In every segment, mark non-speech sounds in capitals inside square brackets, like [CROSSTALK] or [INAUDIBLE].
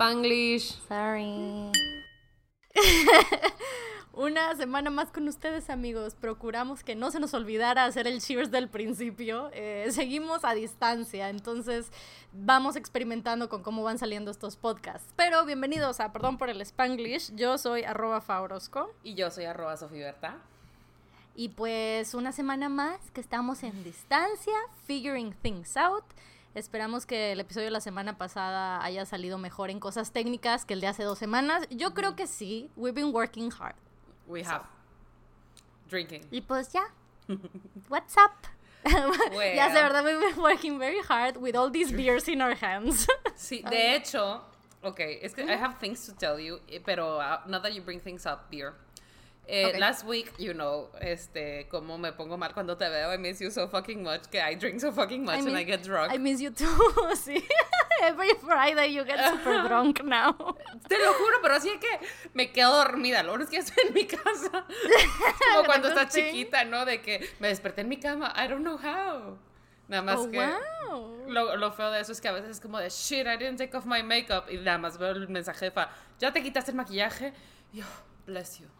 Spanglish. Sorry. [LAUGHS] Una semana más con ustedes, amigos. Procuramos que no se nos olvidara hacer el cheers del principio. Eh, seguimos a distancia, entonces vamos experimentando con cómo van saliendo estos podcasts. Pero bienvenidos a Perdón por el Spanglish. Yo soy arroba Faurosco. Y yo soy arroba Sofiberta. Y pues una semana más que estamos en distancia, figuring things out. Esperamos que el episodio de la semana pasada haya salido mejor en cosas técnicas que el de hace dos semanas. Yo creo que sí. We've been working hard. We have. Drinking. Y pues ya. [LAUGHS] What's up? [LAUGHS] ya sé, ¿verdad? We've been working very hard with all these beers in our hands. [LAUGHS] sí, de hecho, ok, es que I have things to tell you, eh, pero uh, not that you bring things up, beer. Eh, Last week, you know, este, como me pongo mal cuando te veo, I miss you so fucking much, que I drink so fucking much and I get drunk. I miss you too, [LAUGHS] sí. Every Friday you get super [LAUGHS] drunk now. Te lo juro, pero así es que me quedo dormida. Lo bueno es que estoy en mi casa. [LAUGHS] como cuando estás chiquita, ¿no? De que me desperté en mi cama, I don't know how. Nada más oh, que wow. lo, lo, feo de eso es que a veces es como de shit, I didn't take off my makeup. Y nada más veo el mensaje de fa, ya te quitaste el maquillaje. Yo, bless you.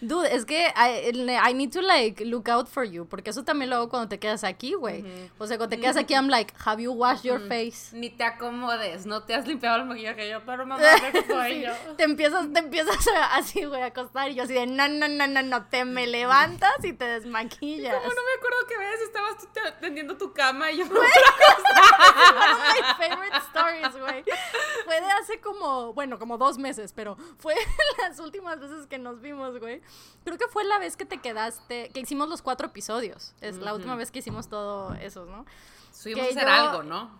Dude, es que I, I, need to like look out for you, porque eso también lo hago cuando te quedas aquí, güey. O sea, cuando te quedas aquí, I'm like, have you washed your face? Ni te acomodes, no te has limpiado el maquillaje yo, pero mamá, [LAUGHS] sí. Te empiezas, te empiezas así, güey, a acostar y yo así de, no, no, no, no, no, te me levantas y te desmaquillas. Como no me acuerdo que veas, estabas tú tendiendo tu cama y yo me [LAUGHS] [LAUGHS] One of my favorite stories, güey. Fue de hace como, bueno, como dos meses, pero fue las últimas veces que nos vimos, güey. Creo que fue la vez que te quedaste, que hicimos los cuatro episodios. Es la última vez que hicimos todo eso, ¿no? Fuimos a hacer algo, ¿no?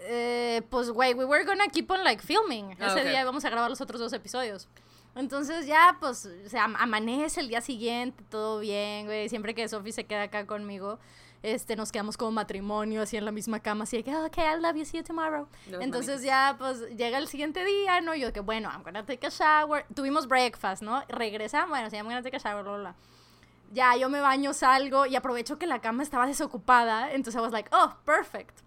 Eh, pues, güey, we were gonna keep on, like, filming. Ah, Ese día íbamos a grabar los otros dos episodios. Entonces ya, pues, o sea, amanece el día siguiente, todo bien, güey. Siempre que Sophie se queda acá conmigo, este, nos quedamos como matrimonio, así en la misma cama, así de que, ok, I love you, see you tomorrow. Los Entonces ya, pues, llega el siguiente día, ¿no? Yo que, bueno, I'm gonna take a shower. Tuvimos breakfast, ¿no? Regresamos, bueno, sí, I'm gonna take a shower, bla, bla, bla. Ya, yo me baño, salgo y aprovecho que la cama estaba desocupada. Entonces I was like, oh, perfect.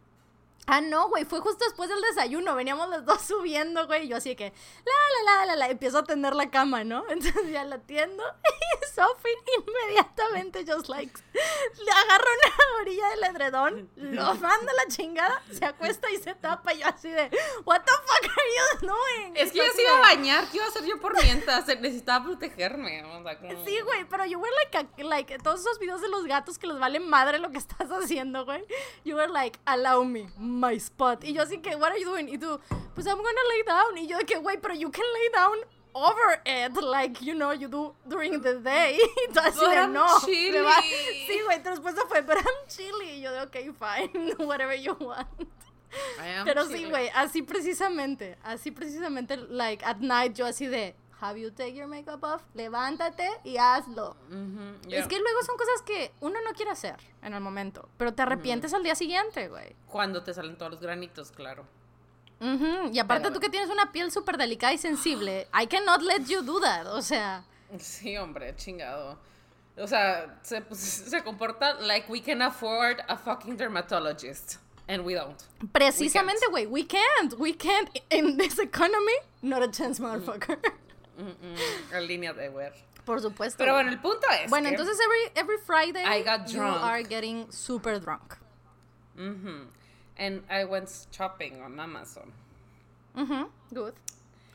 Ah, no, güey, fue justo después del desayuno. Veníamos los dos [LAUGHS] subiendo, güey. Y yo así que, la, la, la, la, la. Empiezo a tender la cama, ¿no? [LAUGHS] Entonces ya la tiendo. [LAUGHS] Y Sophie inmediatamente, just like, le agarra una orilla del edredón, lo manda la chingada, se acuesta y se tapa. Y yo así de, what the fuck are you doing? Es que yo iba a bañar, ¿qué iba a hacer yo por mientras? Necesitaba protegerme. O sea, como... Sí, güey, pero you were like, a- like, todos esos videos de los gatos que les vale madre lo que estás haciendo, güey. You were like, allow me, my spot. Y yo así que, what are you doing? Y tú, pues I'm gonna lay down. Y yo de que, güey, pero you can lay down over it, like, you know, you do during the day. [LAUGHS] Y tú así But de, I'm no. chilly. me va- Sí, güey, tu respuesta fue, [LAUGHS] but I'm chilly. Y yo de, ok, fine, [LAUGHS] whatever you want. I am Pero sí, güey, así precisamente, así precisamente, like, at night, yo así de, have you take your makeup off? Levántate y hazlo. Es que luego son cosas que uno no quiere hacer en el momento, pero te arrepientes al día siguiente, güey. Cuando te salen todos los granitos, claro. Y aparte Pero tú que tienes una piel súper delicada y sensible, [GASPS] I cannot let you do that, o sea... Sí, hombre, chingado. O sea, se, [LAUGHS] se comporta like we can afford a fucking dermatologist. And we don't. Precisamente, güey, we can't, we can't, in this economy, not a chance, motherfucker. Mm, mm, en línea de ver. Por supuesto. Pero güey. bueno, el punto es. Bueno, que- entonces every, every Friday I got you drunk. are getting super drunk. Ujú. And I went shopping on Amazon. Mhm, good.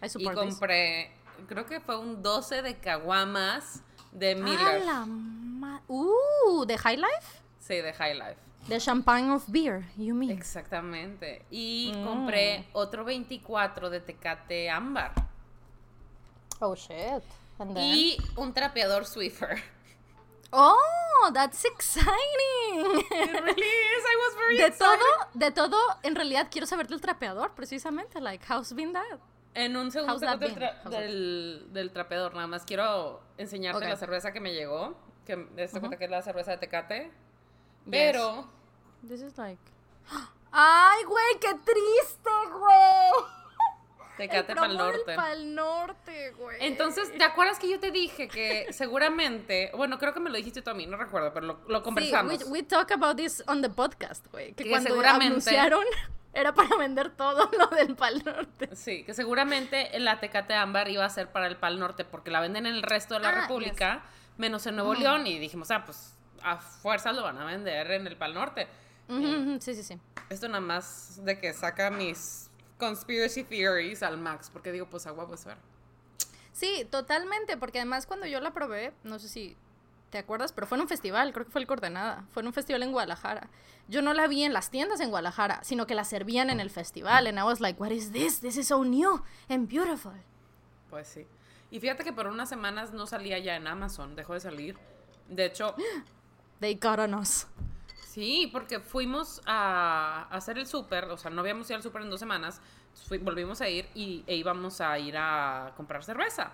I Y this. compré, creo que fue un 12 de caguamas de Ah, Miller. la ma- Uh, the High Life? Sí, de High Life. The champagne of beer, you mean. Exactamente. Y Mm. compré otro 24 de Tecate Ámbar. Oh shit. And then? Y un trapeador Swiffer. Oh, that's exciting. It really is. I was very de excited. todo, de todo, en realidad quiero saber del trapeador, precisamente. Like, how's been that? En un segundo del, tra- del, del trapeador. Nada más quiero enseñarte la cerveza que me llegó. Que das cuenta que es la cerveza de Tecate. Yes. Pero This is like. [GASPS] ¡Ay, güey! ¡Qué triste, güey! Tecate para el norte. Pal norte, güey. Entonces, ¿te acuerdas que yo te dije que seguramente, bueno, creo que me lo dijiste tú a mí, no recuerdo, pero lo, lo Sí, conversamos. we, we talk about this on the podcast, güey. Que, Que cuando seguramente- anunciaron [LAUGHS] era para vender todo [LAUGHS] lo del Pal Norte. Sí, que seguramente la Tecate Ámbar iba a ser para el Pal Norte porque la venden en el resto de la Ah, República, menos en Nuevo León. Y dijimos, ah, pues a fuerza lo van a vender en el Pal Norte. Ujú, ujú, Sí, sí, sí. Esto nada más de que saca mis conspiracy theories al max, porque digo, pues agua, pues ver. Sí, totalmente, porque además cuando yo la probé, no sé si te acuerdas, pero fue en un festival, creo que fue el Coordenada, fue en un festival en Guadalajara. Yo no la vi en las tiendas en Guadalajara, sino que la servían en el festival, and I was like, what is this? This is so new and beautiful. Pues sí. Y fíjate que por unas semanas no salía ya en Amazon, dejó de salir. De hecho, [GASPS] They got on us. Sí, porque fuimos a, hacer el súper, o sea, no habíamos ido al súper en dos semanas, fui- volvimos a ir y, e íbamos a ir a comprar cerveza.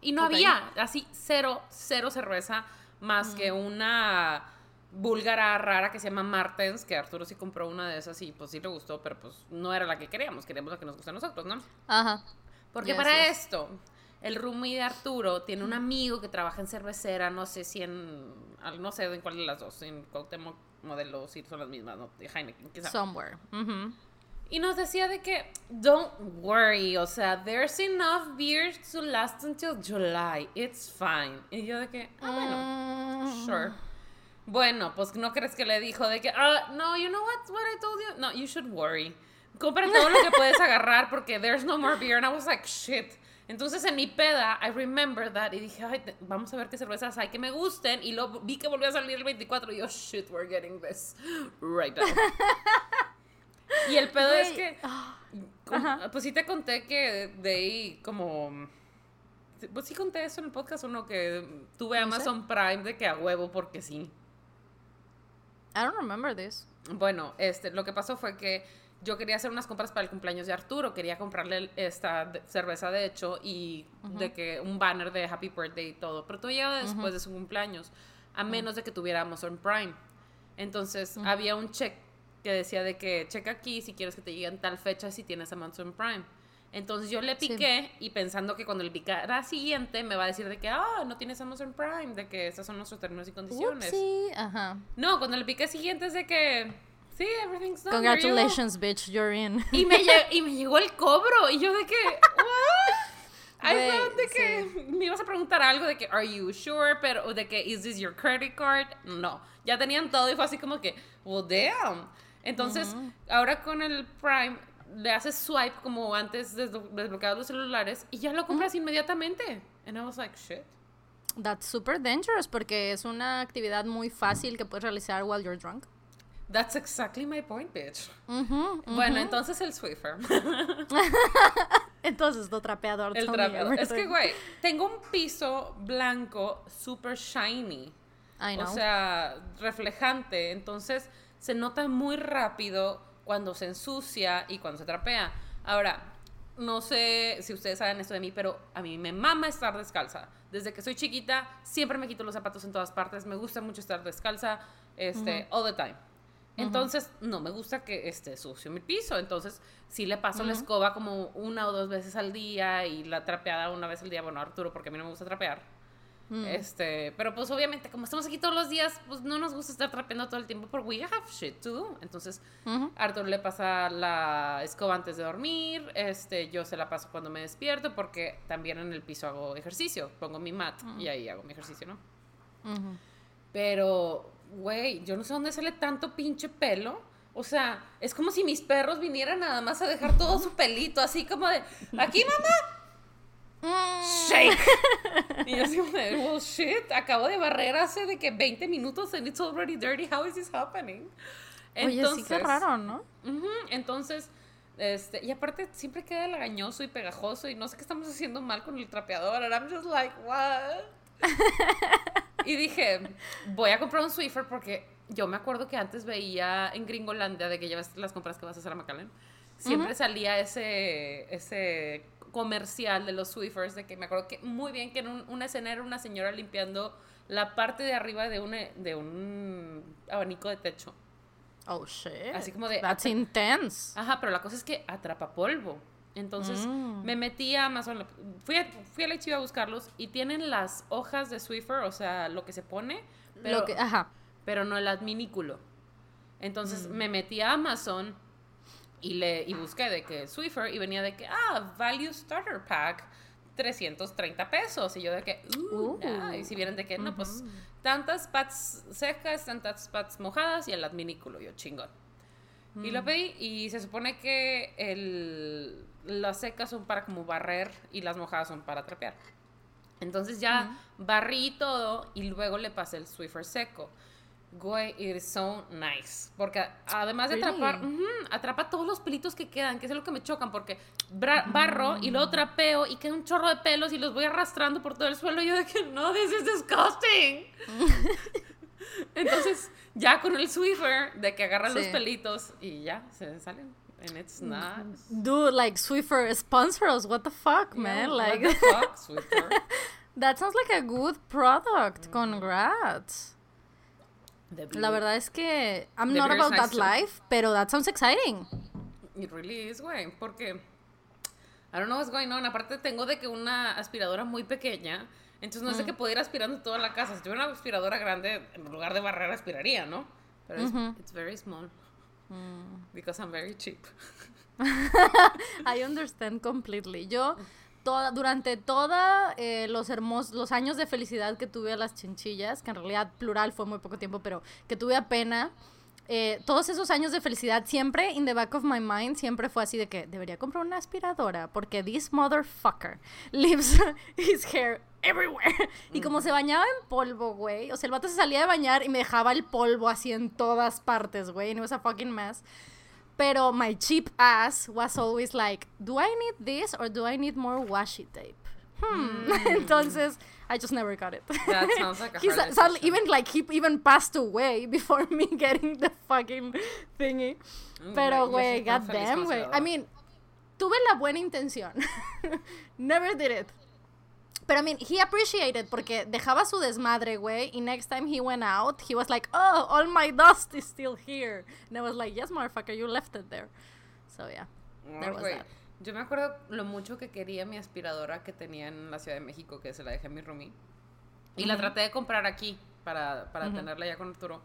Y no había, así, cero, cero cerveza, más que una búlgara rara que se llama Martens, que Arturo sí compró una de esas y pues sí le gustó, pero pues no era la que queríamos, queríamos la que nos gusta a nosotros, ¿no? Ajá. Porque Yes, para yes. esto, el roomie de Arturo tiene un amigo que trabaja en cervecera, no sé si en, no sé en cuál de las dos, en Cuauhtémoc Modelo, si son las mismas, ¿no? De Heineken, quizá. Somewhere. Y nos decía de que, don't worry, o sea, there's enough beer to last until July, it's fine. Y yo de que, ah, bueno, Mm. sure. Bueno, pues no crees que le dijo de que, ah, no, you know what, what I told you? No, you should worry. Compra todo lo que puedes agarrar porque there's no more beer. And I was like, shit. Entonces en mi peda, I remember that y dije, ay, vamos a ver qué cervezas hay que me gusten. Y luego vi que volvió a salir el 24 y yo, shit, we're getting this right now. [LAUGHS] y el pedo es que, ah, pues sí te conté que de ahí como... Pues sí conté eso en el podcast o no, que tuve sé. Amazon Prime de que a huevo porque sí. I don't remember this. Bueno, este, lo que pasó fue que yo quería hacer unas compras para el cumpleaños de Arturo, quería comprarle esta cerveza de hecho y de que un banner de Happy Birthday y todo, pero todo llegaba después de su cumpleaños, a menos de que tuviera Amazon Prime. Entonces, había un check que decía de que checa aquí si quieres que te lleguen tal fecha si tienes Amazon Prime. Entonces yo le Sí. piqué y pensando que cuando le picara siguiente me va a decir de que, ah, no tienes Amazon Prime, de que estos son nuestros términos y condiciones. Oopsie. Ajá. No, cuando le piqué siguiente es de que, sí, everything's done. Congratulations, bitch, you're in. Y me, [LAUGHS] y me llegó el cobro y yo de que, what? I Güey, thought de que me ibas a preguntar algo de que, are you sure? Pero o de que, is this your credit card? No, ya tenían todo y fue así como que, well, damn. Entonces, ahora con el Prime, le haces swipe como antes de desbloquear los celulares y ya lo compras inmediatamente. And I was like, shit. That's super dangerous porque es una actividad muy fácil que puedes realizar while you're drunk. That's exactly my point, bitch. Bueno, entonces el Swiffer. Entonces, tu trapeador. El trapeador. Es que, güey, [LAUGHS] tengo un piso blanco super shiny. I know. O sea, reflejante. Entonces, se nota muy rápido cuando se ensucia y cuando se trapea. Ahora, no sé si ustedes saben esto de mí, pero a mí me mama estar descalza. Desde que soy chiquita, siempre me quito los zapatos en todas partes. Me gusta mucho estar descalza, este, all the time. Entonces, no me gusta que esté sucio mi piso. Entonces, sí le paso la escoba como una o dos veces al día y la trapeada una vez al día. Bueno, Arturo, porque a mí no me gusta trapear. Este, pero pues obviamente, como estamos aquí todos los días, pues no nos gusta estar trapeando todo el tiempo porque we have shit to do. Entonces, Ujú. Arturo le pasa la escoba antes de dormir. Este, yo se la paso cuando me despierto porque también en el piso hago ejercicio. Pongo mi mat y ahí hago mi ejercicio, ¿no? Ujú. Pero, güey, yo no sé dónde sale tanto pinche pelo. O sea, es como si mis perros vinieran nada más a dejar todo su pelito, así como de, aquí mamá, shake. y yo así como de, well, shit, acabo de barrer hace de que 20 minutos and it's already dirty, how is this happening? Oye, sí, qué raro, ¿no? Ujú, Entonces, este, y aparte siempre queda lagañoso y pegajoso y no sé qué estamos haciendo mal con el trapeador. And I'm just like, what? Y dije, voy a comprar un Swiffer porque yo me acuerdo que antes veía en Gringolandia de que llevas las compras que vas a hacer a McAllen. Siempre salía ese, ese comercial de los Swiffers, de que me acuerdo que muy bien que en un- una escena era una señora limpiando la parte de arriba de un, de un abanico de techo. Oh, shit. Así como de- That's intense. Ajá, pero la cosa es que atrapa polvo. Entonces Mm. me metí a Amazon, fui a, fui a la HB a buscarlos y tienen las hojas de Swiffer, o sea, lo que se pone, pero, Lo que, ajá. pero no el adminículo. Entonces Mm. me metí a Amazon Y, le, y busqué de que Swiffer y venía de que, ah, Value Starter Pack, 330 pesos. Y yo de que, uh, y si vienen de que, no, pues tantas pads secas, tantas pads mojadas y el adminículo, yo chingón. Y lo mm. pedí y se supone que el, las secas son para como barrer y las mojadas son para trapear. Entonces ya barrí todo y luego le pasé el Swiffer seco. Güey, it is so nice. Porque además de atrapar, atrapa todos los pelitos que quedan, que es lo que me chocan, porque barro y luego trapeo y queda un chorro de pelos y los voy arrastrando por todo el suelo. Y yo de que no, this is disgusting. [LAUGHS] Entonces, ya con el Swiffer, de que agarran los pelitos y ya, se salen. And it's nice. Dude, like Swiffer sponsor us. What the fuck, man? Like, what the fuck, [LAUGHS] Swiffer? that sounds like a good product. Congrats. La verdad es que I'm not about that life, pero that sounds exciting. It really is, güey, porque I don't know what's going on. Aparte tengo de que una aspiradora muy pequeña, entonces no sé mm. que puedo ir aspirando toda la casa. Si tuviera una aspiradora grande, en lugar de barrer aspiraría, ¿no? Pero es it's very small. Mm. Because I'm very cheap. [LAUGHS] I understand completely. Yo durante todos eh, los hermosos, los años de felicidad que tuve a las chinchillas, que en realidad plural fue muy poco tiempo, pero que tuve pena eh, todos esos años de felicidad, siempre in the back of my mind, siempre fue así de que debería comprar una aspiradora porque this motherfucker [LAUGHS] leaves his hair everywhere. [LAUGHS] Y como se bañaba en polvo, güey, o sea, el vato se salía de bañar y me dejaba el polvo así en todas partes, güey, and it was a fucking mess. Pero my cheap ass was always like, do I need this or do I need more washi tape? Hmm. [LAUGHS] Mm. Entonces, I just never got it. That [LAUGHS] sounds like a hard even like he even passed away before me getting the fucking thingy. Mm, Pero güey, goddamn, güey. I mean, tuve la buena intención. never did it. Pero I mean, he appreciated porque dejaba su desmadre, güey. Y next time he went out, he was like, oh, all my dust is still here. And I was like, yes, motherfucker, you left it there. So yeah, there was that. Yo me acuerdo lo mucho que quería mi aspiradora que tenía en la Ciudad de México, que se la dejé a mi roomie. Y la traté de comprar aquí para, para tenerla ya con Arturo.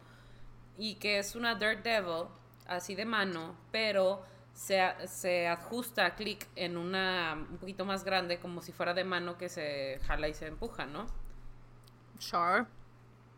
Y que es una Dirt Devil, así de mano, pero se, se ajusta a clic en una un poquito más grande, como si fuera de mano que se jala y se empuja, ¿no? Sure.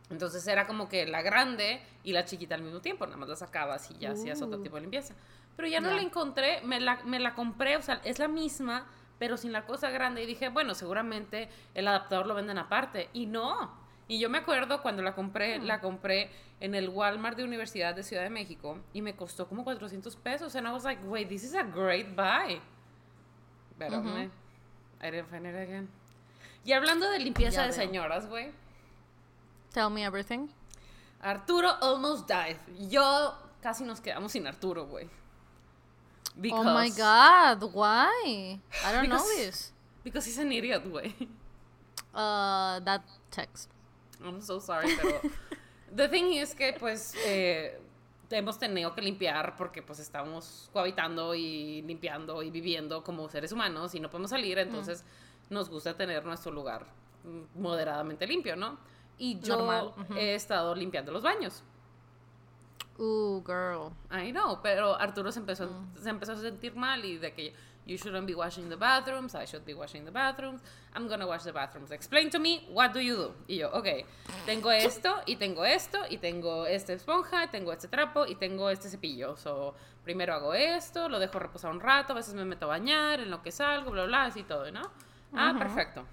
Entonces era como que la grande y la chiquita al mismo tiempo, nada más la sacabas y ya hacías otro tipo de limpieza. Pero ya no la encontré, me la, me la compré, o sea, es la misma, pero sin la cosa grande. Y dije, bueno, seguramente el adaptador lo venden aparte. Y no. Y yo me acuerdo cuando la compré, la compré en el Walmart de Universidad de Ciudad de México y me costó como 400 pesos. And I was like, wait, this is a great buy. Pero me, I didn't find it again. Y hablando de limpieza de señoras, güey. Tell me everything. Arturo almost died. Yo casi nos quedamos sin Arturo, güey. Because, oh my god, why? I don't know this. Because he's an idiot, güey. Uh, that text. I'm so sorry, pero. [LAUGHS] the thing is que, pues, eh, hemos tenido que limpiar porque, pues, estamos cohabitando y limpiando y viviendo como seres humanos y no podemos salir, entonces nos gusta tener nuestro lugar moderadamente limpio, ¿no? Y yo he estado limpiando los baños. Uh, girl. I know, pero Arturo se empezó, mm. se empezó a sentir mal y de que you shouldn't be washing the bathrooms, I should be washing the bathrooms, I'm gonna wash the bathrooms. Explain to me, what do you do? Y yo, ok, tengo esto, y tengo esto, y tengo esta esponja, tengo este trapo, y tengo este cepillo. So, primero hago esto, lo dejo reposar un rato, a veces me meto a bañar, en lo que salgo, bla, bla, así todo, ¿no? Ah, perfecto.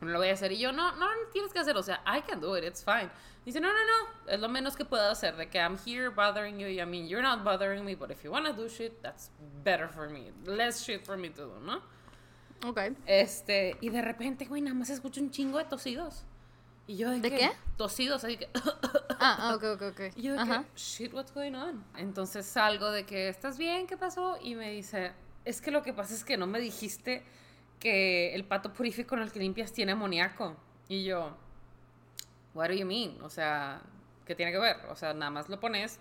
No lo voy a hacer. Y yo, no, no, no tienes que hacer. O sea, I can do it, it's fine. Dice, no, no, no, es lo menos que puedo hacer. De que I'm here bothering you. I mean, you're not bothering me, but if you want to do shit, that's better for me. Less shit for me to do, ¿no? Ok. Este, y de repente, güey, nada más escucho un chingo de tosidos. Y yo, ¿de, ¿De qué? Tosidos, así que. ah, ok, ok, ok. [LAUGHS] Y yo, de que, shit, what's going on? Entonces salgo de que, ¿estás bien? ¿Qué pasó? Y me dice, es que lo que pasa es que no me dijiste que el pato purífico con el que limpias tiene amoníaco. Y yo, what do you mean? O sea, ¿qué tiene que ver? O sea, nada más lo pones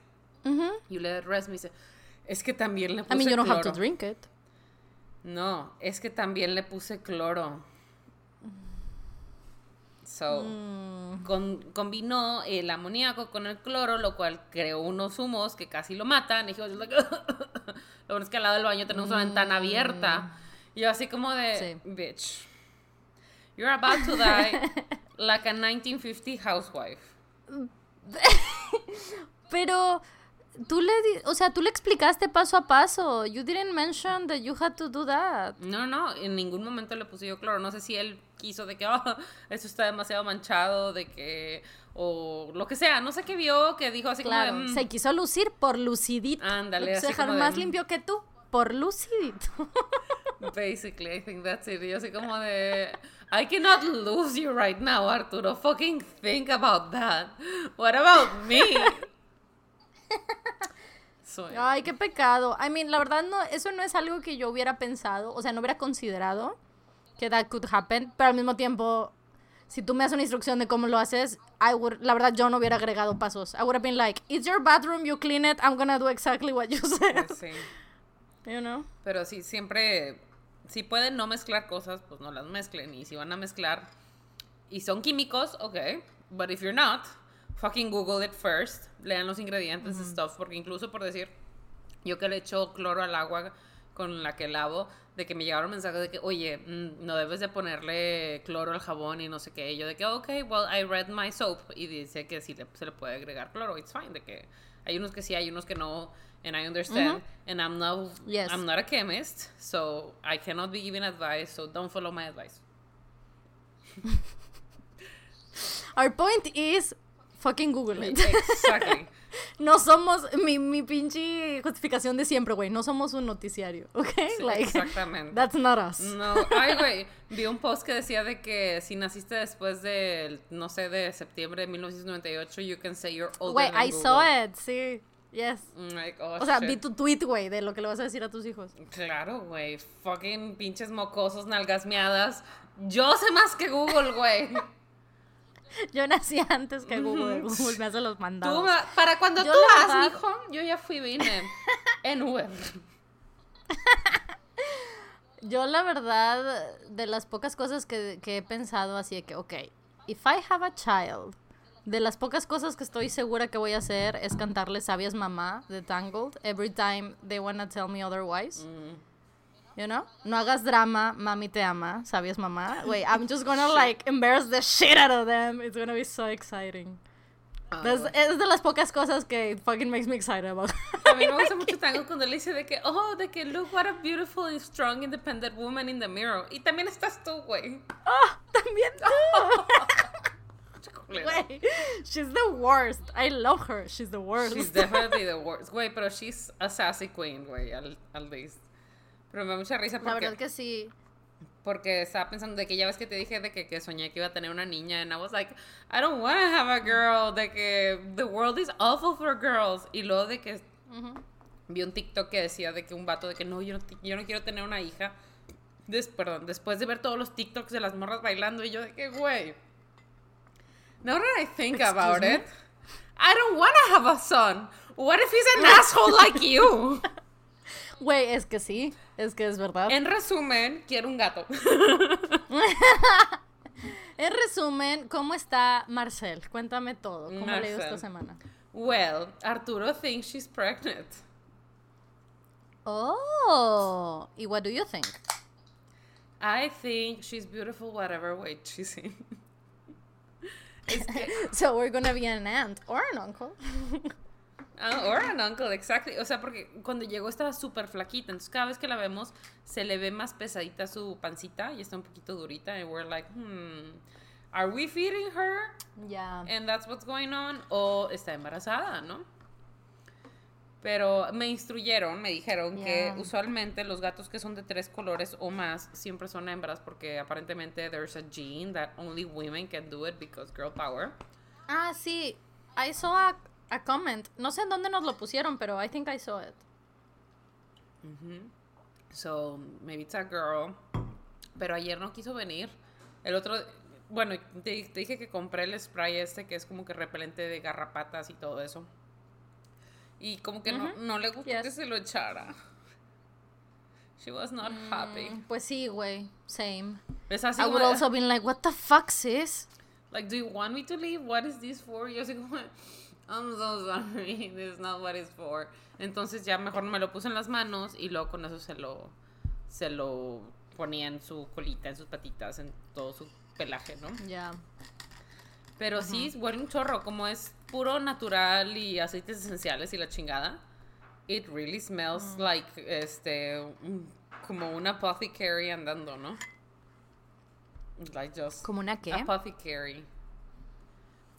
y le rest me dice, es que también le puse I mean, you don't cloro. have to drink it. No, es que también le puse cloro. So, Mm. con- combinó el amoníaco con el cloro, lo cual creó unos humos que casi lo matan. Y yo, like, [LAUGHS] lo bueno es que al lado del baño tenemos una ventana abierta. Y yo así como de, Mm. Sí. bitch, you're about to die [LAUGHS] like a 1950 housewife. [LAUGHS] Pero tú le, di- o sea, tú le explicaste paso a paso. You didn't mention that you had to do that. No, no, en ningún momento le puse yo cloro. No sé si él quiso de que, oh, esto está demasiado manchado, de que, o lo que sea. No sé qué vio, que dijo así Claro, como de, "Mm". se quiso lucir por lucidito. Ándale, Lo quiso así dejar como de, más "Mm". limpio que tú por lucidito. [LAUGHS] Basically, I think that's it. Yo así como de, I cannot lose you right now, Arturo. Fucking think about that. What about me? [LAUGHS] Soy. Ay, qué pecado. I mean, la verdad no, eso no es algo que yo hubiera pensado, o sea, no hubiera considerado que that could happen, pero al mismo tiempo, si tú me das una instrucción de cómo lo haces, I would, la verdad yo no hubiera agregado pasos. I would have been like, it's your bathroom, you clean it, I'm gonna do exactly what you [LAUGHS] said. Pues sí. You know? Pero sí, siempre, si pueden no mezclar cosas, pues no las mezclen. Y si van a mezclar y son químicos, ok. But if you're not, fucking Google it first. Lean los ingredientes y stuff. Porque incluso por decir, yo que le echo cloro al agua con la que lavo, de que me llegaron mensajes de que, oye, mm, no debes de ponerle cloro al jabón y no sé qué. Y yo de que, ok, well, I read my soap. Y dice que sí le- se le puede agregar cloro. It's fine. De que hay unos que sí, hay unos que no. And I understand. And I'm not, Yes. I'm not a chemist. So I cannot be giving advice. So don't follow my advice. [LAUGHS] Our point is, fucking Google it. Exactly. [LAUGHS] No somos, mi, mi pinche justificación de siempre, güey, no somos un noticiario, [LAUGHS] ¿ok? Sí, like, exactamente. that's not us. No, ay, güey, vi un post que decía de que si naciste después del, no sé, de septiembre de 1998, you can say you're older Güey, I Google. saw it, sí, yes. Like, oh, O sea, shit. vi tu tweet, güey, de lo que le vas a decir a tus hijos. Claro, güey, fucking pinches mocosos, nalgas miadas. Yo sé más que Google, güey. [LAUGHS] Yo nací antes que Google. Google me hace los mandados. ma- para cuando Yo tú vas, mijo, yo ya fui, vine. [LAUGHS] En Uber. [LAUGHS] Yo la verdad, de las pocas cosas que, que he pensado así de que, ok, if I have a child, de las pocas cosas que estoy segura que voy a hacer es cantarle Sabias Mamá de Tangled every time they wanna tell me otherwise. Mm. You know? No hagas drama, mami te ama, ¿sabías mamá? Wait, I'm just gonna [LAUGHS] like embarrass the shit out of them. It's gonna be so exciting. Ah, Es, de las pocas cosas que fucking makes me excited about. [LAUGHS] A mí me gusta [LAUGHS] mucho Tango cuando le dice de que, oh, de que look what a beautiful and strong independent woman in the mirror. Y también estás tú, güey. Ah, también tú. Culera. Güey, she's the worst. I love her. She's the worst. She's [LAUGHS] definitely the worst. Güey, pero she's a sassy queen, güey, al, al least. Pero me da mucha risa La verdad porque, que sí. porque estaba pensando de que ya ves que te dije de que, que soñé que iba a tener una niña. And I was like, I don't want to have a girl. De que the world is awful for girls. Y luego de que Ujú. vi un TikTok que decía de que un vato de que no, yo no, yo no quiero tener una hija. Des- perdón, después de ver todos los TikToks de las morras bailando y yo de que, güey. Now that I think Excuse about me? it, I don't want to have a son. What if he's an asshole like you? [LAUGHS] Güey, es que sí. Es que es verdad. En resumen, quiero un gato. [LAUGHS] En resumen, ¿cómo está Marcel? Cuéntame todo. ¿Cómo le ido esta Marcel. semana? Well, Arturo thinks she's pregnant. Oh, ¿y what do you think? I think she's beautiful whatever weight she's in. [LAUGHS] So we're gonna be an aunt or an uncle. [LAUGHS] Ah, or an uncle, exactly. O sea, porque cuando llegó estaba súper flaquita. Entonces, cada vez que la vemos, se le ve más pesadita su pancita y está un poquito durita. And we're like, hmm, are we feeding her? Ya. And that's what's going on. O está embarazada, ¿no? Pero me instruyeron, me dijeron que usualmente los gatos que son de tres colores o más siempre son hembras porque aparentemente there's a gene that only women can do it because girl power. Ah, sí. I saw a, a comment. No sé en dónde nos lo pusieron, pero I think I saw it. So, maybe it's a girl. Pero ayer no quiso venir. El otro, bueno, te, te dije que compré el spray este que es como que repelente de garrapatas y todo eso. Y como que no, no le gustó Yes. que se lo echara. She was not happy. Mm, Pues sí, güey. Same. Es así I would also been like, what the fuck, sis? like, do you want me to leave? What is this for? Yo así como, I'm so sorry, [LAUGHS] this is not what it's for. Entonces ya mejor me lo puse en las manos y luego con eso se lo, se lo ponía en su colita, en sus patitas, en todo su pelaje, ¿no? Ya. Pero sí, huele un chorro, como es puro natural y aceites esenciales y la chingada. It really smells Mm. like, este, como un apothecary andando, ¿no? Like just ¿Como una qué? apothecary.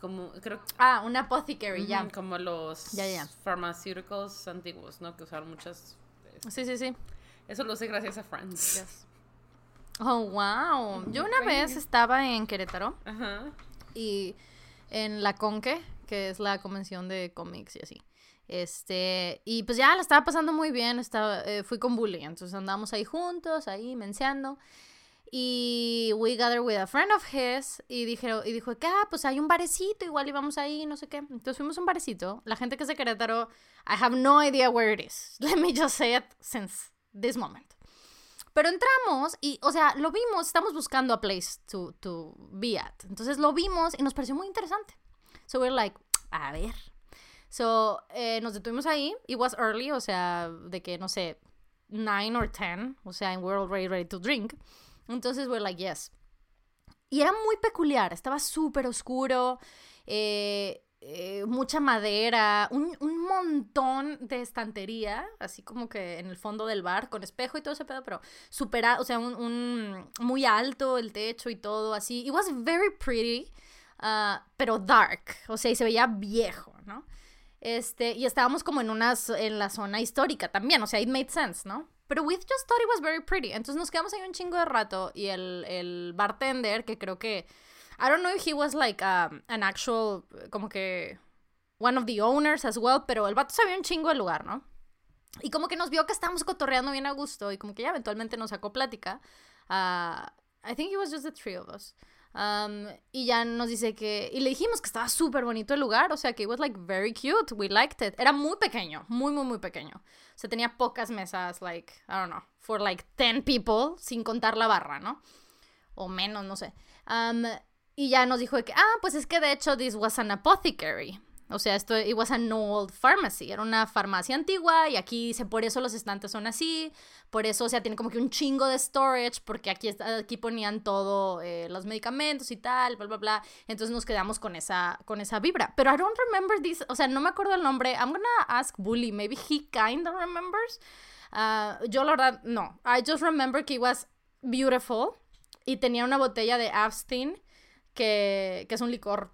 Como, creo Ah, una apothecary, ya. Como los Ya, ya. farmacéuticos antiguos, ¿no? Que usaban muchas... Sí, sí, sí. Eso lo sé gracias a Friends. Oh, wow. Yo una vez estaba en Querétaro Ajá. y en la Conque, que es la convención de cómics y así. Este, y pues ya la estaba pasando muy bien, estaba, eh, fui con Bully, entonces andábamos ahí juntos, ahí menseando. Y we gathered with a friend of his y, dijeron, y dijo que, ah, pues hay un barecito, igual íbamos ahí, no sé qué. Entonces fuimos a un barecito. La gente que es de Querétaro, I have no idea where it is. [LAUGHS] Let me just say it since this moment. Pero entramos y, o sea, lo vimos, estamos buscando a place to, to be at. Entonces lo vimos y nos pareció muy interesante. So we're like, a ver. So eh, nos detuvimos ahí. It was early, o sea, de que, no sé, 9 or 10. O sea, and we're already ready to drink. Entonces we're like, yes. Y era muy peculiar, estaba súper oscuro, eh, eh, mucha madera, un, un montón de estantería, así como que en el fondo del bar, con espejo y todo ese pedo, pero súper, a- o sea, un, un- muy alto el techo y todo, así. It was very pretty, ah, pero dark, o sea, y se veía viejo, ¿no? Este, y estábamos como en una, en la zona histórica también, o sea, it made sense, ¿no? Pero we just thought it was very pretty. Entonces nos quedamos ahí un chingo de rato y el, el bartender, que creo que, I don't know if he was like um, an actual, como que, one of the owners as well, pero el vato sabía un chingo del lugar, ¿no? Y como que nos vio que estábamos cotorreando bien a gusto y como que ya eventualmente nos sacó plática. Ah, I think it was just the three of us. Um, y ya nos dice que... Y le dijimos que estaba súper bonito el lugar, o sea, que it was like very cute, we liked it. Era muy pequeño, muy, muy, muy pequeño. O sea, tenía pocas mesas, like, I don't know, for like 10 people, sin contar la barra, ¿no? O menos, no sé. Um, y ya nos dijo que, ah, pues es que de hecho this was an apothecary. O sea, esto it was an old pharmacy, era una farmacia antigua y aquí dice, por eso los estantes son así, por eso, o sea, tiene como que un chingo de storage, porque aquí, aquí ponían todo, eh, los medicamentos y tal, bla, bla, bla. Entonces nos quedamos con esa, con esa vibra. Pero I don't remember this, o sea, no me acuerdo el nombre. I'm gonna ask Bully, maybe he kind of remembers. Ah, yo la verdad, no. I just remember que it was beautiful y tenía una botella de Abstin, que, que es un licor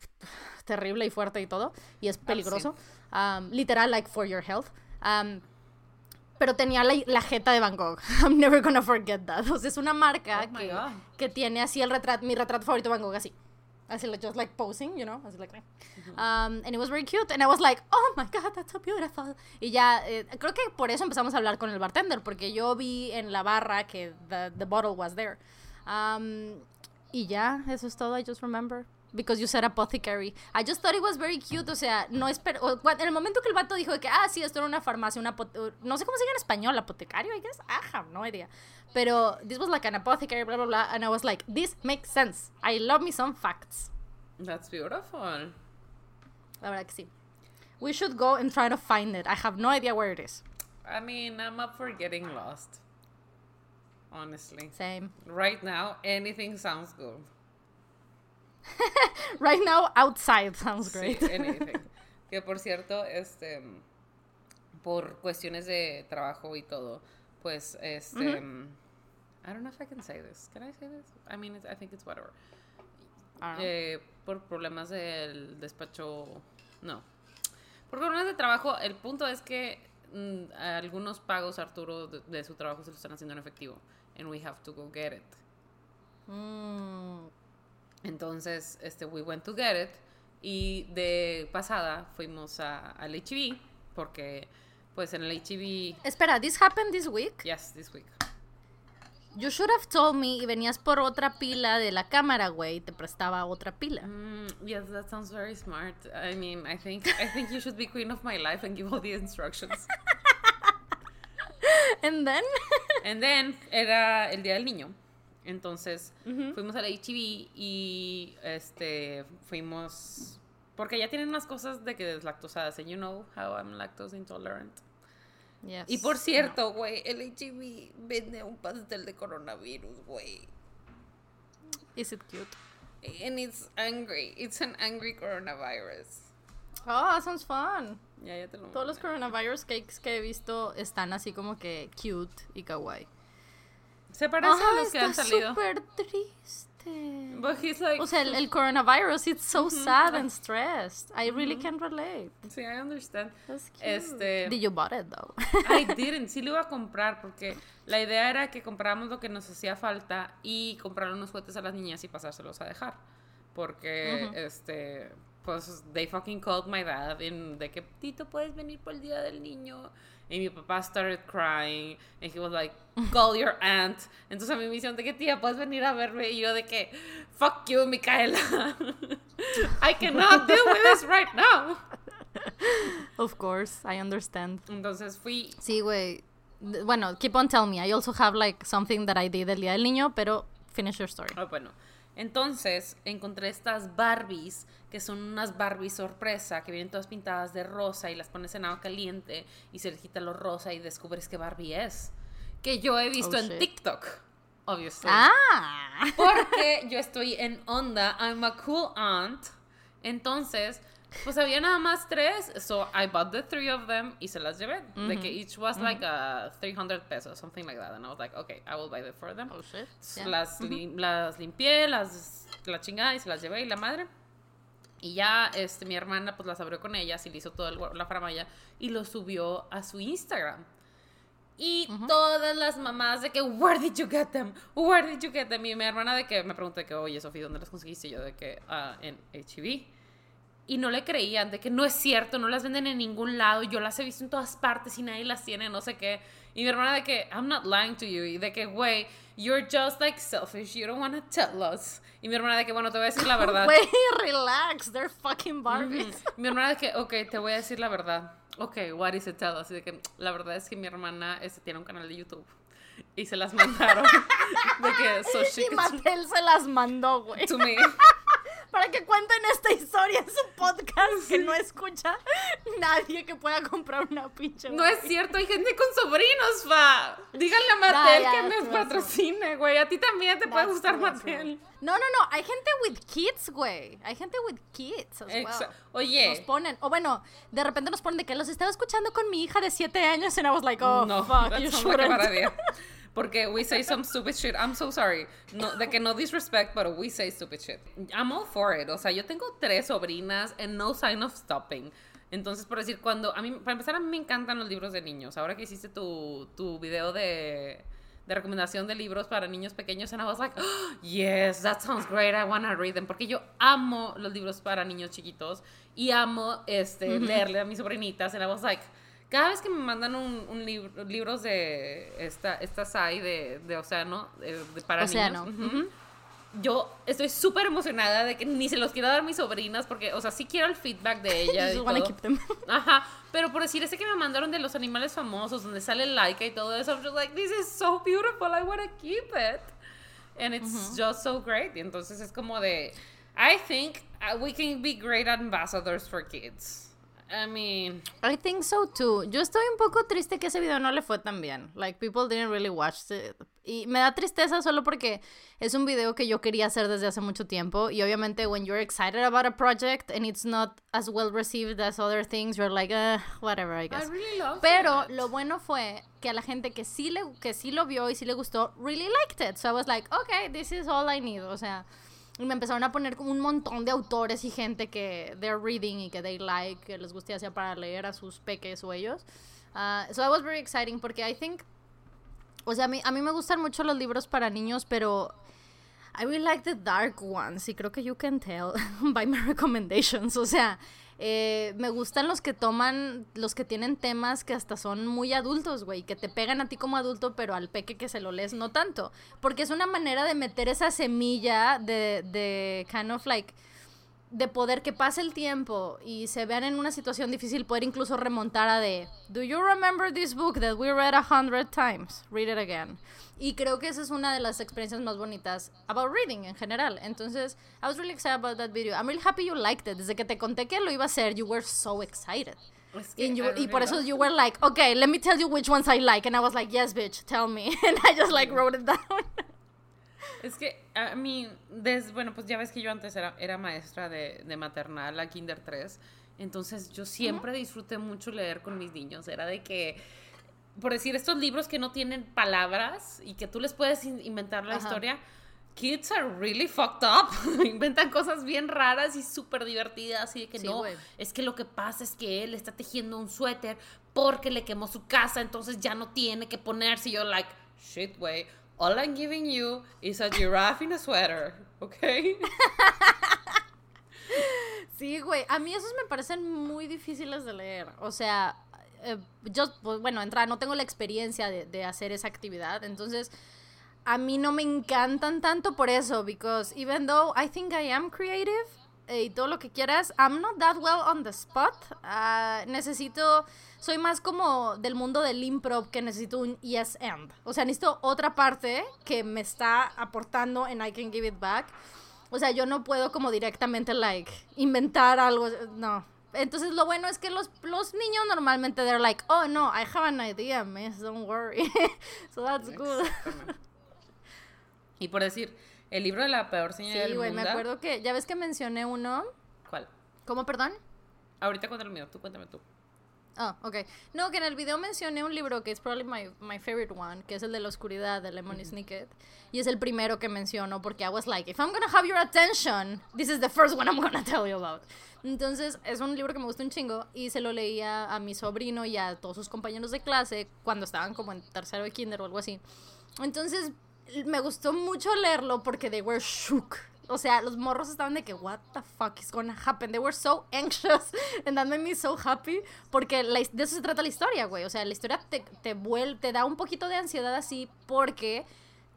terrible y fuerte y todo, y es peligroso. Um, literal, like for your health. Um, pero tenía la, la jeta de Van Gogh. [LAUGHS] I'm never gonna forget that. O sea, es una marca Oh que, que tiene así el retrato, mi retrato favorito de Van Gogh, así. Así, like, just like posing, you know, así like, um, and it was very cute, and I was like, oh my god, that's so beautiful. Y ya, eh, creo que por eso empezamos a hablar con el bartender, porque yo vi en la barra que the, the bottle was there. Um, y ya, eso es todo, I just remember. Because you said apothecary. I just thought it was very cute, o sea, no espero... En el momento que el vato dijo de que, ah, sí, esto era una farmacia, una... No sé cómo se dice en español, apotecario, I guess. I have no idea. Pero this was like an apothecary, blah, blah, blah, and I was like, this makes sense. I love me some facts. That's beautiful. La verdad que sí. We should go and try to find it. I have no idea where it is. I mean, I'm up for getting lost. Honestly. Same. Right now, anything sounds good. [LAUGHS] Right now, outside sounds Sí, great. anything. que por cierto, este, por cuestiones de trabajo y todo, pues, este, I don't know if I can say this. Can I say this? I mean, it's- I think it's whatever. Eh, por problemas del despacho, no. Por problemas de trabajo, el punto es que mm, algunos pagos Arturo de, de su trabajo se lo están haciendo en efectivo. And we have to go get it. Mm, Entonces, este, we went to get it. Y de pasada fuimos a, al HEB, porque, pues, en el HEB, Espera, this happened this week? yes, this week. You should have told me y venías por otra pila de la cámara, güey, te prestaba otra pila. Mm, yes, that sounds very smart. I mean, I think, I think you should be queen of my life and give all the instructions. [LAUGHS] And then, And then, era el Día del Niño. Entonces fuimos al HEB y este fuimos porque ya tienen unas cosas de que deslactosadas. And you know how I'm lactose intolerant. Yes. Y por cierto, güey, el HEB vende un pastel de coronavirus, güey. Is it cute? And it's angry. It's an angry coronavirus. Oh, that sounds fun. Ya, ya te lo Todos los coronavirus cakes que he visto están así como que cute y kawaii. Se parecen a los que han salido. súper triste. But he's like, o sea, el, el coronavirus, it's so sad and stressed. I really can relate. Sí, I understand. That's cute. Este, Did you bought it though? I [LAUGHS] didn't. Sí lo iba a comprar porque la idea era que compráramos lo que nos hacía falta y comprar unos juguetes a las niñas y pasárselos a dejar. Porque, este, pues, they fucking called my dad in de que, Tito, ¿puedes venir por el día del niño? Y mi papá started crying. And he was like, call your aunt. Entonces a mí me hicieron de que, tía, ¿puedes venir a verme? Y yo de que, fuck you, Micaela. [LAUGHS] I cannot deal with this right now. Of course, I understand. Entonces fui... Sí, güey. Bueno, keep on telling me. I also have like something that I did el día del niño, pero finish your story. Oh, bueno. Entonces encontré estas Barbies, que son unas Barbies sorpresa, que vienen todas pintadas de rosa y las pones en agua caliente y se les quita lo rosa y descubres qué Barbie es. Que yo he visto Oh, en shit. TikTok, obviously. Ah. Porque yo estoy en onda, I'm a cool aunt. Entonces, pues había nada más tres, so I bought the three of them y se las llevé. De que each was like a 300 pesos, something like that. And I was like, okay, I will buy them for them. Oh shit. Yeah. Las, lim- las limpié, las, la chingada y se las llevé y la madre. Y ya este, mi hermana pues las abrió con ellas y le hizo toda la faramaya y lo subió a su Instagram. Y todas las mamás de que, where did you get them? Where did you get them? Y mi hermana de que me preguntó de que, oye, Sofía, ¿dónde las conseguiste? Y yo de que, "Ah, en HEB. Y no le creían, de que no es cierto, no las venden en ningún lado, yo las he visto en todas partes y nadie las tiene, no sé qué. Y mi hermana de que, I'm not lying to you, y de que, güey, you're just like selfish, you don't want to tell us. Y mi hermana de que, bueno, te voy a decir la [LAUGHS] verdad. Güey, relax. They're fucking Barbies. Mi hermana de que, ok, te voy a decir la verdad. Ok, what is it, tell us? Y de que, la verdad es que mi hermana este, tiene un canal de YouTube. Y se las mandaron. [LAUGHS] de que, so she Y Mattel se las mandó, güey. to me. [LAUGHS] Para que cuenten esta historia en su podcast que no escucha nadie que pueda comprar una pinche. No es cierto, hay gente con sobrinos, fa. Díganle a Mattel que me true, patrocine, güey. A ti también te puede gustar Mattel. No, no, no. Hay gente with kids, güey. Hay gente with kids as well. Oye. Nos ponen, o bueno, de repente nos ponen de que los estaba escuchando con mi hija de 7 años and I was like, oh, no, fuck, you shouldn't. Porque we say some stupid shit. I'm so sorry. No, de que no disrespect, but we say stupid shit. I'm all for it. O sea, yo tengo tres sobrinas and no sign of stopping. Entonces, por decir, cuando a mí, para empezar, a mí me encantan los libros de niños. Ahora que hiciste tu, tu video de, de recomendación de libros para niños pequeños, and I was like, "Oh, yes, that sounds great. I want to read them. Porque yo amo los libros para niños chiquitos y amo este, leerle a mis sobrinitas, and I was like, cada vez que me mandan un, un libro, libros de esta, estas hay de, de océano, de, de- para Océano, niños, ujú, yo estoy súper emocionada de que ni se los quiero dar a mis sobrinas porque, o sea, sí quiero el feedback de You ella [LAUGHS] y todo. keep them. [LAUGHS] Ajá, pero por decir ese que me mandaron de los animales famosos, donde sale Laika y todo eso, I'm just like, this is so beautiful, I want to keep it. And it's just so great. Y entonces es como de, I think uh, we can be great ambassadors for kids. I mean, I think so too. Yo estoy un poco triste que ese video no le fue tan bien. Like, people didn't really watch it. Y me da tristeza solo porque es un video que yo quería hacer desde hace mucho tiempo. Y obviamente, when you're excited about a project and it's not as well received as other things, you're like, uh, whatever, I I guess. really love Pero it. lo bueno fue que a la gente que sí, le, que sí lo vio y sí le gustó, really liked it. So I was like, okay, this is all I need. O sea, y me empezaron a poner como un montón de autores y gente que they're reading y que they like, que les guste hacer para leer a sus peques o ellos. Uh, so that was very exciting porque I think, o sea, a mí, a mí me gustan mucho los libros para niños, pero I really like the dark ones y creo que you can tell [LAUGHS] by my recommendations. O sea, eh, me gustan los que toman, los que tienen temas que hasta son muy adultos, güey, que te pegan a ti como adulto, pero al peque que se lo lees no tanto. Porque es una manera de meter esa semilla de, de kind of like de poder que pase el tiempo y se vean en una situación difícil, poder incluso remontar a de, ¿Do you remember this book that we read a hundred times? Read it again. Y creo que esa es una de las experiencias más bonitas about reading en general. Entonces, I was really excited about that video. I'm really happy you liked it. Desde que te conté que lo iba a hacer, you were so excited. y, y por eso you were like, okay, let me tell you which ones I like. And I was like, yes, bitch, tell me. [LAUGHS] And I just like wrote it down. [LAUGHS] Es que a mí, des, bueno, pues ya ves que yo antes era, era maestra de, de maternal a Kinder 3, entonces yo siempre disfruté mucho leer con mis niños, era de que, por decir, estos libros que no tienen palabras y que tú les puedes inventar la historia, kids are really fucked up. [LAUGHS] Inventan cosas bien raras y súper divertidas. Y de que no, es que lo que pasa es que él está tejiendo un suéter porque le quemó su casa, entonces ya no tiene que ponerse. Y yo, like, shit, güey all I'm giving you is a giraffe in a sweater, ¿ok? [LAUGHS] Sí, güey. A mí esos me parecen muy difíciles de leer. O sea, eh, yo, pues, bueno, entra, no tengo la experiencia de, de, hacer esa actividad. Entonces, a mí no me encantan tanto por eso. Because even though I think I am creative y todo lo que quieras, I'm not that well on the spot. Uh, necesito soy más como del mundo del improv que necesito un yes and. O sea, necesito otra parte que me está aportando en I Can Give It Back. O sea, yo no puedo como directamente, like, inventar algo. No. Entonces, lo bueno es que los, los niños normalmente, they're like, oh, no, I have an idea, miss, don't worry. [LAUGHS] so that's good. y por decir, el libro de la peor señora sí, del güey, me acuerdo que, ya ves que mencioné uno. ¿Cuál? ¿Cómo, perdón? Ahorita cuéntame el mío, tú cuéntame tú. Ah, ok. No, que en el video mencioné un libro que es probably my, my favorite one, que es el de la oscuridad de Lemony Snicket. Y es el primero que menciono porque I was like, if I'm gonna have your attention, this is the first one I'm gonna tell you about. Entonces, es un libro que me gusta un chingo y se lo leía a mi sobrino y a todos sus compañeros de clase cuando estaban como en tercero de kinder o algo así. Entonces, me gustó mucho leerlo porque they were shook o sea, los morros estaban de que, what the fuck is gonna happen? They were so anxious [LAUGHS] and that made me so happy. Porque de eso se trata la historia, güey. O sea, la historia te, te, te da un poquito de ansiedad así porque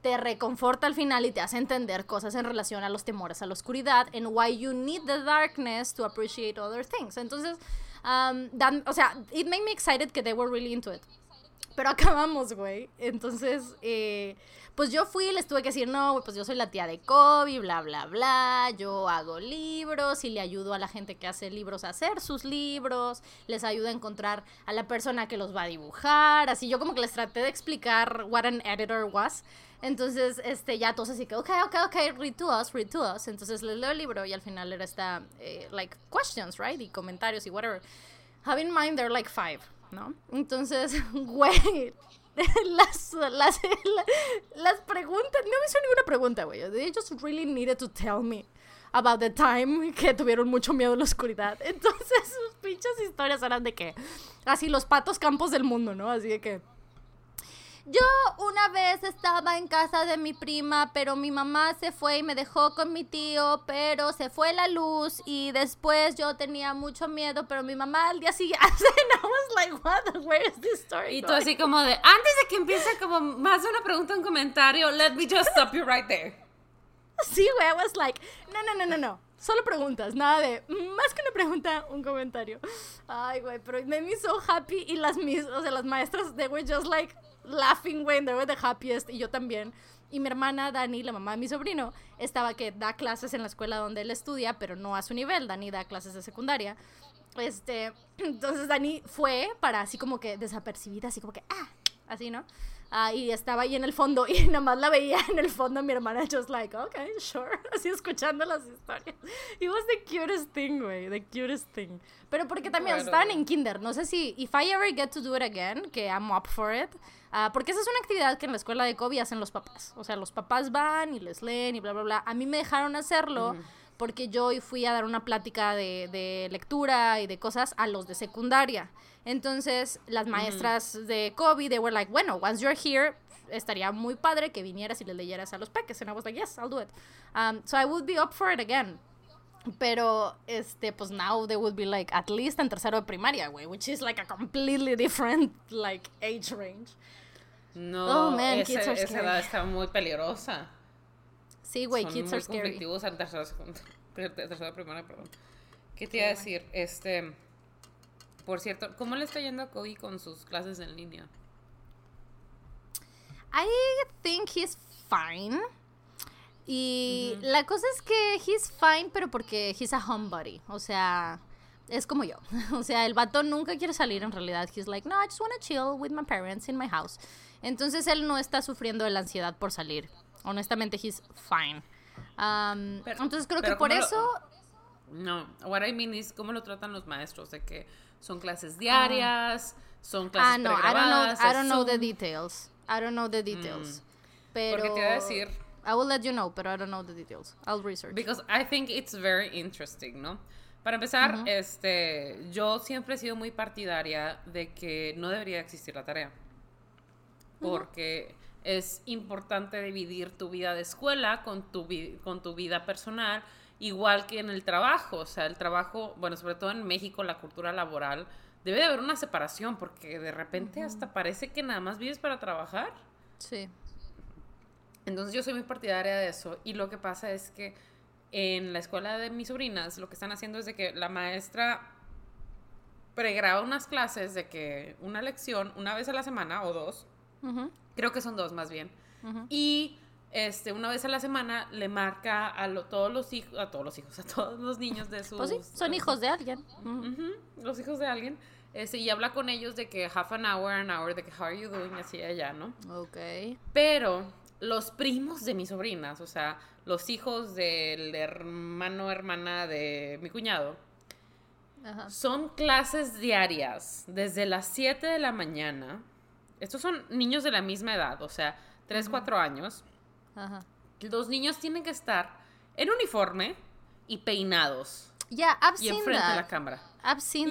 te reconforta al final y te hace entender cosas en relación a los temores a la oscuridad and why you need the darkness to appreciate other things. Entonces, um, o sea, it made me excited que they were really into it. Pero acabamos, güey. Entonces, eh, pues yo fui les tuve que decir, no, pues yo soy la tía de Kobe, bla, bla, bla, yo hago libros y le ayudo a la gente que hace libros a hacer sus libros, les ayudo a encontrar a la persona que los va a dibujar, así yo como que les traté de explicar what an editor was. Entonces, este, ya todos así que, ok, ok, ok, read to us, read to us. Entonces les leo el libro y al final era esta, eh, like, questions, right? Y comentarios y whatever. Have in mind, they're like five, ¿no? Entonces, [LAUGHS] güey, [LAUGHS] las, las, las preguntas, no me hizo ninguna pregunta, güey. They just really needed to tell me about the time que tuvieron mucho miedo a la oscuridad. [LAUGHS] Entonces sus pinches historias eran de que, así los patos campos del mundo, ¿no? Así de que yo una vez estaba en casa de mi prima, pero mi mamá se fue y me dejó con mi tío, pero se fue la luz y después yo tenía mucho miedo, pero mi mamá al día siguiente, [LAUGHS] I was like, what, where is this story? Y tú así como de, antes de que empiece como más una pregunta, un comentario, let me just stop you right there. Sí, güey, I was like, no, no, no, no, no. Solo preguntas, nada de más que una pregunta, un comentario. Ay, güey, pero me me so happy y las mis, o sea, las maestras they were just like laughing when they were the happiest y yo también. Y mi hermana Dani, la mamá de mi sobrino, estaba que da clases en la escuela donde él estudia, pero no a su nivel. Dani da clases de secundaria. Este, [CLEARS THROAT] entonces Dani fue para así como que desapercibida, así como que, ah, así, ¿no? Ah, y estaba ahí en el fondo [LAUGHS] y nada más la veía en el fondo mi hermana just like, okay, sure, [LAUGHS] así escuchando las historias. It was the cutest thing, güey, the cutest thing. Pero porque también estaban en kinder, no sé si, if I ever get to do it again, que I'm up for it, uh, porque esa es una actividad que en la escuela de Kobe hacen los papás. O sea, los papás van y les leen y bla, bla, bla. A mí me dejaron hacerlo porque yo fui a dar una plática de, de, lectura y de cosas a los de secundaria. Entonces, las maestras de Kobe, they were like, bueno, once you're here, estaría muy padre que vinieras y le leyeras a los peques. And I was like, yes, I'll do it. Um, so I would be up for it again. Pero, este, pues now they would be like, at least en tercero de primaria, güey, which is like a completely different, like, age range. No, oh, man, esa, esa edad está muy peligrosa. Sí, güey, kids are scary. conflictivos en tercero [LAUGHS] tercero de primaria, perdón. ¿Qué te iba a decir? Este, por cierto, ¿cómo le está yendo a Cody con sus clases en línea? I think he's fine. Y la cosa es que he's fine, pero porque he's a homebody. O sea, es como yo. [LAUGHS] O sea, el vato nunca quiere salir en realidad. He's like, no, I just want to chill with my parents in my house. Entonces él no está sufriendo de la ansiedad por salir. Honestamente, he's fine. Um, entonces creo que por eso... No, what I mean is cómo lo tratan los maestros, de que son clases diarias, son clases Ah, no, I don't know, I don't know the details. I don't know the details. Pero... Porque te voy a decir... I will let you know, pero I don't know the details. I'll research. Because I think it's very interesting, ¿no? Para empezar, este, yo siempre he sido muy partidaria de que no debería existir la tarea. Porque es importante dividir tu vida de escuela con tu, con tu vida personal, igual que en el trabajo. O sea, el trabajo, bueno, sobre todo en México, la cultura laboral, debe de haber una separación, porque de repente hasta parece que nada más vives para trabajar. Sí. Entonces yo soy muy partidaria de eso. Y lo que pasa es que en la escuela de mis sobrinas lo que están haciendo es de que la maestra pregraba unas clases de que una lección una vez a la semana o dos, creo que son dos más bien, y este, una vez a la semana le marca a todos los hijos, a todos los hijos, a todos los niños de sus... Pues sí, son hijos de alguien. los hijos de alguien. Este, y habla con ellos de que half an hour, an hour, de que how are you doing, así allá, ¿no? Ok. Pero los primos de mis sobrinas, o sea, los hijos del hermano hermana de mi cuñado, son clases diarias desde las 7 de la mañana. Estos son niños de la misma edad, o sea, 3, 4 años. Ajá. Los niños tienen que estar en uniforme y peinados. Ya, Y enfrente de la cámara.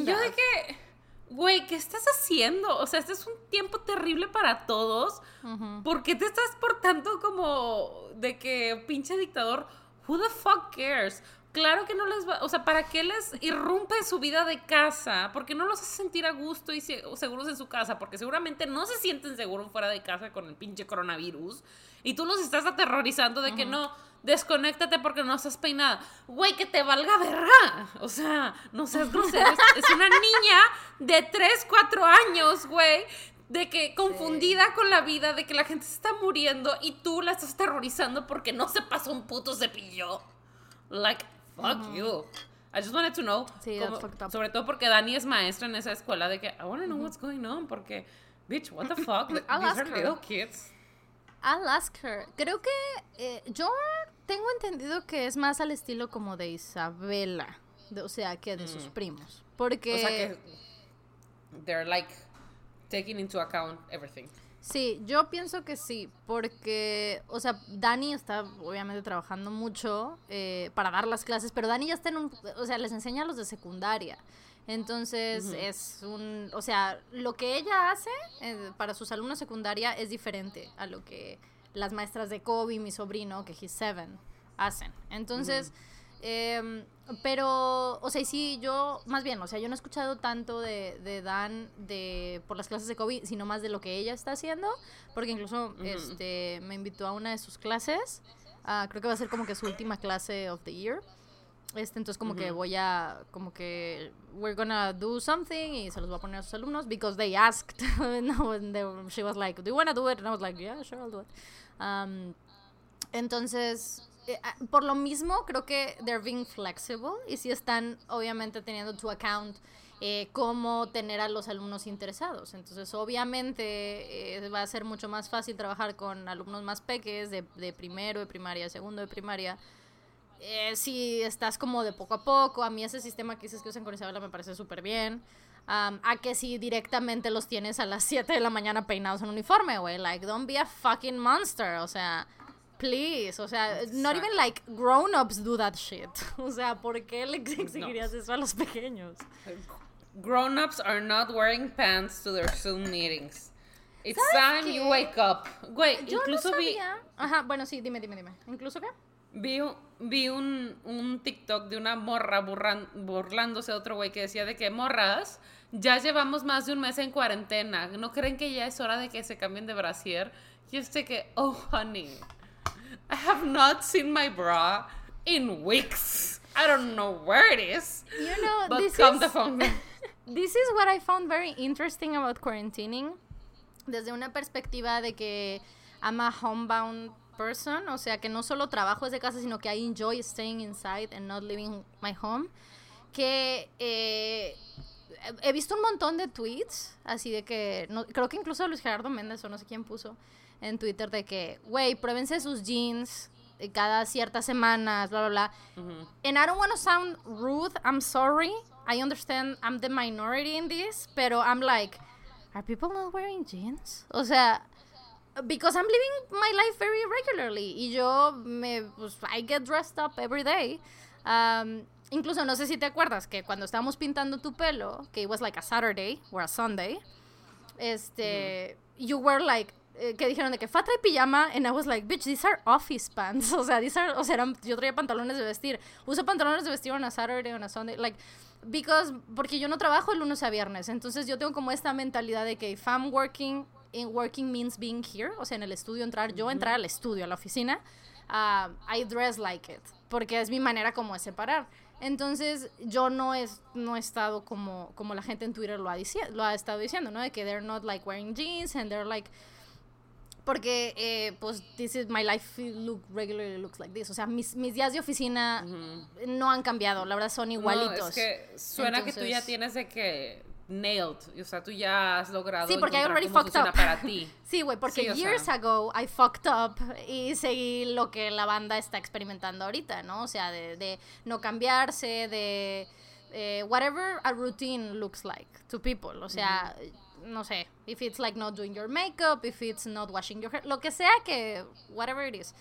y yo de que güey, ¿qué estás haciendo? O sea, este es un tiempo terrible para todos. ¿Por qué te estás portando como de que pinche dictador? Who the fuck cares? Claro que no les va, o sea, ¿para qué les irrumpe su vida de casa? Porque no los hace sentir a gusto y seguros en su casa, porque seguramente no se sienten seguros fuera de casa con el pinche coronavirus. Y tú los estás aterrorizando de que no, desconéctate porque no estás peinada. Güey, que te valga verga. O sea, no seas [LAUGHS] grosero. es una niña de 3, 4 años, güey. De que confundida con la vida, de que la gente se está muriendo y tú la estás terrorizando porque no se pasó un puto cepillo. Like, fuck you. I just wanted to know. Sí, sobre todo porque Dani es maestra en esa escuela de que I want to know what's going on porque, bitch, what the fuck? [LAUGHS] These are little kids. I'll ask her. Creo que eh, yo tengo entendido que es más al estilo como de Isabela, o sea, que de sus mm. primos. Porque... O sea que they're like taking into account everything. Sí, yo pienso que sí, porque, o sea, Dani está obviamente trabajando mucho eh, para dar las clases, pero Dani ya está en un, o sea, les enseña a los de secundaria. Entonces es un, o sea, lo que ella hace eh, para sus alumnos secundaria es diferente a lo que las maestras de Kobe, mi sobrino, que he's seven, hacen. Entonces, em, pero, o sea, sí, yo, más bien, o sea, yo no he escuchado tanto de, de, Dan de, por las clases de Kobe, sino más de lo que ella está haciendo, porque incluso este, me invitó a una de sus clases, ah, creo que va a ser como que su última clase of the year. Este, entonces como que voy a, como que, we're gonna do something y se los voy a poner a sus alumnos because they asked, [LAUGHS] no, she was like, do you wanna do it? And I was like, yeah, sure, I'll do it. Um, entonces, eh, ah, por lo mismo, creo que they're being flexible y si están obviamente teniendo to account eh, cómo tener a los alumnos interesados. Entonces, obviamente eh, va a ser mucho más fácil trabajar con alumnos más pequeños de, de primero de primaria, segundo de primaria, eh, si estás como de poco a poco, a mí ese sistema que dices que usan con Isabela me parece súper bien. a que si directamente los tienes a las 7 de la mañana peinados en uniforme, güey. Like, don't be a fucking monster. O sea, please. O sea, not even like grown-ups do that shit. [LAUGHS] O sea, ¿por qué le exigirías eso a los pequeños? Grown-ups are not wearing pants to their Zoom meetings. It's time you wake up. Güey, incluso vi. Ajá, bueno, sí, dime, dime, dime. ¿Incluso qué? Vi, vi un, un TikTok de una morra burlándose de otro güey que decía de que morras, ya llevamos más de un mes en cuarentena. ¿No creen que ya es hora de que se cambien de brasier? Y este que, oh honey, I have not seen my bra in weeks. I don't know where it is. You know, but this come is, the phone. [LAUGHS] this is what I found very interesting about quarantining. Desde una perspectiva de que I'm a homebound person, o sea que no solo trabajo desde casa, sino que I enjoy staying inside and not leaving my home. Que eh, he visto un montón de tweets, así de que, no, creo que incluso Luis Gerardo Méndez o no sé quién puso en Twitter de que, güey, pruébense sus jeans cada ciertas semanas, bla, bla, bla. And I don't want to sound rude, I'm sorry. I understand I'm the minority in this, pero I'm like, are people not wearing jeans? O sea, because I'm living my life very regularly y yo me, pues, I get dressed up every day. Um, incluso no sé si te acuerdas que cuando estábamos pintando tu pelo, que it was like a Saturday or a Sunday, este, you were like, eh, que dijeron de que Fat trae pijama, and I was like, bitch, these are office pants. [LAUGHS] O sea, these are, o sea, eran, yo traía pantalones de vestir. Uso pantalones de vestir on a Saturday, on a Sunday, like, because, porque yo no trabajo el lunes a viernes, entonces yo tengo como esta mentalidad de que if I'm working, in working means being here, o sea, en el estudio entrar, yo entrar al estudio, a la oficina, uh, I dress like it, porque es mi manera como de separar. Entonces, yo no, es, no he estado como, como la gente en Twitter lo ha, lo ha estado diciendo, ¿no? De que they're not like wearing jeans and they're like porque eh, pues this is my life look regularly looks like this. O sea mis, mis días de oficina no han cambiado la verdad son igualitos no, es que suena que tú ya tienes de que nailed o sea tú ya has logrado sí porque I already fucked up. para ti. [LAUGHS] Sí güey porque years ago I fucked up y seguí lo que la banda está experimentando ahorita no o sea de, de no cambiarse de eh, whatever a routine looks like to people. O sea no sé, if it's like not doing your makeup, if it's not washing your hair, lo que sea que, whatever it is.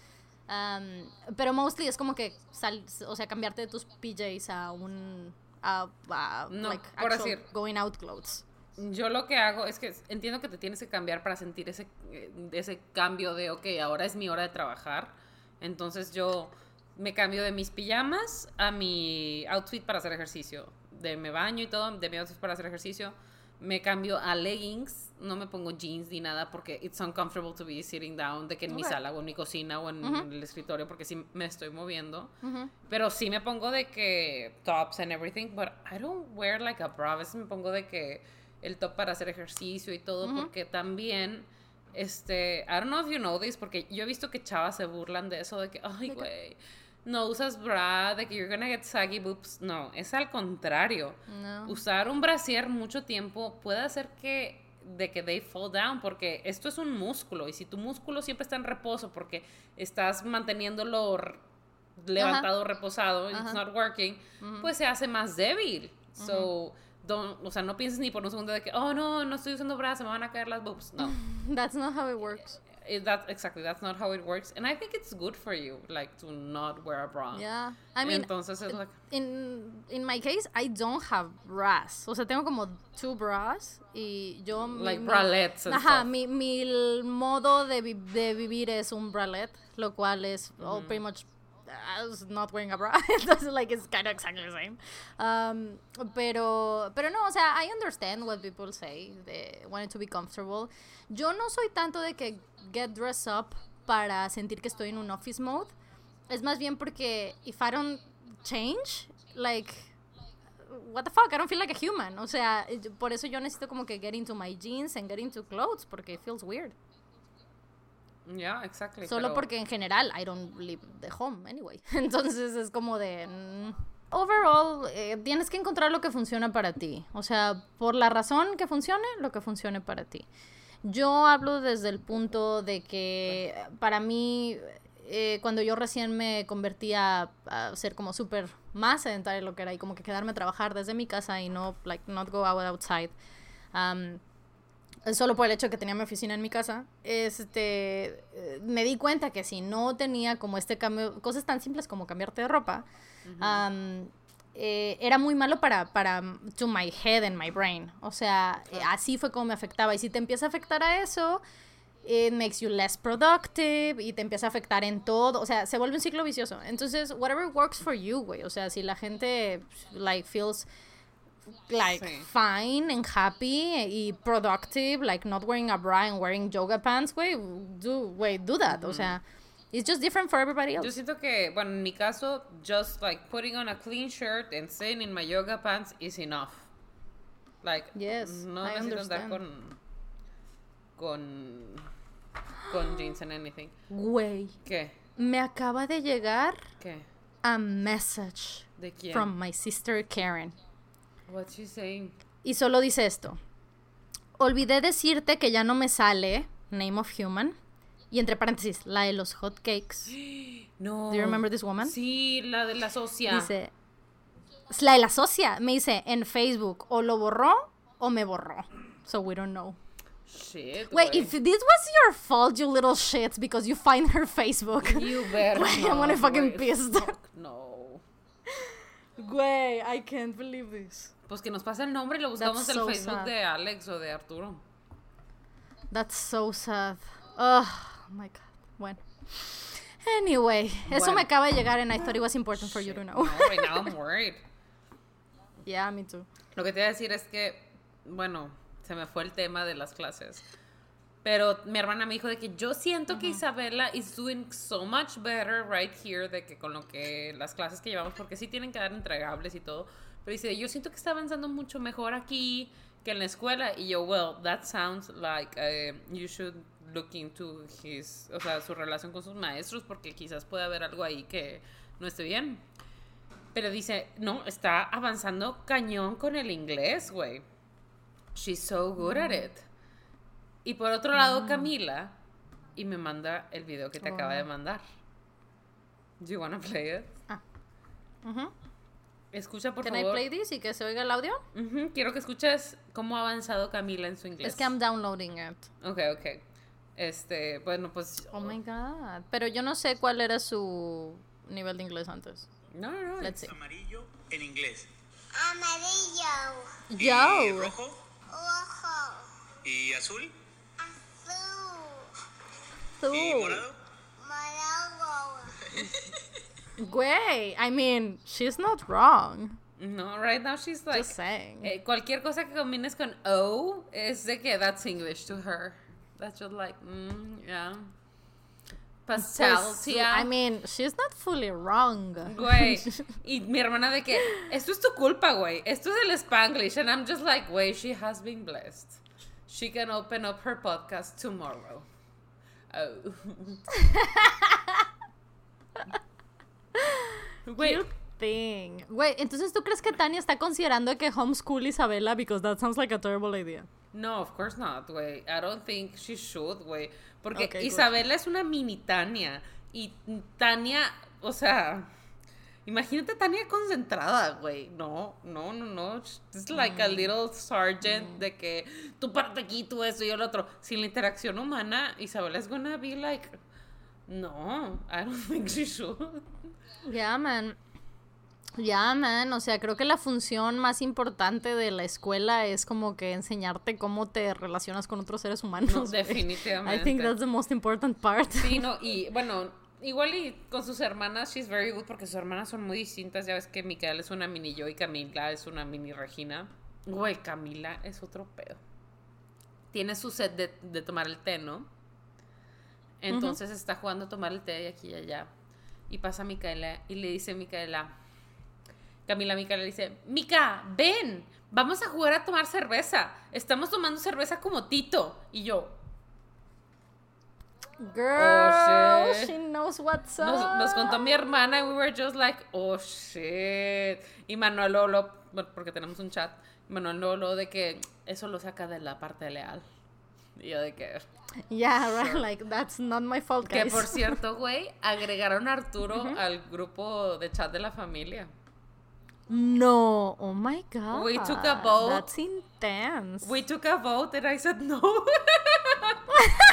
Um, pero mostly es como que, sal, o sea, cambiarte de tus PJs a un, a, no, like, por decir, going out clothes. Yo lo que hago es que entiendo que te tienes que cambiar para sentir ese, ese cambio de, ok, ahora es mi hora de trabajar. Entonces yo me cambio de mis pijamas a mi outfit para hacer ejercicio. De me baño y todo, de mi outfit para hacer ejercicio me cambio a leggings, no me pongo jeans ni nada porque it's uncomfortable to be sitting down, de que en mi sala o en mi cocina o en el escritorio porque sí me estoy moviendo. Pero sí me pongo de que tops and everything, but I don't wear like a bra. A veces me pongo de que el top para hacer ejercicio y todo porque también este, I don't know if you know this porque yo he visto que chavas se burlan de eso de que ay güey no usas bra, de que you're gonna get saggy boobs. No, es al contrario. Usar un brasier mucho tiempo puede hacer que de que they fall down porque esto es un músculo y si tu músculo siempre está en reposo porque estás manteniéndolo levantado, reposado, it's not working, pues se hace más débil. So, don't, o sea, no pienses ni por un segundo de que, oh no, no estoy usando bra, se me van a caer las boobs. No. [LAUGHS] That's not how it works it, that exactly that's not how it works and i think it's good for you like to not wear a bra yeah i mean entonces es like in in my case i don't have bras o sea tengo como two bras y yo like mi, bralettes and ajá stuff. mi mi modo de, de vivir es un bralette lo cual es mm -hmm. all pretty much I was not wearing a bra. [LAUGHS] Entonces, like, it's kind of exactly the same. Um, pero, pero no, o sea, I understand what people say. They want it to be comfortable. Yo no soy tanto de que get dressed up para sentir que estoy en un office mode. Es más bien porque if I don't change, like, what the fuck, I don't feel like a human. O sea, por eso yo necesito como que get into my jeans and get into clothes porque it feels weird. Yeah, exactly. Solo porque en general I don't leave the home anyway. [LAUGHS] Entonces es como de... Mm, overall, eh, tienes que encontrar lo que funciona para ti. O sea, por la razón que funcione, lo que funcione para ti. Yo hablo desde el punto de que para mí, eh, cuando yo recién me convertí a, ser como súper más sedentaria lo que era y como que quedarme a trabajar desde mi casa y no, like, not go out outside. Um, solo por el hecho de que tenía mi oficina en mi casa, este, me di cuenta que si no tenía como este cambio, cosas tan simples como cambiarte de ropa, eh, era muy malo para, para, to my head and my brain. O sea, eh, así fue como me afectaba. Y si te empieza a afectar a eso, it makes you less productive y te empieza a afectar en todo. O sea, se vuelve un ciclo vicioso. Entonces, whatever works for you, güey. O sea, si la gente, like, feels like fine and happy y productive, like not wearing a bra and wearing yoga pants, güey, do, do that. O sea, It's just different for everybody else. Yo siento que, bueno, en mi caso, just like putting on a clean shirt and staying in my yoga pants is enough. Like, yes, no I necesito andar understand. con, con, con jeans and anything. Güey, ¿Qué? me acaba de llegar ¿Qué? a message ¿De quién? from my sister Karen. What's she saying? Y solo dice esto. Olvidé decirte que ya no me sale Name of Human. Y entre paréntesis, la de los hotcakes. [GASPS] No. Do you remember this woman? Sí, la de la socia. Dice. La de la socia. Me dice en Facebook. O lo borró o me borró. So we don't know. Shit, Wait, if this was your fault, you little shits, because you find her Facebook. You better [LAUGHS] I'm gonna fucking pissed. Fuck no. Güey, I can't believe this. Pues que nos pase el nombre y lo buscamos That's en so el Facebook sad. de Alex o de Arturo. That's so sad. Oh my god. Bueno. Anyway, eso Bueno. me acaba de llegar and I thought it was important for you to know. No, right now I'm worried. [LAUGHS] yeah, me too. Lo que te iba a decir es que, bueno, se me fue el tema de las clases. Pero mi hermana me dijo de que yo siento que Isabela is doing so much better right here de que con lo que las clases que llevamos, porque sí tienen que dar entregables y todo. Pero dice, yo siento que está avanzando mucho mejor aquí que en la escuela. Y yo, well, that sounds like uh, you should look into his, o sea, su relación con sus maestros, porque quizás puede haber algo ahí que no esté bien. Pero dice, no, está avanzando cañón con el inglés, güey. She's so good at it. Y por otro lado, Camila, y me manda el video que te acaba de mandar. Do you wanna play it? Ujú. Escucha, por Can I favor. play this y que se oiga el audio? Quiero que escuches cómo ha avanzado Camila en su inglés. Es que I'm downloading it. Ok, ok. Este, bueno, pues... Oh my god. Pero yo no sé cuál era su nivel de inglés antes. No, no, no. Let's see. Amarillo en inglés. Amarillo, Y Yo. rojo rojo, y azul azul, y Tú. morado. morado, Güey, I mean, she's not wrong. No, right now she's like... Just saying. eh, cualquier cosa que combines con O es de que that's English to her. That's just like, mm, yeah. Pastel, Pues. I mean, she's not fully wrong. Güey, [LAUGHS] y mi hermana de que, esto es tu culpa, güey. Esto es el Spanglish. And I'm just like, güey, she has been blessed. She can open up her podcast tomorrow. Oh. Güey, thing. Güey, entonces tú crees que Tania está considerando que homeschool Isabela because that sounds like a terrible idea. No, of course not, güey. I don't think she should, güey. Porque Okay, good. Isabela es una mini Tania. Y Tania, o sea, imagínate Tania concentrada, güey. No, no, no, no. Es like Mm. a little sergeant de que tú parte aquí, tú eso y el otro. Sin la interacción humana, Isabela es gonna be like, no, I don't [LAUGHS] think she should. Ya, man. Ya, man. O sea, creo que la función más importante de la escuela es como que enseñarte cómo te relacionas con otros seres humanos. No, definitivamente. I think that's the most important part. Sí, no, [LAUGHS] y bueno, igual y con sus hermanas, she's very good porque sus hermanas son muy distintas. Ya ves que Micaela es una mini yo y Camila es una mini Regina. Güey, Camila es otro pedo. Tiene su set de, de tomar el té, ¿no? Entonces está jugando a tomar el té de aquí y allá. Y pasa Micaela y le dice Micaela. Camila Micaela le dice, Mica, ven, vamos a jugar a tomar cerveza. Estamos tomando cerveza como Tito. Y yo, Girl, shit. she knows what's up. Nos, nos contó mi hermana y we were just like, oh shit. Y Manuel Lolo, porque tenemos un chat, Manuel Lolo de que eso lo saca de la parte leal. Y yo de que, Yeah, right. Sure. Like, that's not my fault, que por cierto, güey, agregaron a Arturo [LAUGHS] al grupo de chat de la familia. No, oh my god. We took a vote. That's intense. We took a vote and I said no. [LAUGHS] [LAUGHS]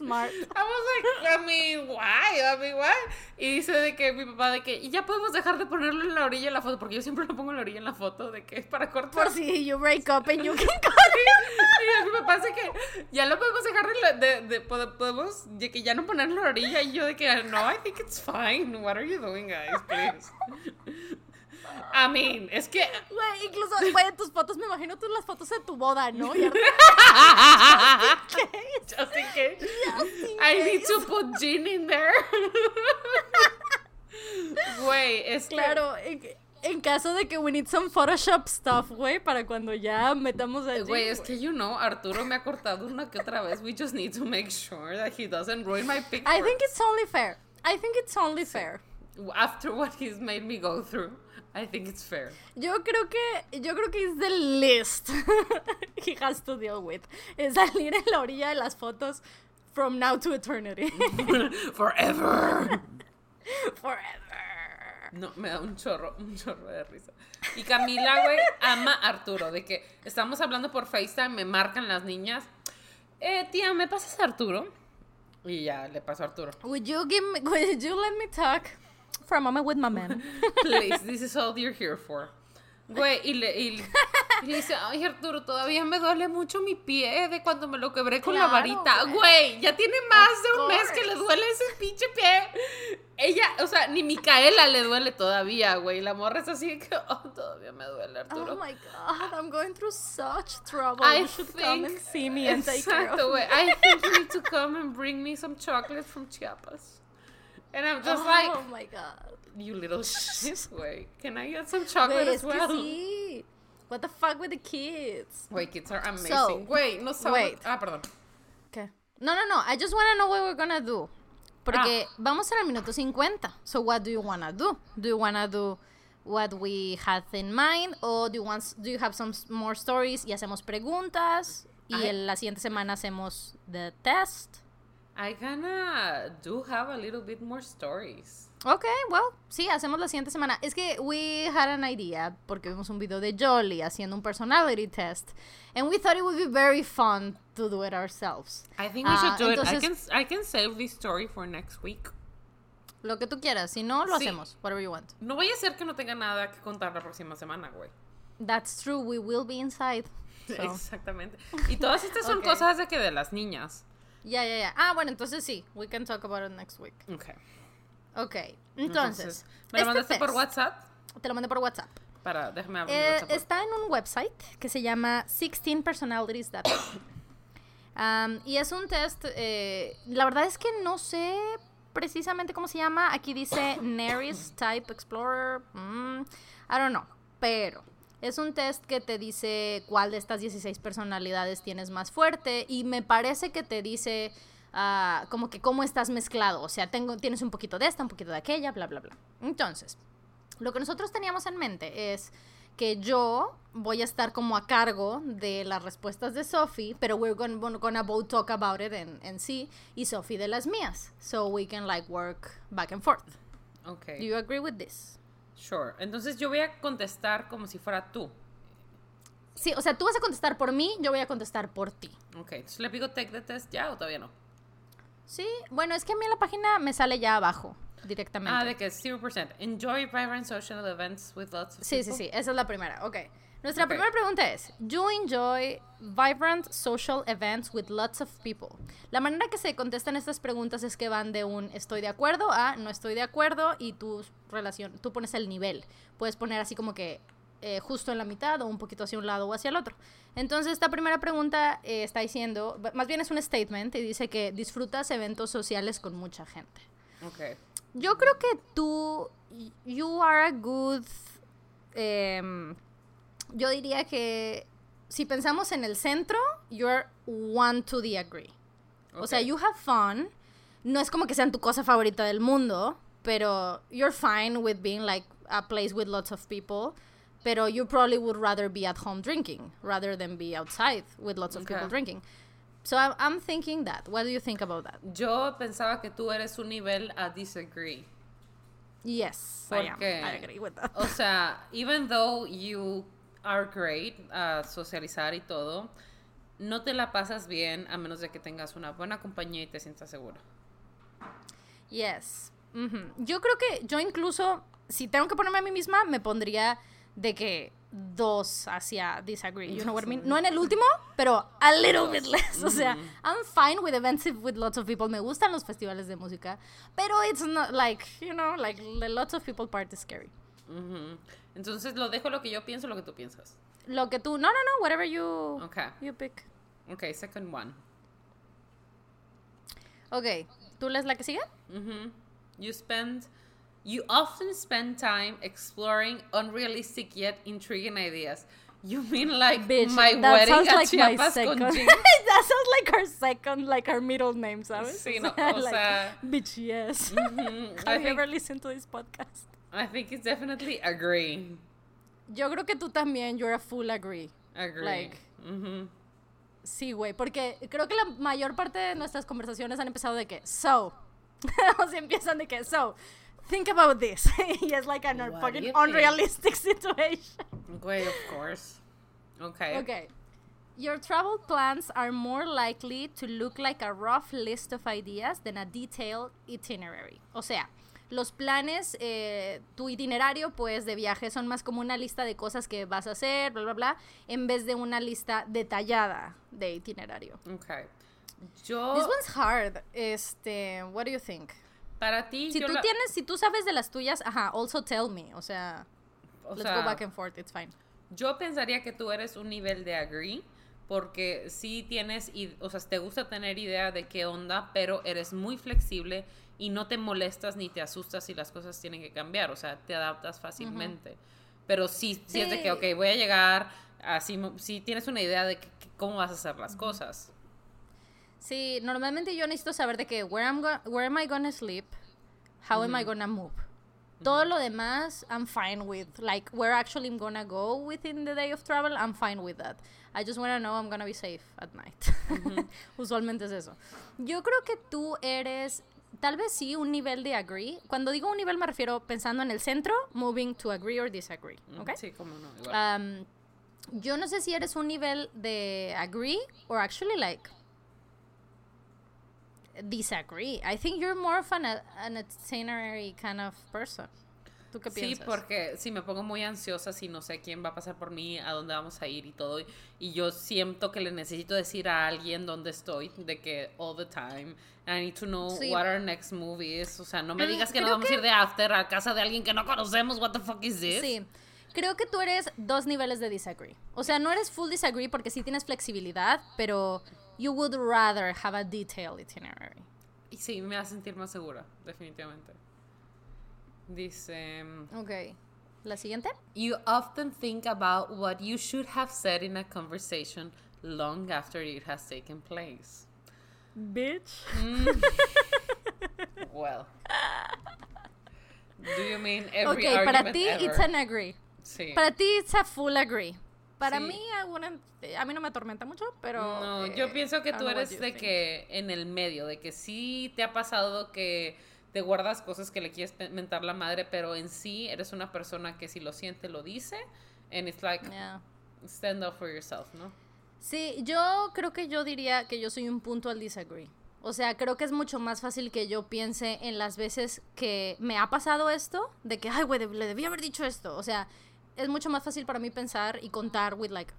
Smart. [LAUGHS] I was like, I mean, why? I mean, why? Y dice de que mi papá de que, y ya podemos dejar de ponerlo en la orilla de la foto, porque yo siempre lo pongo en la orilla en la foto, de que es para cortar. Por si you break up and you [LAUGHS] can cut Y mi papá dice que ya lo podemos dejar de, la- de, de- pode- podemos, de que ya no ponerlo en la orilla, y yo de que, no, I think it's fine. What are you doing, guys, please? I mean, es que... Güey, incluso, güey, en tus fotos, me imagino tú las fotos de tu boda, ¿no? Just in case. I need to put gin in there. Güey, es que- Claro, en, en caso de que we need some Photoshop stuff, güey, para cuando ya metamos allí. Güey, es que you know, Arturo me ha cortado una que otra vez. We just need to make sure that he doesn't ruin my picture. I think it's only fair. I think it's only fair. After what he's made me go through, I think it's fair. Yo creo que, yo creo que es the list [LAUGHS] he has to deal with. Es salir en la orilla de las fotos from now to eternity. [LAUGHS] Forever. Forever. No, me da un chorro, un chorro de risa. Y Camila, güey, ama a Arturo. De que estamos hablando por FaceTime, me marcan las niñas. Eh, tía, ¿me pasas a Arturo? Y ya, le paso a Arturo. Would you give me, would you let me talk for a moment with my man? Please, [LAUGHS] this is all you're here for. Güey, y le, y, y le dice, ay Arturo, todavía me duele mucho mi pie de cuando me lo quebré con la Claro, varita. güey. Güey, ya tiene más de un Of mes que le course. duele ese pinche pie. Ella, o sea, ni Micaela le duele todavía, güey. La morra es así que, oh, todavía me duele, Arturo. Oh my god, I'm going through such trouble. I you should come and think- see me and take care Exacto, of güey. me. I think you need to come and bring me some chocolate from Chiapas. And I'm just like, oh my god. you little [LAUGHS] shit, güey. Can I get some chocolate Güey, as well? sí. What the fuck with the kids? Wait, kids are amazing. So, Wait, no wait. Ah, perdón. Okay. No, no, no. I just want to know what we're gonna do. Porque Ah. vamos al minuto 50. So what do you wanna do? Do you wanna do what we had in mind? Or do you want do you have some more stories y hacemos preguntas? Y el- la siguiente semana hacemos the test. I kinda do have a little bit more stories. Okay, well, sí, hacemos la siguiente semana. Es que we had an idea porque vimos un video de Jolly haciendo un personality test. And we thought it would be very fun to do it ourselves. I think we Ah, should do it. I can, entonces- I can save this story for next week. Lo que tú quieras. Si no, lo Sí. hacemos. Whatever you want. No vaya a ser que no tenga nada que contar la próxima semana, güey. That's true. We will be inside. [LAUGHS] So. Exactamente. Y todas estas son Ok. cosas de que de las niñas. Ya, ya, ya. Ah, bueno, entonces sí. We can talk about it next week. Ok. Ok. Entonces. ¿me lo este mandaste por WhatsApp? Te lo mandé por WhatsApp. Para, déjame abrir Eh, WhatsApp. está en un website que se llama 16personalities.com. Um, y es un test, eh, la verdad es que no sé precisamente cómo se llama. Aquí dice Neris Type Explorer. mm, I don't know. Pero es un test que te dice cuál de estas 16 personalidades tienes más fuerte. Y me parece que te dice ah, como que cómo estás mezclado. O sea, tengo, tienes un poquito de esta, un poquito de aquella, bla, bla, bla. Entonces, lo que nosotros teníamos en mente es que yo voy a estar como a cargo de las respuestas de Sophie, pero we're gonna, gonna both talk about it en, en sí, y Sophie de las mías. So we can like work back and forth. Ok. Do you agree with this? Sure. Entonces yo voy a contestar como si fuera tú. Sí, o sea, tú vas a contestar por mí, yo voy a contestar por ti. Ok. Entonces le pido take the test ya o todavía no. Sí, bueno, es que a mí en la página me sale ya abajo directamente. Ah, de que es 0%. Enjoy vibrant social events with lots of Sí, sí, people. sí, esa es la primera. Ok. Nuestra Ok. primera pregunta es, ¿You enjoy vibrant social events with lots of people? La manera que se contestan estas preguntas es que van de un estoy de acuerdo a no estoy de acuerdo y tu relación, tú pones el nivel. Puedes poner así como que eh, justo en la mitad o un poquito hacia un lado o hacia el otro. Entonces esta primera pregunta eh, está diciendo, más bien es un statement y dice que disfrutas eventos sociales con mucha gente. Ok. Yo creo que tú, you are a good, em, yo diría que si pensamos en el centro, you're one to the agree. O sea, you have fun. No es como que sean tu cosa favorita del mundo, pero you're fine with being like a place with lots of people. Pero you probably would rather be at home drinking rather than be outside with lots of people drinking. So I'm, I'm thinking that. What do you think about that? Yo pensaba que tú eres un nivel a disagree. Yes, I am. Porque- I agree with that. O sea, even though you are great a socializar y todo, no te la pasas bien a menos de que tengas una buena compañía y te sientas seguro. Yes. Ujú. Yo creo que yo incluso, si tengo que ponerme a mí misma, me pondría de que dos hacia disagree. You know what I mean? No en el último, pero a little bit less. O sea, I'm fine with events with lots of people. Me gustan los festivales de música, pero it's not like, you know, like the lots of people part is scary. Entonces lo dejo lo que yo pienso, lo que tú piensas. Lo que tú, no, no, no, whatever you, Okay. you pick. Ok, second one. Ok, ¿tú lees la que sigue? Mhm. You spend you often spend time exploring unrealistic yet intriguing ideas. You mean like Bitch, my wedding at like Chiapas con Jim? [LAUGHS] that sounds like our second, like our middle name, ¿sabes? Sí, no, sea, o like, sea, bitch, yes. [LAUGHS] Have you think- ever listened to this podcast? I think it's definitely agree. Yo creo que tú también, you're a full agree. Agree. Like- Mhm. Sí, güey, porque creo que la mayor parte de nuestras conversaciones han empezado de que, so, [LAUGHS] o sea, empiezan de que, so, think about this. [LAUGHS] y es like a What do fucking you think? unrealistic [LAUGHS] situation. Great, of course. Okay. Okay. Your travel plans are more likely to look like a rough list of ideas than a detailed itinerary. O sea, los planes, eh, tu itinerario, pues, de viaje son más como una lista de cosas que vas a hacer, bla, bla, bla, en vez de una lista detallada de itinerario. Okay. Yo This one's hard. Este, what do you think? para ti Si yo tú la- tienes, si tú sabes de las tuyas, ajá, also tell me. O sea, o let's sea, go back and forth, it's fine. Yo pensaría que tú eres un nivel de agree, porque sí tienes, o sea, te gusta tener idea de qué onda, pero eres muy flexible y no te molestas ni te asustas si las cosas tienen que cambiar, o sea, te adaptas fácilmente. Pero sí, sí, es de que, ok, voy a llegar, así, sí tienes una idea de que- que- cómo vas a hacer las cosas. Sí, normalmente yo necesito saber de que where, I'm go- where am I gonna sleep, how am I gonna move. Todo lo demás, I'm fine with. Like, where actually I'm gonna go within the day of travel, I'm fine with that. I just wanna know I'm gonna be safe at night. [LAUGHS] Usualmente es eso. Yo creo que tú eres, tal vez sí, un nivel de agree. Cuando digo un nivel me refiero pensando en el centro, moving to agree or disagree. Mm, ¿Ok? Sí, cómo no. igual. Um, yo no sé si eres un nivel de agree or actually like disagree. I think you're more of an, an itinerary kind of person. ¿Tú qué Sí, piensas? porque si me pongo muy ansiosa si no sé quién va a pasar por mí, a dónde vamos a ir y todo. Y yo siento que le necesito decir a alguien dónde estoy, de que all the time. I need to know Sí. what our next movie is. O sea, no me digas que nos vamos a ir de after a casa de alguien que no conocemos. What the fuck is this? Sí. Creo que tú eres dos niveles de disagree. O sea, no eres full disagree porque sí tienes flexibilidad, pero you would rather have a detailed itinerary. Y sí, me hace sentir más segura, definitivamente. Dice, Ok. ¿La siguiente? you often think about what you should have said in a conversation long after it has taken place. Bitch. [LAUGHS] Well. Do you mean every Ok, para ti ever? it's an agree. Sí. Para ti it's a full agree. Para Sí. mí, I wouldn't- a mí no me atormenta mucho, pero... No, eh, yo pienso que don't tú eres de think. que en el medio, de que sí te ha pasado que te guardas cosas que le quieres mentar la madre, pero en sí eres una persona que si lo siente lo dice, and it's like Yeah. stand up for yourself, ¿no? Sí, yo creo que yo diría que yo soy un punto al disagree. O sea, creo que es mucho más fácil que yo piense en las veces que me ha pasado esto, de que, ay, güey, le debí haber dicho esto. O sea, es mucho más fácil para mí pensar y contar with like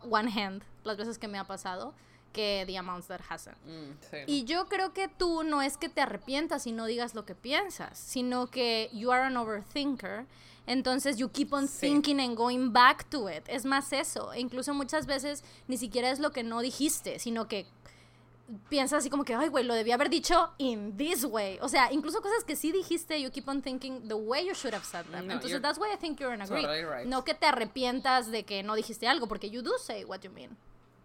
one hand las veces que me ha pasado que the amounts that hasn't. Mm, sí. Y yo creo que tú no es que te arrepientas y no digas lo que piensas, sino que you are an overthinker. Entonces you keep on Sí. thinking and going back to it. Es más eso. E incluso muchas veces ni siquiera es lo que no dijiste, sino que piensas así como que, ay, güey, lo debía haber dicho in this way. O sea, incluso cosas que sí dijiste, you keep on thinking the way you should have said them. No, Entonces that's why I think you're an agree. totally right. No que te arrepientas de que no dijiste algo, porque you do say what you mean.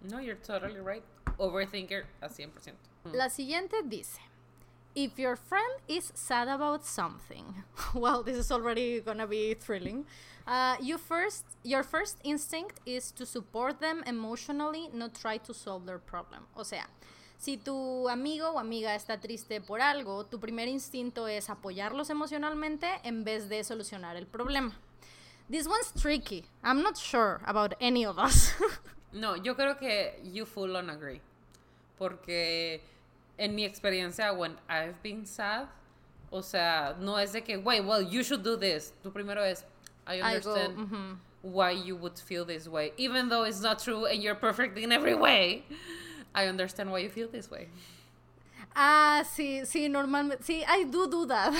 No, you're totally right. Overthinker a 100%. Mm. La siguiente dice, if your friend is sad about something, [LAUGHS] well, this is already gonna be thrilling. Uh, you first, your first instinct is to support them emotionally, not try to solve their problem. O sea, si tu amigo o amiga está triste por algo, tu primer instinto es apoyarlos emocionalmente en vez de solucionar el problema. This one's tricky. I'm not sure about any of us. [LAUGHS] No, yo creo que you full on agree. Porque en mi experiencia, when I've been sad, o sea, no es de que, wait, well, you should do this. Tu primero es, I understand why you would feel this way. Even though it's not true and you're perfect in every way, I understand why you feel this way. Ah, sí, sí, normalmente, sí, I do do that.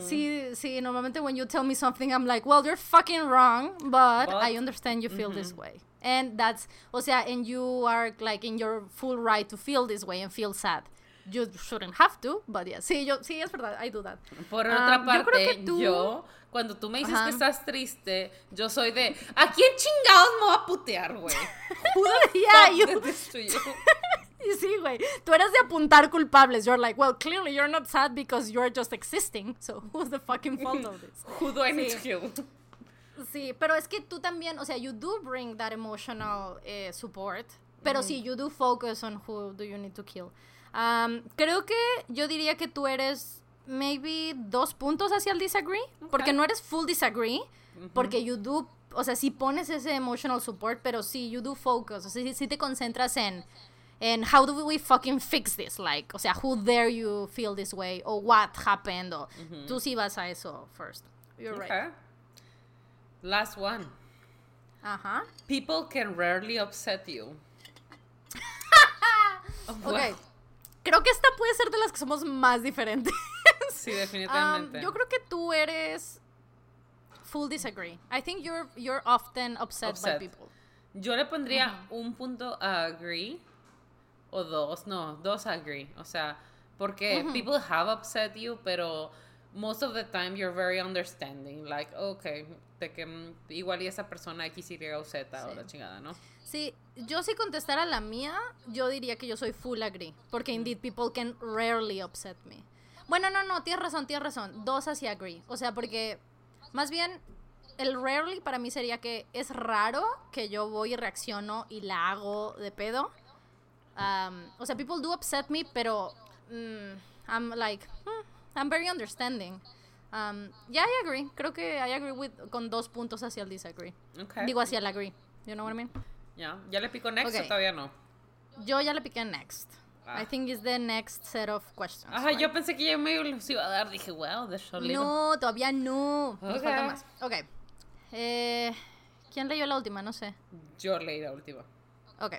Sí, sí, normalmente when you tell me something, I'm like, well, you're fucking wrong, but, But- I understand you feel this way. And that's, o sea, and you are like in your full right to feel this way and feel sad. you shouldn't have to, but yeah. Sí, yo, sí, es verdad, I do that. Por Um, otra yo parte, creo yo, que tú- cuando tú me dices Ajá. que estás triste, yo soy de, ¿a quién chingados me voy a putear, güey? [LAUGHS] Yeah, you- [LAUGHS] Y [LAUGHS] sí, güey. Tú eres de apuntar culpables. You're like, well, clearly you're not sad because you're just existing. So [LAUGHS] who's the fucking fault of this? [LAUGHS] Who do I need to kill? Sí, pero es que tú también, o sea, you do bring that emotional eh, support, pero sí, you do focus on who do you need to kill. Um, creo que yo diría que tú eres maybe dos puntos hacia el disagree, porque no eres full disagree, porque you do, o sea, sí pones ese emotional support, pero sí, you do focus, o sea, sí, sí te concentras en, en how do we fucking fix this, like, o sea, who dare you feel this way, o what happened, o tú sí vas a eso first. You're right. Okay. Last one. Ajá. People can rarely upset you. [LAUGHS] [LAUGHS] Ok. Wow. Creo que esta puede ser de las que somos más diferentes. [LAUGHS] Sí, Um, definitivamente. yo creo que tú eres full disagree. I think you're you're often upset, Upset. by people. Yo le pondría un punto a agree o dos, no, dos agree. O sea, porque people have upset you, pero most of the time you're very understanding. Like, okay, de que mm, igual y esa persona X, Y o Z o la chingada, ¿no? Sí, yo si contestara la mía, yo diría que yo soy full agree, porque indeed people can rarely upset me. Bueno, no, no, tienes razón, tienes razón. Dos hacia agree. O sea, porque más bien el rarely para mí sería que es raro que yo voy y reacciono y la hago de pedo. Um, o sea, people do upset me, pero mm, I'm like, hmm, I'm very understanding. Um, yeah, I agree. Creo que I agree with, con dos puntos hacia el disagree. Okay. Digo hacia el agree. You know what I mean? ya, ¿ya le pico next Ok. o todavía no? Yo ya le piqué next. Ah. I think it's the next set of questions. Ajá, right? yo pensé que ya me los iba a dar. Dije, wow, de. No, todavía no. Nos Ok. falta más. Ok. Eh, ¿Quién leyó la última? No sé. Yo leí la última. Ok.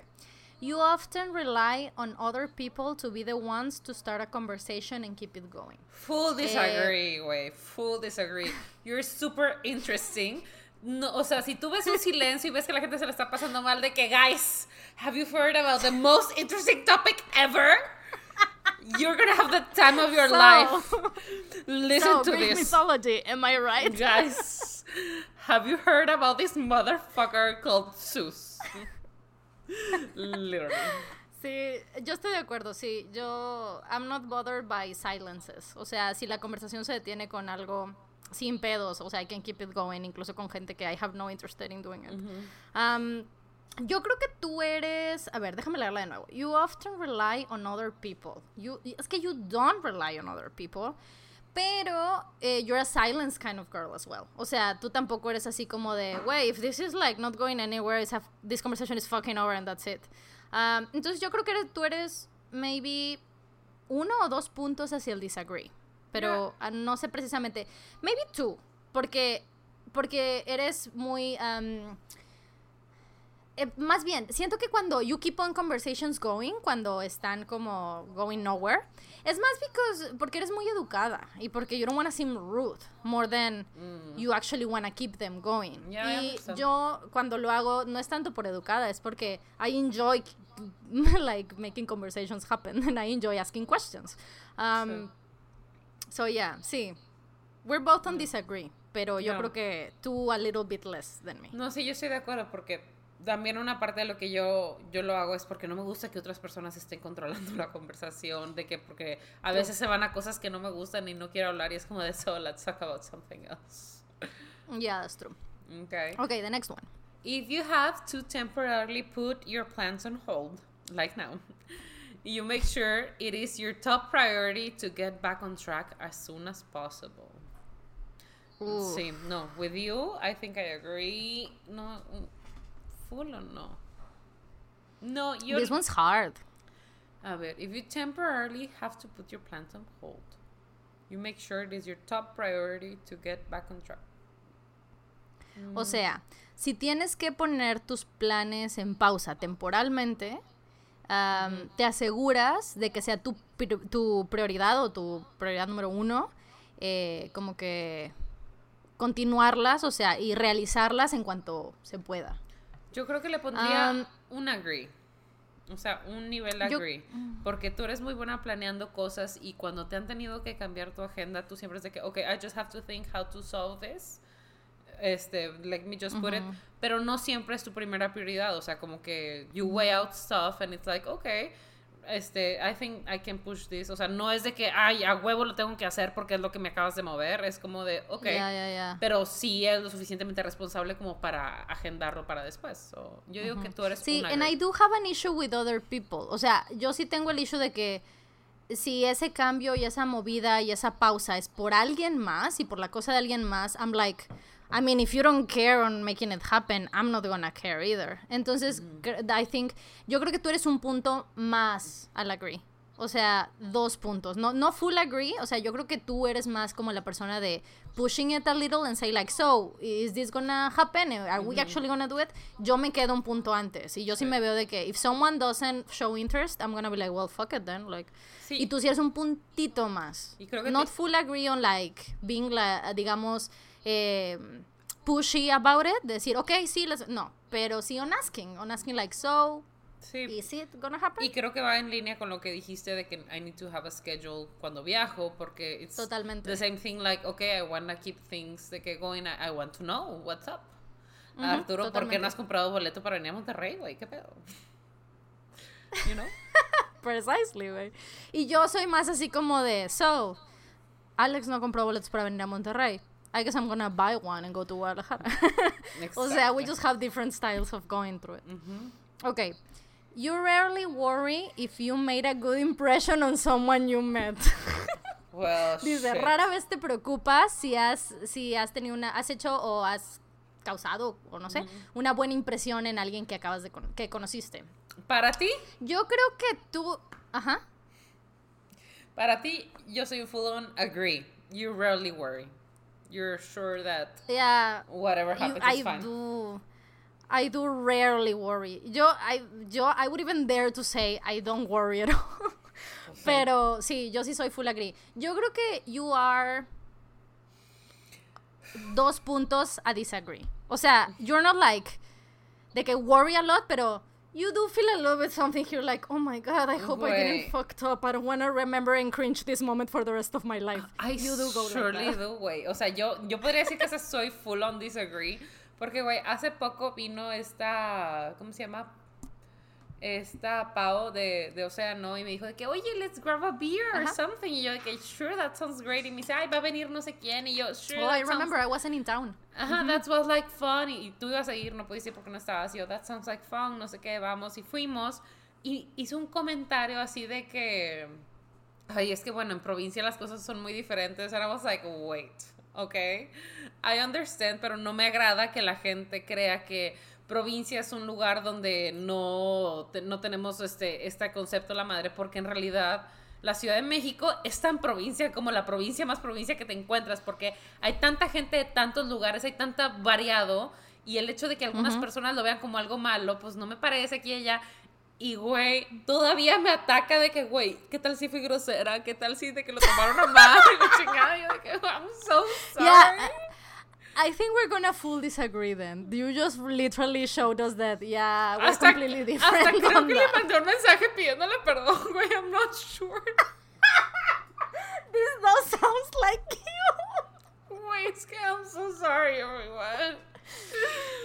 You often rely on other people to be the ones to start a conversation and keep it going. Full eh, disagree, güey. Full disagree. You're super interesting. No, o sea, si tú ves un silencio y ves que la gente se le está pasando mal de que, guys, have you heard about the most interesting topic ever? You're gonna have the time of your So- life. Listen so, to Greek this. mythology, am I right? Guys, have you heard about this motherfucker called Zeus? Literally. Sí, yo estoy de acuerdo, sí. Yo, I'm not bothered by silences. O sea, si la conversación se detiene con algo sin pedos, o sea, I can keep it going, incluso con gente que I have no interest in doing it. Um, yo creo que tú eres, a ver, déjame leerla de nuevo. You often rely on other people. You, es que you don't rely on other people. Pero eh, you're a silence kind of girl as well. O sea, tú tampoco eres así como de, wey, if this is like not going anywhere, it's this conversation is fucking over and that's it. Um, entonces yo creo que eres- tú eres maybe uno o dos puntos hacia el disagree. Pero ah, no sé precisamente. Maybe two. Porque, porque eres muy... um, eh, más bien, siento que cuando you keep on conversations going, cuando están como going nowhere, es más because, porque eres muy educada y porque you don't want to seem rude more than you actually want to keep them going. Yeah, y yo cuando lo hago no es tanto por educada, es porque I enjoy [LAUGHS] like making conversations happen [LAUGHS] and I enjoy asking questions. Um, So yeah, sí. We're both on disagree, pero yo creo que tú a little bit less than me. No, sí, yo estoy de acuerdo porque también una parte de lo que yo, yo lo hago es porque no me gusta que otras personas estén controlando [LAUGHS] la conversación, de que porque a veces se van a cosas que no me gustan y no quiero hablar y es como de so, let's talk about something else. Yeah, that's true. Okay. Okay, the next one. If you have to temporarily put your plans on hold, like now, [LAUGHS] you make sure it is your top priority to get back on track as soon as possible. Ooh. Sí, no, with you, I think I agree. No, full or no? No, you. This one's hard. A ver, if you temporarily have to put your plans on hold, you make sure it is your top priority to get back on track. O sea, si tienes que poner tus planes en pausa temporalmente, te aseguras de que sea tu, tu prioridad o tu prioridad número uno, eh, como que continuarlas, o sea, y realizarlas en cuanto se pueda. Yo creo que le pondría Um, un agree. O sea, un nivel Yo- agree. Porque tú eres muy buena planeando cosas y cuando te han tenido que cambiar tu agenda, tú siempre es de que, ok, I just have to think how to solve this. Este, let me just put it. Pero no siempre es tu primera prioridad. O sea, como que you weigh out stuff and it's like, ok, este, I think I can push this. O sea, no es de que, ay, a huevo lo tengo que hacer porque es lo que me acabas de mover. Es como de, ok. Pero sí es lo suficientemente responsable como para agendarlo para después. So, yo digo que tú eres Sí, una and I do have an issue with other people. O sea, yo sí tengo el issue de que si ese cambio y esa movida y esa pausa es por alguien más y por la cosa de alguien más, I'm like, I mean, if you don't care on making it happen, I'm not gonna care either. Entonces, I think, yo creo que tú eres un punto más al agree. O sea, dos puntos. No, no full agree. O sea, yo creo que tú eres más como la persona de pushing it a little and say like, so, is this gonna happen? Are we actually gonna do it? Yo me quedo un punto antes. Y yo sí me veo de que if someone doesn't show interest, I'm gonna be like, well, fuck it then. Like, Sí. Y tú sí eres un puntito más. Y creo que Not full agree on like being, la, digamos, eh, pushy about it. Decir, ok, sí, let's... no. Pero sí on asking. On asking like, so, Sí. is it gonna happen? Y creo que va en línea con lo que dijiste de que I need to have a schedule cuando viajo porque it's Totalmente. the same thing like okay I want to keep things de que going I, I want to know what's up Arturo ¿por qué totalmente. no has comprado boleto para venir a Monterrey güey qué pedo [LAUGHS] you know [LAUGHS] Precisely, güey. Y yo soy más así como de, so, Alex no compró boletos para venir a Monterrey. I guess I'm gonna buy one and go to Guadalajara. [LAUGHS] o sea, we just have different styles of going through it. Okay. You rarely worry if you made a good impression on someone you met. [LAUGHS] well Dice, shit. rara vez te preocupas si has, si has tenido una, has hecho o has causado, o no sé, una buena impresión en alguien que acabas de, con- que conociste. para ti Yo creo que tú, ajá. para ti yo soy un full on agree you rarely worry you're sure that Yeah, whatever you- happens I is fine do. I do rarely worry. Yo, I, yo, I would even dare to say I don't worry at all. Pero sí, yo sí soy full agree. Yo creo que you are dos puntos a disagree. O sea, you're not like de que worry a lot, pero you do feel a little bit something here like, oh my god, I hope I didn't fucked up. I don't want to remember and cringe this moment for the rest of my life. I you do go like surely that. do, güey. O sea, yo, yo podría decir que soy full on disagree. Porque, güey, hace poco vino esta. ¿Cómo se llama? Esta Pau de, de Océano y me dijo de que, oye, let's grab a beer or Ajá. something. Y yo de que, sure, that sounds great. Y me dice, ay, va a venir no sé quién. Y yo, sure. Oh, I sounds- remember I wasn't in town. Ajá, that was like fun. Y tú ibas a ir, no pudiste ir porque no estabas. Y yo, that sounds like fun, no sé qué, vamos. Y fuimos. Y hizo un comentario así de que. Ay, es que bueno, en provincia las cosas son muy diferentes. And I was like, wait, okay. I understand, pero no me agrada que la gente crea que provincia es un lugar donde no, no tenemos este, este concepto de la madre, porque en realidad la Ciudad de México es tan provincia como la provincia más provincia que te encuentras, porque hay tanta gente de tantos lugares, hay tanta variado, y el hecho de que algunas personas lo vean como algo malo, pues no me parece aquí y allá. Y, güey, todavía me ataca de que, güey, ¿qué tal si fui grosera? ¿Qué tal si de que lo tomaron a mal? Y la chingada, yo de que, I'm so sorry. Yeah, I think we're gonna full disagree then. You just literally showed us that, yeah, we're hasta, completely different. hasta creo que le that. mandé un mensaje pidiéndole perdón, güey, I'm not sure. [LAUGHS] This does sounds like you. Güey, es que I'm so sorry, everyone.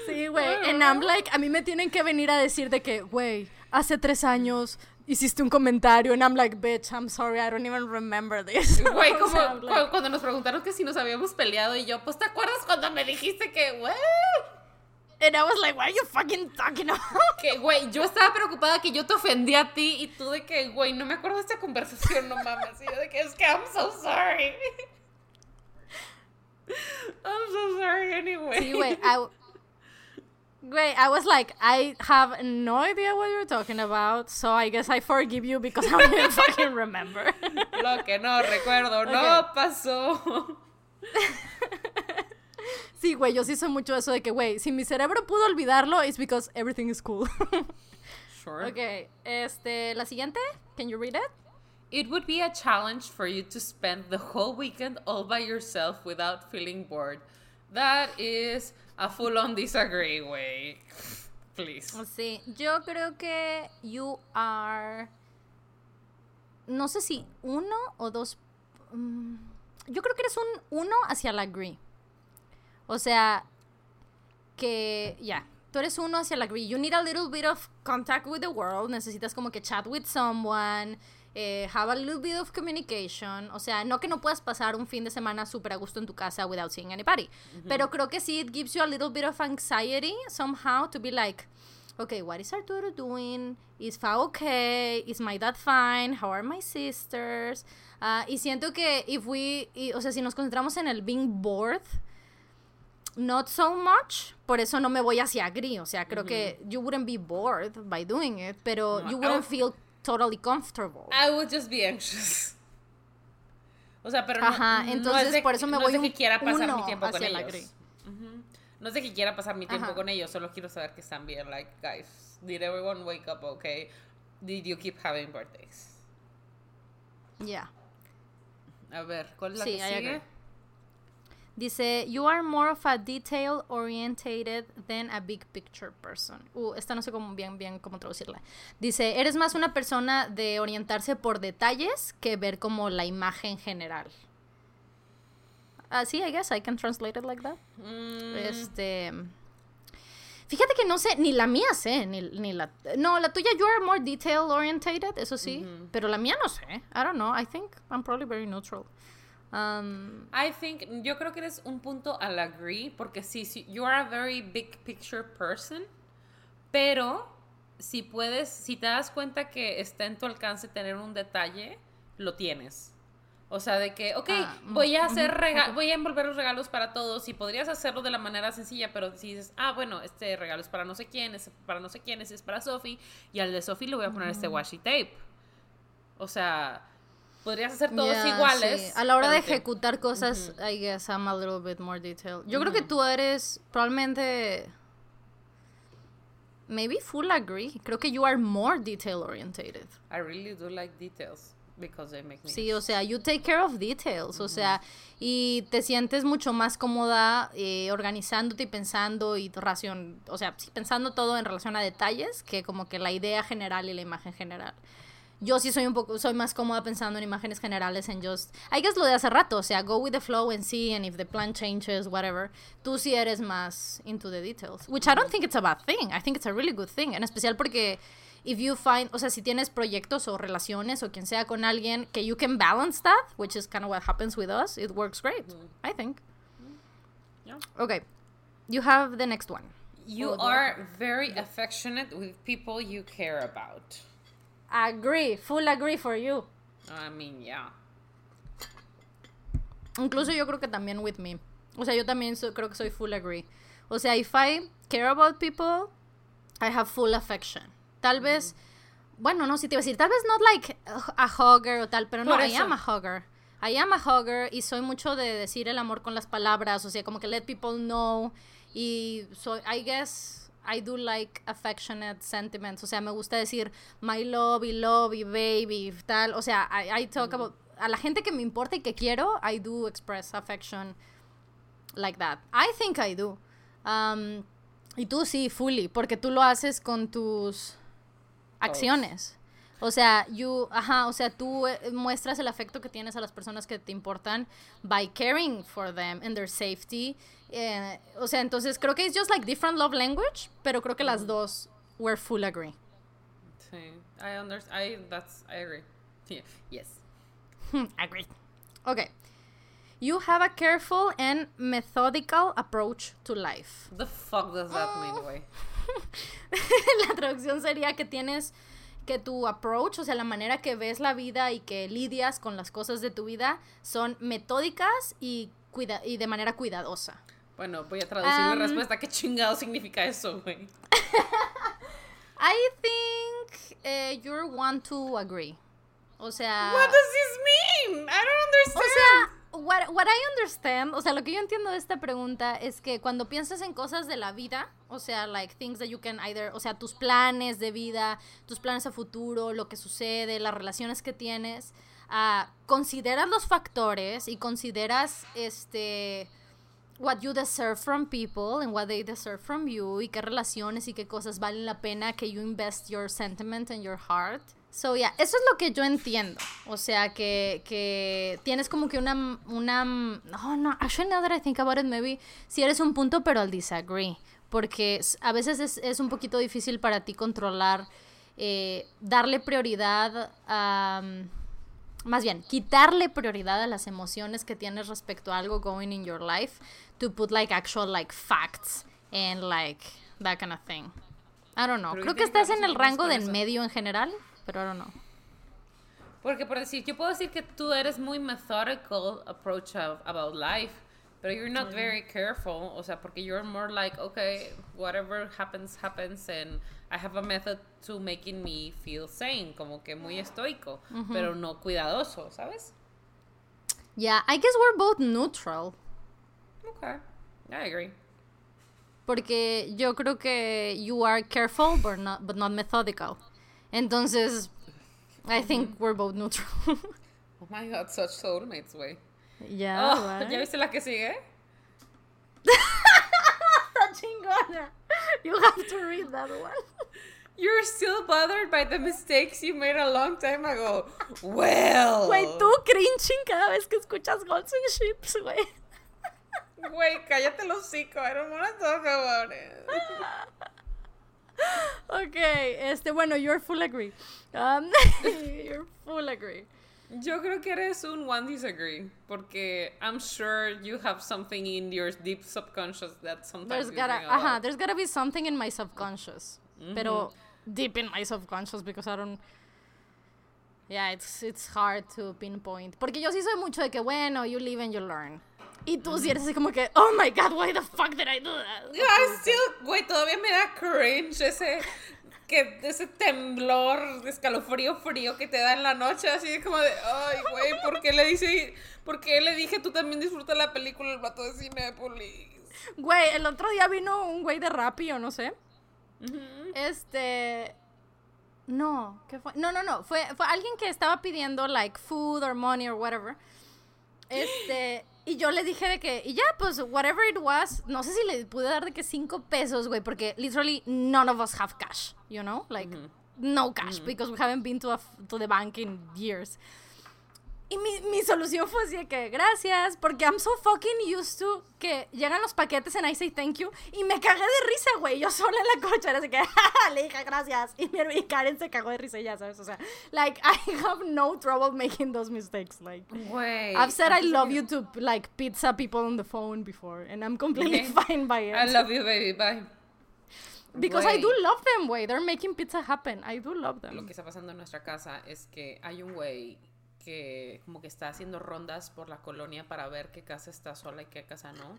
Sí, güey. And I'm like, a mí me tienen que venir a decir de que, güey, hace tres años hiciste un comentario. And I'm like, bitch, I'm sorry, I don't even remember this. [LAUGHS] Güey, [LAUGHS] como sea, cu- like, cuando nos preguntaron que si nos habíamos peleado y yo, pues, ¿te acuerdas cuando me dijiste que, güey? And I was like, what are you fucking talking about? Que, güey, yo estaba preocupada que yo te ofendí a ti y tú de que, güey, no me acuerdo de esta conversación, no mames. Y yo de que, es que I'm so sorry. [LAUGHS] I'm so sorry anyway. Sí, güey. I, Great. I was like, I have no idea what you're talking about, so I guess I forgive you because I don't even fucking remember. [LAUGHS] Lo que no recuerdo no pasó. [LAUGHS] Sí, güey, yo sí soy mucho eso de que, güey, si mi cerebro pudo olvidarlo, it's because everything is cool. [LAUGHS] Sure. ok, este, la siguiente, can you read it? It would be a challenge for you to spend the whole weekend all by yourself without feeling bored. That is a full on disagree, güey. Please. Sí, yo creo que you are. No sé si uno o dos. mm, yo creo que eres un uno hacia la agree. O sea, que ya. Tú eres uno hacia la agree. You need a little bit of contact with the world. Necesitas como que chat with someone. Eh, have a little bit of communication. O sea, no que no puedas pasar un fin de semana súper a gusto en tu casa without seeing anybody. Pero creo que sí, it gives you a little bit of anxiety somehow to be like, okay, what is Arturo doing? Is Fa okay? Is my dad fine? How are my sisters? Ah, y siento que if we, y- o sea, si nos concentramos en el being bored, not so much, por eso no me voy hacia agree, o sea, creo que you wouldn't be bored by doing it, pero No, you wouldn't would- feel totally comfortable. I would just be anxious. O sea, pero no, Ajá, no entonces es de, por eso me no voy es de que quiera pasar mi tiempo con ellos. No es de que quiera pasar mi tiempo Ajá. con ellos, solo quiero saber que están bien. Like, guys, did everyone wake up okay? Did you keep having birthdays? Yeah. A ver, ¿cuál es la Sí, que sigue? Dice, you are more of a detail orientated than a big picture person. Uh, esta no sé cómo bien, bien cómo traducirla. Dice, eres más una persona de orientarse por detalles que ver como la imagen general. Así, I guess I can translate it like that. Mm, Este. Fíjate que no sé, ni la mía sé, ni, ni la. No, la tuya, you are more detail orientated, eso sí. Pero la mía no sé. I don't know. I think I'm probably very neutral. Um, I think, yo creo que eres un punto al agree, porque sí, sí, you are a very big picture person, pero si puedes, si te das cuenta que está en tu alcance tener un detalle, lo tienes. O sea, de que, ok, Ah, mm, voy a hacer rega- voy a envolver los regalos para todos y podrías hacerlo de la manera sencilla, pero si dices, ah, bueno, este regalo es para no sé quién, es para no sé quién, ese es para Sophie, y al de Sophie le voy a poner este washi tape. O sea, podrías hacer todos yeah, iguales. sí. A la hora de te- ejecutar cosas, I guess I'm a little bit more detailed. Yo creo que tú eres probablemente. Maybe full agree. Creo que you are more detail orientated. I really do like details because they make me. Sí, o sea, you take care of details, o sea, y te sientes mucho más cómoda eh, organizándote y pensando y ración, o sea, pensando todo en relación a detalles que como que la idea general y la imagen general. Yo sí soy un poco, soy más cómoda pensando en imágenes generales en just, I guess lo de hace rato, o sea, go with the flow and see, and if the plan changes, whatever. Tú sí eres más into the details, which I don't think it's a bad thing, I think it's a really good thing, en especial porque if you find, o sea, si tienes proyectos o relaciones o quien sea con alguien que you can balance that, which is kind of what happens with us, it works great, I think. Yeah. Okay, you have the next one. You are very affectionate with people you care about. Agree, full agree for you. I mean, yeah. Incluso yo creo que también with me. O sea, yo también so- creo que soy full agree. O sea, if I care about people, I have full affection. Tal vez, bueno, no, si te iba a decir, tal vez not like a hugger o tal, pero no, Por I eso. am a hugger. I am a hugger y soy mucho de decir el amor con las palabras, o sea, como que let people know. Y soy, I guess, I do like affectionate sentiments. O sea, me gusta decir my love y love y baby tal. O sea, I, I talk about, a la gente que me importa y que quiero, I do express affection like that. I think I do. Um, y tú sí, fully, porque tú lo haces con tus acciones. O sea, you, ajá, o sea, tú eh, muestras el afecto que tienes a las personas que te importan by caring for them and their safety. Eh, o sea, entonces creo que es just like different love language, pero creo que las dos were full agree. Sí. I understand. I that's I agree. Yeah. Yes. agree. Okay. You have a careful and methodical approach to life. The fuck does that mean, güey? [LAUGHS] la traducción sería que tienes que tu approach, o sea, la manera que ves la vida y que lidias con las cosas de tu vida son metódicas y, cuida y de manera cuidadosa. Bueno, voy a traducir la Um, respuesta. ¿Qué chingado significa eso, güey? [LAUGHS] I think eh, you're one to agree. O sea, What does this mean? I don't o understand. sea, what, what I understand, o sea, lo que yo entiendo de esta pregunta es que cuando piensas en cosas de la vida, o sea, like things that you can either, o sea, tus planes de vida, tus planes a futuro, lo que sucede, las relaciones que tienes, ah, consideras los factores y consideras, este, what you deserve from people and what they deserve from you y qué relaciones y qué cosas valen la pena que you invest your sentiment and your heart. So, yeah, eso es lo que yo entiendo. O sea, que, que tienes como que una, una... Oh, no, actually now that I think about it, maybe si eres un punto, pero I'll disagree. Porque a veces es, es un poquito difícil para ti controlar, eh, darle prioridad a... más bien, quitarle prioridad a las emociones que tienes respecto a algo going in your life to put like actual like facts and like that kind of thing. I don't know. Pero Creo ¿y que estás en el rango del medio en general, pero I don't know. Porque por decir, yo puedo decir que tú eres muy methodical approach of, about life, pero you're not very careful, o sea, porque you're more like, okay, whatever happens, happens, and I have a method to making me feel sane, como que muy estoico, pero no cuidadoso, ¿sabes? Yeah, I guess we're both neutral. Okay, I agree. Porque yo creo que you are careful but not, but not methodical. Entonces, I think we're both neutral. [LAUGHS] Oh my god, such soulmates, way. Yeah, Oh? ¿Ya viste la que sigue? Está chingona. You have to read that one. You're still bothered by the mistakes you made a long time ago. Well. Güey, tú cringing cada vez que escuchas Golds and Ships, güey. Güey, cállate los hocico. I don't wanna talk about it. Ok, este, bueno, you're full agree. Um, [LAUGHS] you're full agree. Yo creo que eres un one disagree. Porque I'm sure you have something in your deep subconscious that sometimes There's you gotta, there's gotta be something in my subconscious. Pero deep in my subconscious because I don't. Yeah, it's, it's hard to pinpoint. Porque yo sí soy mucho de que, bueno, you live and you learn. Y tú sí eres así como que, oh my god, why the fuck did I do that? I still, güey, todavía me da cringe ese, que, ese temblor, de escalofrío frío que te da en la noche, así de como de, ay, güey, ¿por qué le dice, por qué le dije tú también disfruta la película El vato de Cinépolis? Güey, el otro día vino un güey de Rappi o no sé. Este. No, ¿qué fue? No, no, no. Fue, fue alguien que estaba pidiendo, like, food or money or whatever. Este. Y yo le dije de que. Y ya, pues, whatever it was. No sé si le pude dar de que cinco pesos, güey. Porque literally none of us have cash, you know? Like, no cash. Because we haven't been to, a, to the bank in years. Y mi, mi solución fue así de que, gracias, porque I'm so fucking used to que llegan los paquetes and I say thank you. Y me cagué de risa, güey. Yo sola en la cochera, así que, [LAUGHS] le dije gracias. Y, mi, y Karen se cagó de risa, ya sabes. O sea, like, [LAUGHS] I have no trouble making those mistakes. Like, Güey. I've said I love you to, like, pizza people on the phone before. And I'm completely Okay. [LAUGHS] fine by it. I love you, baby, bye. because I Güey. do love them, güey. They're making pizza happen. I do love them. Lo que está pasando en nuestra casa es que hay un güey que como que está haciendo rondas por la colonia para ver qué casa está sola y qué casa no.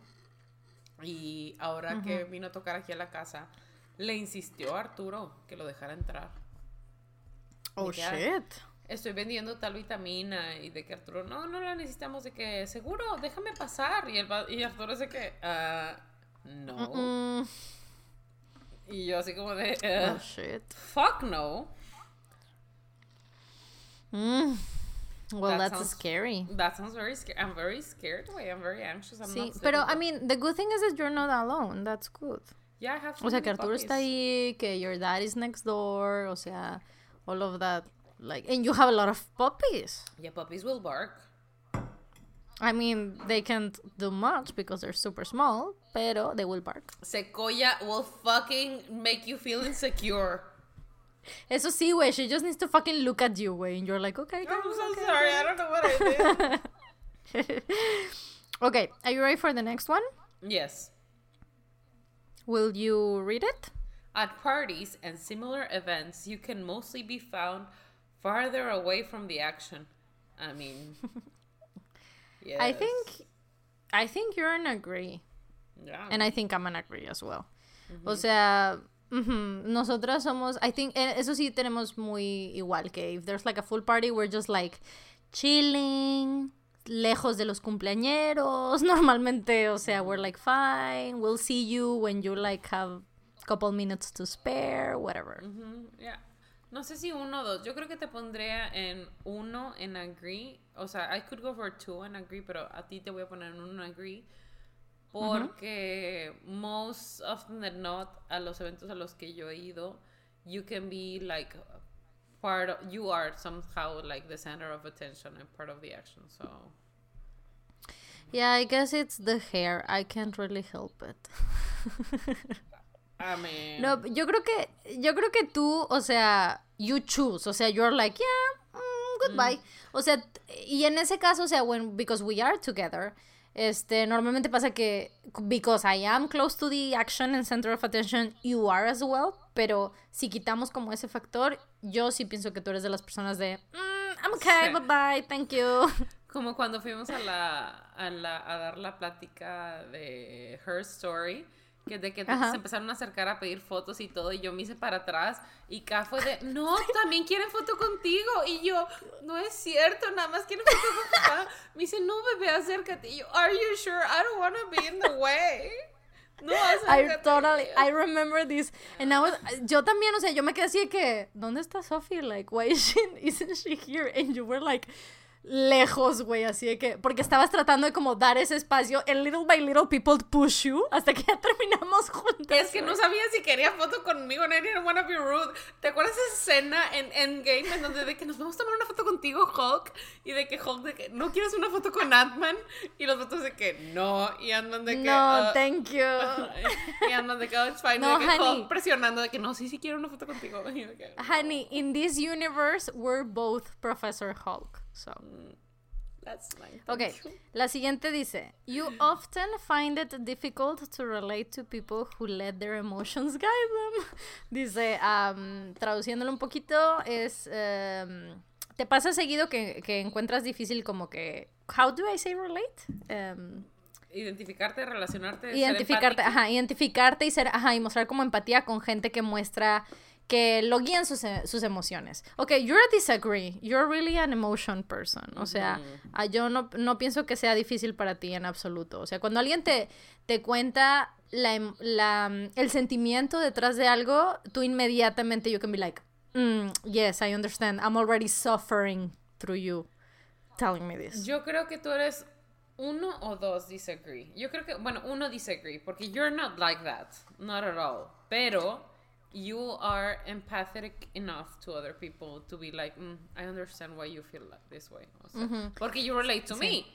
Y ahora que vino a tocar aquí a la casa, le insistió a Arturo que lo dejara entrar. Oh, Ya. shit. Estoy vendiendo tal vitamina y de que Arturo, no, no la necesitamos, de que seguro, déjame pasar. Y, el, va- y Arturo dice que, ah, no. Mm, Y yo así como de, oh, "Ugh, shit. fuck no. Mm. Well, That that's sounds- scary. That sounds very scary. I'm very scared, güey. I'm very anxious. I'm Sí, not pero I mean, the good thing is that you're not alone. That's good. Yeah, I have O sea, que Arturo está ahí, que your dad is next door, o sea, all of that. Like, and you have a lot of puppies. Yeah, puppies will bark. I mean, they can't do much because they're super small, pero they will bark. Sequoia will fucking make you feel insecure. Eso sí, güey, she just needs to fucking look at you, güey, and you're like, okay, I'm so okay, sorry. I don't know what I did. [LAUGHS] Okay, are you ready for the next one? yes. Will you read it? At parties and similar events, you can mostly be found farther away from the action. I mean, [LAUGHS] yes. I think, I think you're an agree. Yeah. And I think I'm an agree as well. Mm-hmm. O sea, ujú, nosotras somos, I think, eh, eso sí tenemos muy igual, que if there's like a full party, we're just like chilling, lejos de los cumpleañeros, [LAUGHS] normalmente, o sea, we're like fine, we'll see you when you like have a couple minutes to spare, whatever. Ujú, yeah. No sé si uno o dos. Yo creo que te pondría en uno en agree. O sea, I could go for two en agree, pero a ti te voy a poner en uno agree. Porque most often than not, a los eventos a los que yo he ido, you can be like part of, you are somehow like the center of attention and part of the action. So Yeah, I guess it's the hair. I can't really help it. I [LAUGHS] mean, No, yo creo que yo creo que tú, o sea, you choose, o sea, you're like, yeah, mm, goodbye. O sea, y en ese caso, o sea, when because we are together, este, normalmente pasa que because I am close to the action and center of attention, you are as well, pero si quitamos como ese factor, yo sí pienso que tú eres de las personas de, mm, I'm okay, Sí. bye bye, thank you. [LAUGHS] Como cuando fuimos a la, a la a dar la plática de Her Story, que de que Ajá. se empezaron a acercar a pedir fotos y todo, y yo me hice para atrás, y Ka fue de, no, también quieren foto contigo, y yo, no es cierto, nada más quieren foto con papá. Me dice, no, bebé, acércate, y yo, are you sure? I don't want to be in the way. No, I acércate. totally, I remember this. And I was, yo también, o sea, yo me quedé así de que, ¿dónde está Sophie? Like, why is she, [LAUGHS] isn't she here? And you were like, lejos, güey, así de que, porque estabas tratando de como dar ese espacio, and little by little people push you, hasta que ya [LAUGHS] terminamos juntas. Es que no sabía si quería foto conmigo, I didn't want to be rude. ¿Te acuerdas esa escena en Endgame en donde de que nos vamos a tomar una foto contigo, Hulk? Y de que Hulk de que no quieres una foto con Ant-Man y los otros de que no, y Ant-Man de que No, "Uh", thank you. [LAUGHS] y Ant-Man de que oh, it's fine, No, y de que honey. Hulk presionando de que no, sí, sí quiero una foto contigo. [LAUGHS] Y de que, Honey, in this universe, we're both Professor Hulk, so. That's fine. [LAUGHS] Ok, thank you. la siguiente dice, You often find it difficult to relate to people who let their emotions [LAUGHS] guide them. Dice, am, traduciéndolo un poquito, es, em, ¿te pasa seguido que, que encuentras difícil como que, how do I say relate? Em, Identificarte, relacionarte, identificarte, ajá, identificarte y ser, ajá, y mostrar como empatía con gente que muestra que lo guían sus, e- sus emociones. Ok, you're a disagree. You're really an emotion person. O sea, ah, yo no, no pienso que sea difícil para ti en absoluto. O sea, cuando alguien te, te cuenta la, em- la, mm, el sentimiento detrás de algo, tú inmediatamente you can be like, "Mm, yes, I understand. I'm already suffering through you telling me this. Yo creo que tú eres uno o dos disagree. Yo creo que, bueno, uno disagree, porque you're not like that. Not at all. Pero you are empathetic enough to other people to be like, "Mm, I understand why you feel like this way. O sea, Porque you relate to me.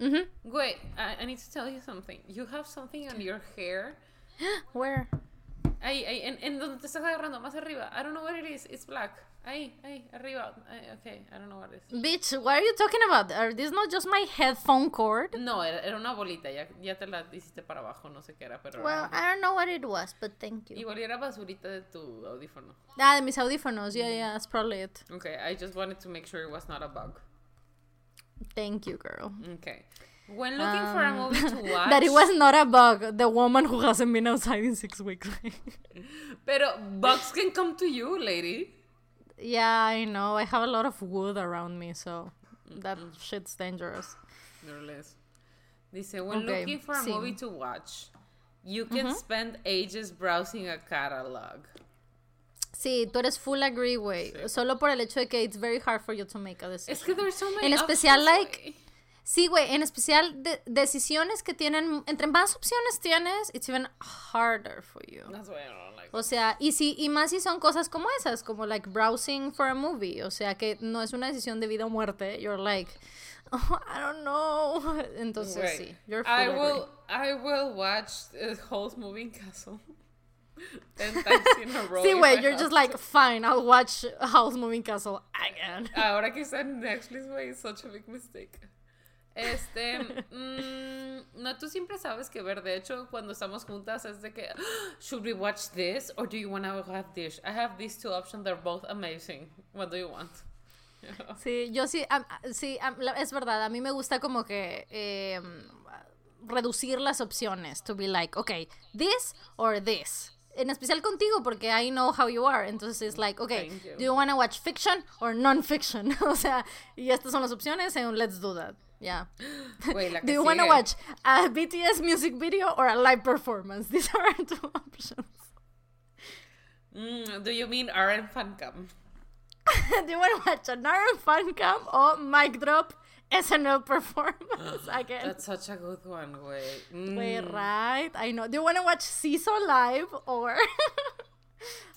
Ujú. Wait, I, I need to tell you something. You have something on your hair. [GASPS] Where? Ahí, ahí, en, en donde te estás agarrando, más arriba. I don't know what it is. It's black. Ahí, ahí, arriba. Ahí, okay, I don't know what it is. Bitch, what are you talking about? Are this not just my headphone cord? No, era, era una bolita, ya, ya te la hiciste para abajo, no sé qué era, pero... Well, era- I don't know what it was, but thank you. Igual era basurita de tu audífono. Ah, de mis audífonos. Yeah, yeah, that's probably it. Okay, I just wanted to make sure it was not a bug. Thank you, girl. Okay. When looking for a Um, movie to [LAUGHS] watch... that it was not a bug. The woman who hasn't been outside in six weeks. [LAUGHS] Pero bugs can come to you, lady. Yeah, I know. I have a lot of wood around me, so that shit's dangerous. No less. Dice, when Okay, looking for a sí. movie to watch, you can spend ages browsing a catalog. Sí, tú eres full agree, güey. Solo por el hecho de que it's very hard for you to make a decision. Es que there's so many En especial, like. Sí, güey, en especial de- decisiones que tienen, entre más opciones tienes, it's even harder for you. That's why I don't like O sea, y si y más si son cosas como esas, como like browsing for a movie, o sea, que no es una decisión de vida o muerte, you're like, [LAUGHS] oh, I don't know. [LAUGHS] Entonces Wait, sí, you're I will I will watch the whole movie [LAUGHS] in Castle. Sí, güey, you're just like, fine, I'll watch House Moving Castle again. Ahora que está en Netflix, güey, it's such a big mistake. Este, mm, no, tú siempre sabes que ver. De hecho, cuando estamos juntas es de que, "Ah, should we watch this or do you want to have this? I have these two options. They're both amazing. What do you want? [LAUGHS] Sí, yo sí, am- sí, la- es verdad, a mí me gusta como que eh, reducir las opciones, to be like, okay, this or this. En especial contigo, porque I know how you are. Entonces, es like, okay, you. do you want to watch fiction or non-fiction? [LAUGHS] o sea, y estas son las opciones, and let's do that. Yeah. [GASPS] [LAUGHS] Que Do you want to watch a BTS music video or a live performance? [LAUGHS] These are our two options. Mm, do you mean RM Fancam? [LAUGHS] do you want to watch an Iron Fan Cam or mic drop SNL performance [GASPS] again. That's such a good one, güey. Mm. Wait, right? I know. Do you want to watch Ciso live or?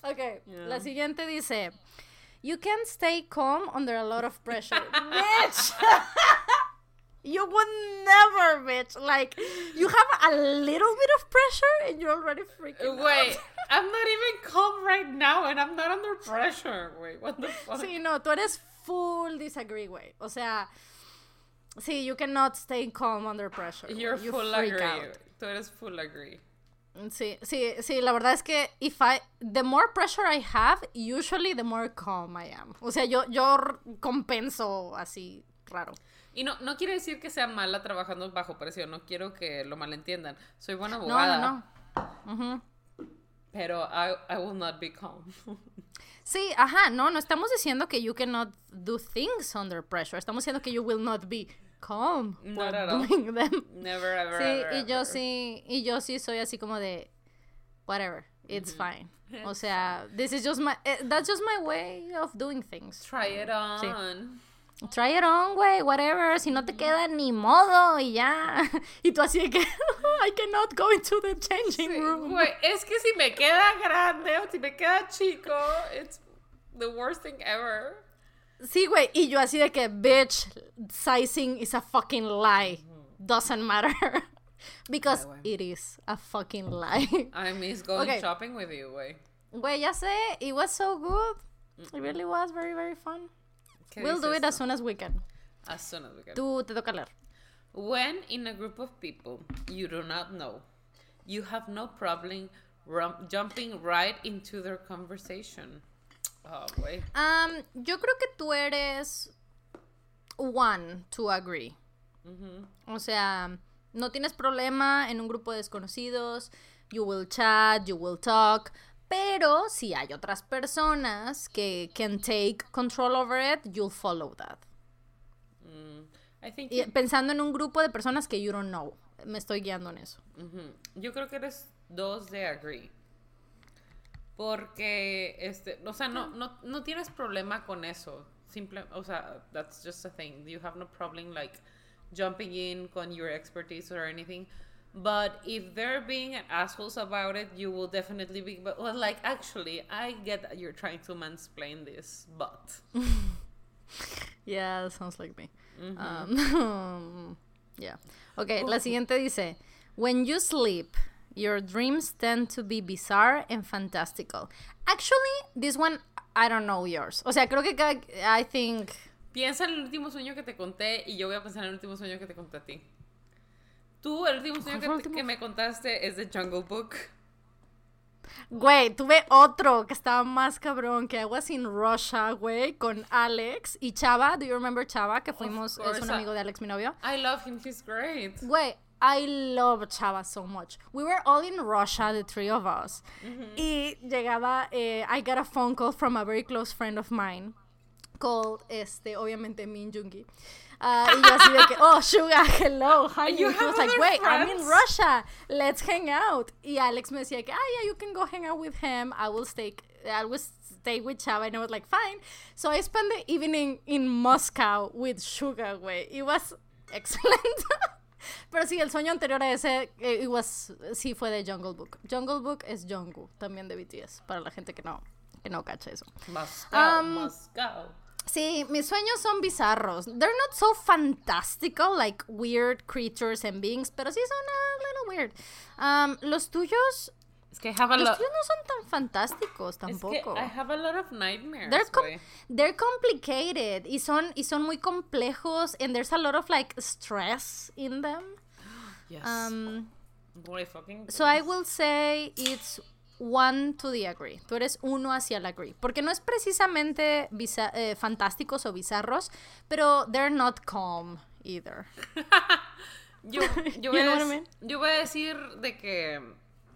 okay. Yeah. La siguiente dice, you can stay calm under a lot of pressure. bitch. You would never, bitch. Like you have a little bit of pressure and you're already freaking Wait, out. [LAUGHS] I'm not even calm right now and I'm not under pressure. Wait, what the fuck? Sí, no, tú eres full disagree, güey. O sea, sí, you cannot stay calm under pressure. You're You full agree. out. Tú eres full agree. Sí, sí, sí, la verdad es que if I, the more pressure I have, usually the more calm I am. O sea, yo, yo compenso así raro. Y no, no quiere decir que sea mala trabajando bajo presión, no quiero que lo malentiendan. Soy buena No, abogada, no, no. Ujú. pero I, I will not be calm. [LAUGHS] Sí, ajá, no, no estamos diciendo que you cannot do things under pressure. Estamos diciendo que you will not be calm Not while at all. doing them. Never, ever, Sí, ever, y yo ever. sí, y yo sí soy así como de whatever, it's fine. O sea, this is just my eh, that's just my way of doing things. Try it on. Try it on, güey, whatever. Si no te mm. queda ni modo y ya. [LAUGHS] Y tú así de que I cannot go into the changing Sí, room. güey, es que si me queda grande o si me queda chico, it's the worst thing ever. Sí, güey, y yo así de que bitch, sizing is a fucking lie. Doesn't matter. [LAUGHS] Because güey. it is a fucking lie. [LAUGHS] I miss going Okay. shopping with you, güey. Güey, ya sé, it was so good. It really was very, very fun. ¿Qué We'll do it as soon as we can. As soon as we can. Tú te toca leer. When in a group of people you do not know, you have no problem jumping right into their conversation. Oh, güey. Um, yo creo que tú eres one to agree. O sea, no tienes problema en un grupo de desconocidos. You will chat, you will talk. Pero si hay otras personas que can take control over it, you'll follow that. Mm, I think Y pensando en un grupo de personas que you don't know. Me estoy guiando en eso. Yo creo que eres dos de agree. Porque, este, o sea, no, no, no tienes problema con eso. Simple, o sea, that's just a thing. You have no problem like jumping in con your expertise or anything. But if they're being assholes about it, you will definitely be. But well, like, actually, I get that you're trying to mansplain this, but [LAUGHS] Yeah, that sounds like me. Um, [LAUGHS] yeah. Okay, la siguiente dice, when you sleep, your dreams tend to be bizarre and fantastical. Actually, this one, I don't know yours. O sea, creo que I think, piensa en el último sueño que te conté y yo voy a pensar en el último sueño que te conté a ti. Tú, el último sueño ¿Cuál fue el que, último? que me contaste es de Jungle Book. güey, tuve otro que estaba más cabrón, que I was in Russia, güey, con Alex y Chava. Do you remember Chava? Que fuimos, es un amigo de Alex, mi novio. I love him, he's great. Güey, I love Chava so much. We were all in Russia, the three of us. Y llegaba, eh, I got a phone call from a very close friend of mine called, este, obviamente, Min Jungi. Ah, y yo así de que, oh, Suga, hello, how are you? Was like, wait, I'm in? Russia, let's hang out. Y Alex me decía que, ah, yeah, you can go hang out with him. I will stay, I will stay with Chava. And I was like, fine. So I spent the evening in Moscow with Suga, güey. It was excellent. [LAUGHS] Pero sí, el sueño anterior a ese, eh, it was, sí fue de Jungle Book. Jungle Book es Jungkook, también de BTS, para la gente que no, que no cacha eso. Moscow, Um, Moscow. Sí, mis sueños son bizarros. They're not so fantastical, like weird creatures and beings, pero sí son a little weird. Um, los tuyos, Es que I have a los tuyos no son tan fantásticos Es que tampoco. I have a lot of nightmares. They're, com- güey. they're complicated y son, y son muy complejos and there's a lot of like stress in them. [GASPS] Yes. Um, Boy, fucking. So I will say it's one to the agree. Tú eres uno hacia el agree. Porque no es precisamente eh, fantásticos o bizarros, pero they're not calm either. [LAUGHS] Yo, voy a [LAUGHS] yo voy decir de que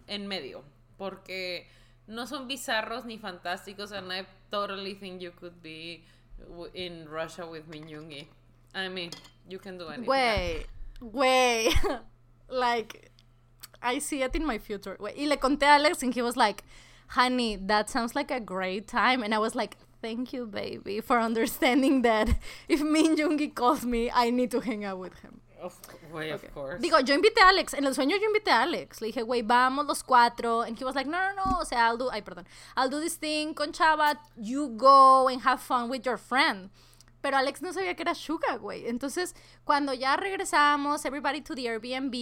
en medio, porque no son bizarros ni fantásticos, and I totally think you could be in Russia with Minyungi. I mean, you can do anything. Güey, güey. [LAUGHS] like, I see it in my future. Y le conté a Alex and he was like, honey, that sounds like a great time. And I was like, thank you, baby, for understanding that [LAUGHS] if Min Jungi calls me, I need to hang out with him. Of, way, of course. Digo, yo invité a Alex, en el sueño yo invité a Alex. Le dije, güey, vamos los cuatro. And he was like, no, no, no, o sea, I'll do, ay, perdón, I'll do this thing con Chava, you go and have fun with your friend. Pero Alex no sabía que era Suga, güey. Entonces, cuando ya regresamos, everybody to the Airbnb,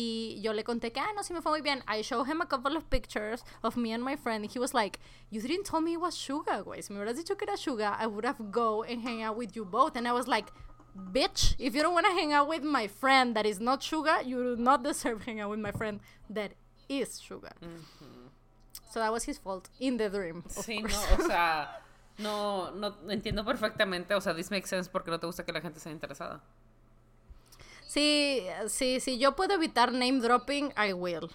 yo le conté que, ah, no, sí me fue muy bien. I showed him a couple of pictures of me and my friend. And he was like, you didn't tell me it was Suga, güey. Si me hubieras dicho que era Suga, I would have go and hang out with you both. And I was like, bitch, if you don't want to hang out with my friend that is not Suga, you do not deserve hang out with my friend that is Suga. So that was his fault in the dream. Of Sí, course. no, o sea, no, no entiendo perfectamente, o sea, this makes sense porque no te gusta que la gente sea interesada. Sí, sí, sí, yo puedo evitar name dropping, I will.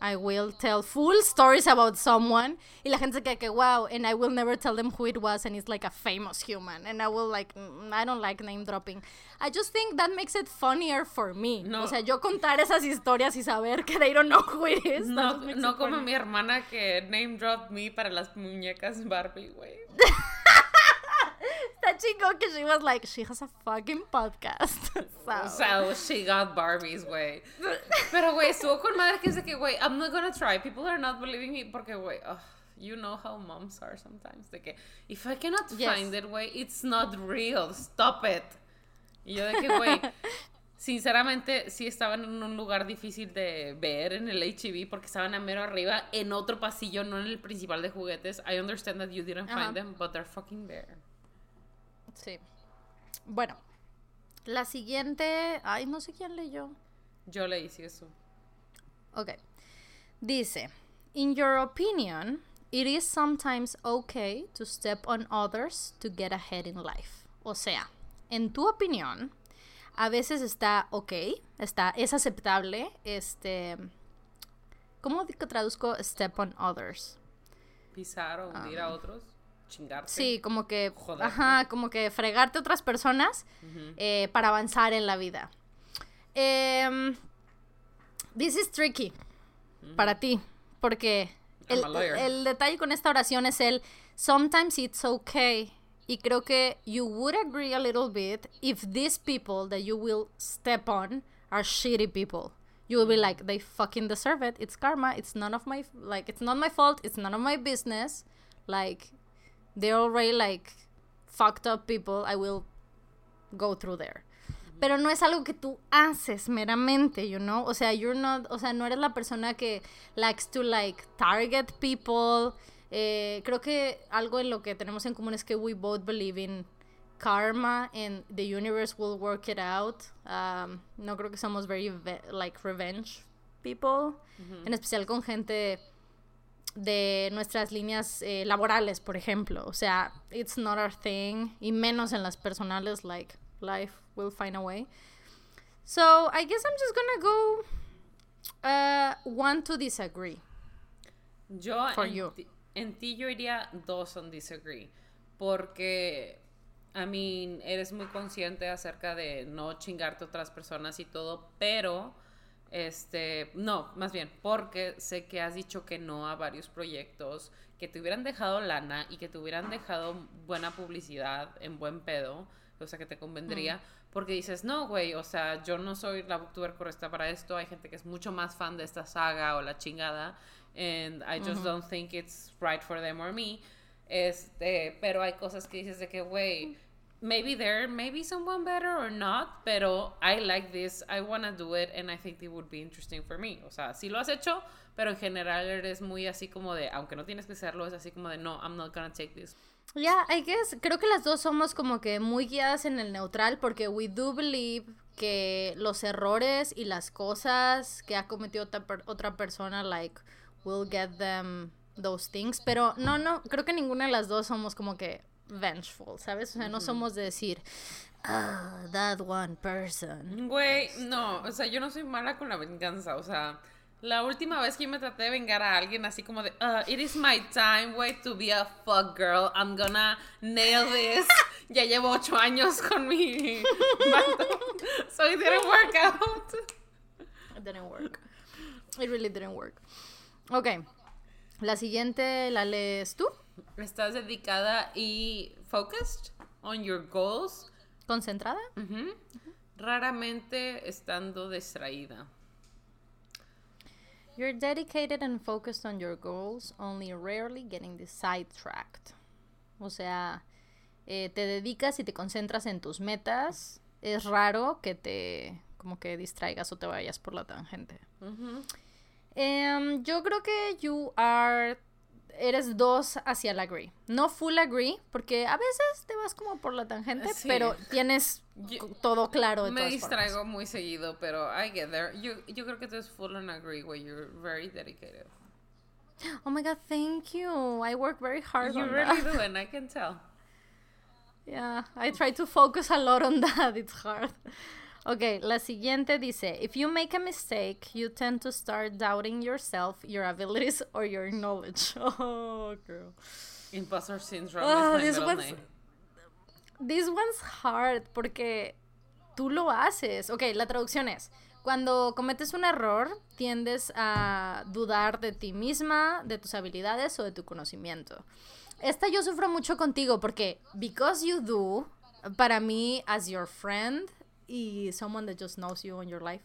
I will tell full stories about someone y la gente se queda que wow and I will never tell them who it was and it's like a famous human and I will like mm, I don't like name dropping. I just think that makes it funnier for me. No. O sea, yo contar esas historias y saber que they don't know who it is. No, no como funny. mi hermana que name dropped me para las muñecas Barbie, güey. [LAUGHS] Está chingón que she was like she has a fucking podcast. [LAUGHS] So- sea, she got Barbies, güey. Pero, güey, estuvo con madre que dice que, güey, I'm not gonna try. People are not believing me porque, güey, ugh, you know how moms are sometimes. De que, if I cannot Yes. find it, güey, it's not real. Stop it. Y yo de que, güey, [LAUGHS] sinceramente, sí estaban en un lugar difícil de ver en el HEB porque estaban a mero arriba en otro pasillo, no en el principal de juguetes. I understand that you didn't find them, but they're fucking there. Sí. Bueno, la siguiente. Ay, no sé quién leyó. Yo le hice eso. Ok. Dice: In your opinion, it is sometimes okay to step on others to get ahead in life. O sea, en tu opinión, a veces está ok, está, es aceptable, este. ¿Cómo traduzco step on others? Pisar o hundir a otros, chingarte. Sí, como que, ajá, como que fregarte a otras personas eh, para avanzar en la vida. Em, this is tricky para ti, porque el, el detalle con esta oración es el sometimes it's okay. Y creo que you would agree a little bit if these people that you will step on are shitty people. You will be like, they fucking deserve it. It's karma. It's none of my like. It's not my fault. It's none of my business. Like, they're already like fucked up people. I will go through there. Pero no es algo que tú haces meramente, you know? O sea, you're not, o sea, no eres la persona que likes to like target people. Eh, creo que algo en lo que tenemos en común es que we both believe in karma and the universe will work it out. Um, no creo que somos very ve- like revenge people, en especial con gente de nuestras líneas eh, laborales, por ejemplo. O sea, it's not our thing. Y menos en las personales, like, life will find a way. So, I guess I'm just gonna go uh, one to disagree. Yo For en, you. Ti, en ti yo iría dos on disagree. Porque, I mean, eres muy consciente acerca de no chingarte a otras personas y todo, pero, este, no, más bien, porque sé que has dicho que no a varios proyectos que te hubieran dejado lana y que te hubieran dejado buena publicidad en buen pedo, o sea, que te convendría. Porque dices, no, güey, o sea, yo no soy la booktuber correcta para esto. Hay gente que es mucho más fan de esta saga o la chingada. And I just don't think it's right for them or me. Este, pero hay cosas que dices de que, güey, maybe there may be someone better or not, pero I like this, I wanna do it, and I think it would be interesting for me. O sea, sí lo has hecho, pero en general eres muy así como de, aunque no tienes que hacerlo, es así como de, no, I'm not gonna take this. Yeah, I guess, creo que las dos somos como que muy guiadas en el neutral porque we do believe que los errores y las cosas que ha cometido otra, per- otra persona, like, will get them those things. Pero no, no, creo que ninguna de las dos somos como que vengeful, ¿sabes? O sea, no somos de decir, ah, that one person. Güey, no, o sea, yo no soy mala con la venganza, o sea, la última vez que yo me traté de vengar a alguien así como de, "Uh, it is my time, güey, to be a fuck girl, I'm gonna nail this. [LAUGHS] ya llevo ocho años con mi vato, so it didn't work out. It didn't work. It really didn't work. Ok. La siguiente la lees tú. Estás dedicada y focused on your goals. ¿Concentrada? Ujú. Raramente estando distraída. You're dedicated and focused on your goals, only rarely getting sidetracked. O sea, eh, te dedicas y te concentras en tus metas. Es raro que te como que distraigas o te vayas por la tangente. Ujú. Em, yo creo que you are eres dos hacia el agree. No full agree, porque a veces te vas como por la tangente, Sí. pero tienes Yo- todo claro de Me distraigo formas. muy seguido, pero I get there. Yo, yo creo que tú es full and agree where you're very dedicated. [GASPS] Oh my god, thank you. I work very hard You on really that. do, [LAUGHS] and I can tell. Yeah, I try to focus a lot on that. It's hard. Okay, la siguiente dice, if you make a mistake, you tend to start doubting yourself, your abilities, or your knowledge. [LAUGHS] Oh, girl. Imposter syndrome Ah, is this my middle one's- name. This one's hard porque tú lo haces. Ok, la traducción es, cuando cometes un error, tiendes a dudar de ti misma, de tus habilidades o de tu conocimiento. Esta yo sufro mucho contigo porque, because you do, para mí, as your friend y someone that just knows you in your life,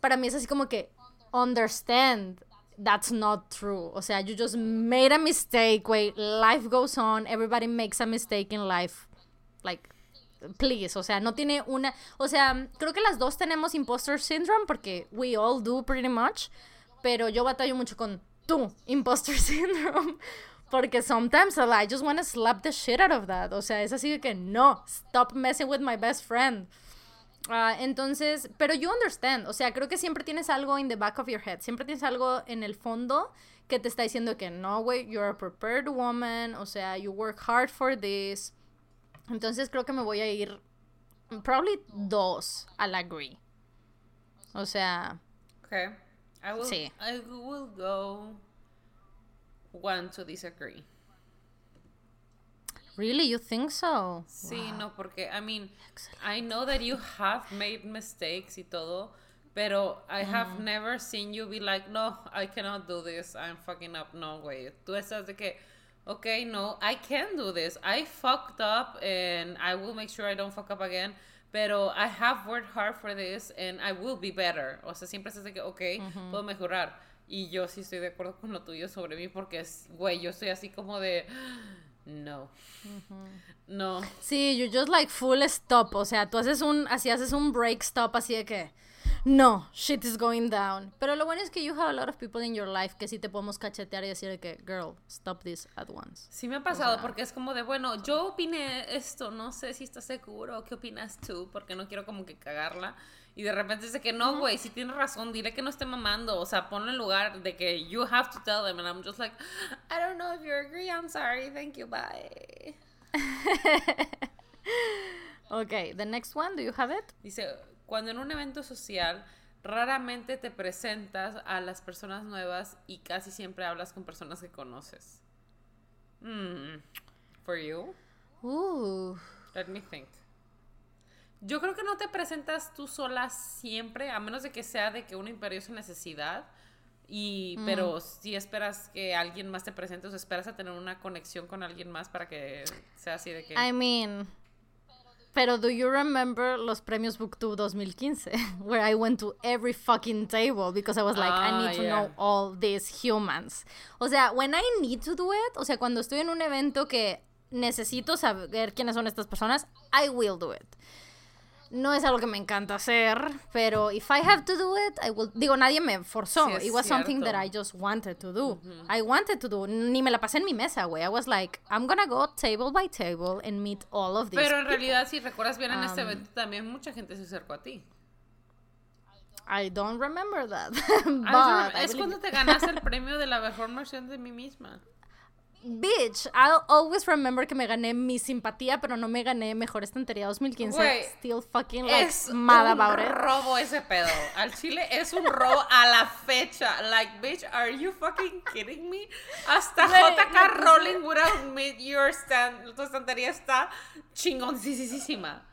para mí es así como que, understand, that's not true. O sea, you just made a mistake, wait, life goes on, everybody makes a mistake in life. Like, please, o sea, no tiene una, o sea, creo que las dos tenemos imposter syndrome porque we all do pretty much, pero yo batallo mucho con tu imposter [LAUGHS] syndrome porque sometimes I just want to slap the shit out of that, o sea, es así que no, stop messing with my best friend. Ah, entonces, pero you understand, o sea, creo que siempre tienes algo in the back of your head, siempre tienes algo en el fondo que te está diciendo que no, güey, you're a prepared woman, o sea, you work hard for this. Entonces creo que me voy a ir probably dos al agree. O sea, Okay. I will, Sí. I will go one to disagree. Really you think so? Sí, no, porque, I mean, I know that you have made mistakes y todo, pero I have never seen you be like, no, I cannot do this, I'm fucking up. No, güey. Tú estás de que, okay, no, I can do this. I fucked up and I will make sure I don't fuck up again. Pero I have worked hard for this and I will be better. O sea, siempre estás de que, ok, puedo mejorar. Y yo sí estoy de acuerdo con lo tuyo sobre mí porque, güey, yo estoy así como de, no, no. Sí, you just like full stop, o sea, tú haces un, así haces un break stop así de que, no, shit is going down. Pero lo bueno es que you have a lot of people in your life que sí te podemos cachetear y decir de que, girl, stop this at once. Sí me ha pasado porque es como de, bueno, yo opiné esto, no sé si estás seguro, ¿qué opinas tú? Porque no quiero como que cagarla. Y de repente dice que no, güey, si tienes razón, dile que no esté mamando. O sea, ponlo en lugar de que you have to tell them. And I'm just like, I don't know if you agree, I'm sorry, thank you, bye. [LAUGHS] Okay, the next one, do you have it? Dice, cuando en un evento social raramente te presentas a las personas nuevas y casi siempre hablas con personas que conoces. Hmm. For you? Ooh. Let me think. Yo creo que no te presentas tú sola siempre, a menos de que sea de que una imperiosa necesidad. Y, pero si esperas que alguien más te presente, o sea, esperas a tener una conexión con alguien más para que sea así de que. I mean, pero do you remember los premios BookTube 2015? [LAUGHS] Where I went to every fucking table because I was like, I Ah, need to yeah. know all these humans. O sea, when I need to do it, o sea, cuando estoy en un evento que necesito saber quiénes son estas personas, I will do it. No es algo que me encanta hacer, pero if I have to do it, I will. Digo, nadie me forzó. Sí, it was something that. I just wanted to do. I wanted to do. Ni me la pasé en mi mesa, güey. I was like, I'm gonna go table by table and meet all of these. Pero en realidad, si recuerdas bien en este Um, evento, también mucha gente se acercó a ti. I don't remember that. [LAUGHS] Ah, but I es cuando te ganaste el premio de la mejor versión de mí misma. Bitch, I'll always remember que me gané mi simpatía, pero no me gané mejor estantería 2015. Güey, Still fucking like es mad un about it. robo ese pedo. Al chile es un robo a la fecha. Like, bitch, are you fucking kidding me? Hasta JK puse- Rowling would admit your stand. Tu estantería está chingoncísima.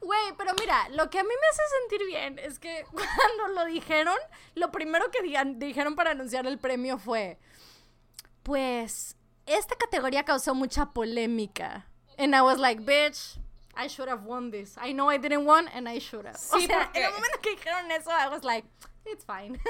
Güey, pero mira, lo que a mí me hace sentir bien es que [LAUGHS] cuando lo dijeron, lo primero que digan- dijeron para anunciar el premio fue, pues, esta categoría causó mucha polémica. And I was like, bitch, I should have won this. I know I didn't won and I should have. o Sí, sea, porque- en el momento que dijeron eso, I was like, it's fine. [LAUGHS]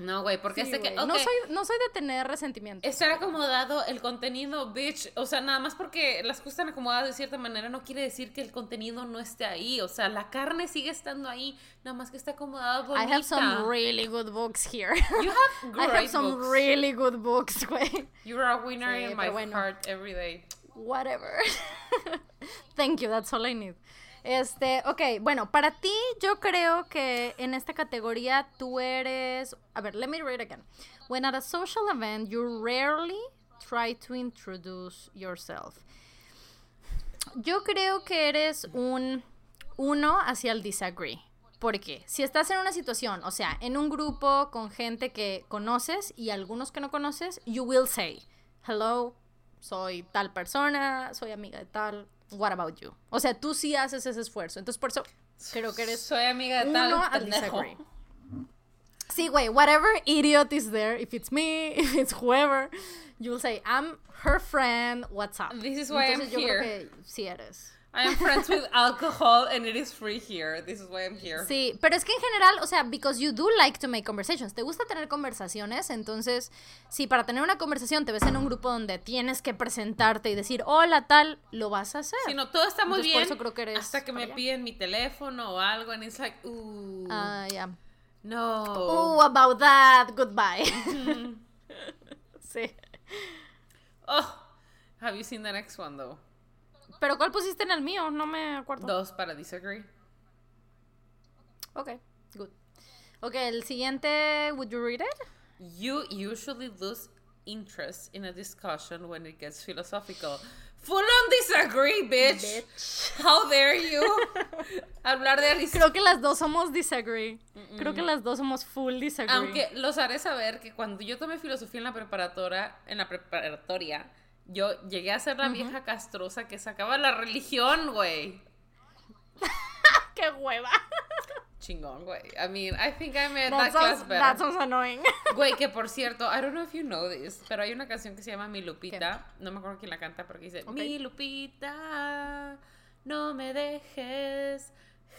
No, güey, porque Sí, este que. no, soy, no soy de tener resentimiento. Estar acomodado el contenido, bitch. O sea, nada más porque las cosas están acomodadas de cierta manera no quiere decir que el contenido no esté ahí. O sea, la carne sigue estando ahí, nada más que está acomodada bonita. I have some really good books here. You have [LAUGHS] I great have some books. really good books, güey. You're a winner Sí, in my bueno. heart every day. Whatever. [LAUGHS] Thank you, that's all I need. Este, ok, bueno, para ti yo creo que en esta categoría tú eres, a ver, let me read again. When at a social event, you rarely try to introduce yourself. Yo creo que eres un uno hacia el disagree. Porque si estás en una situación, o sea, en un grupo con gente que conoces y algunos que no conoces, you will say, hello, soy tal persona, soy amiga de tal, what about you? O sea, tú sí haces ese esfuerzo. Entonces, por eso creo que eres Soy amiga de tal disagree. Sí, güey, whatever idiot is there, if it's me, [LAUGHS] if it's whoever, you'll say, I'm her friend, what's up? This is why I'm yo here. creo que sí eres. I am friends with alcohol and it is free here. This is why I'm here. Sí, pero es que en general, o sea, because you do like to make conversations, te gusta tener conversaciones, entonces, si para tener una conversación te ves en un grupo donde tienes que presentarte y decir, hola, tal, lo vas a hacer. Si no, todo está muy Entonces, bien. por eso creo que eres hasta que me allá. piden mi teléfono o algo, and it's like, ooh, Ah, ya. no. Oh, about that, goodbye. [LAUGHS] sí. Oh, have you seen the next one though? Pero ¿cuál pusiste en el mío? No me acuerdo. Dos para disagree. Ok, good. Ok, el siguiente, would you read it? You usually lose interest in a discussion when it gets philosophical. Full on disagree, bitch. How dare you? [LAUGHS] Hablar de. Creo que las dos somos disagree. Creo que las dos somos full disagree. Aunque los haré saber que cuando yo tomé filosofía en la preparatoria, en la preparatoria, yo llegué a ser la vieja castrosa que sacaba la religión, güey. [LAUGHS] ¡Qué hueva! Chingón, güey. I mean, I think I made That that class better. that sounds annoying. [LAUGHS] Güey, que por [LAUGHS] cierto, I don't know if you know this, pero hay una canción que se llama Mi Lupita. No me acuerdo quién la canta, pero que dice. Mi Lupita, no me dejes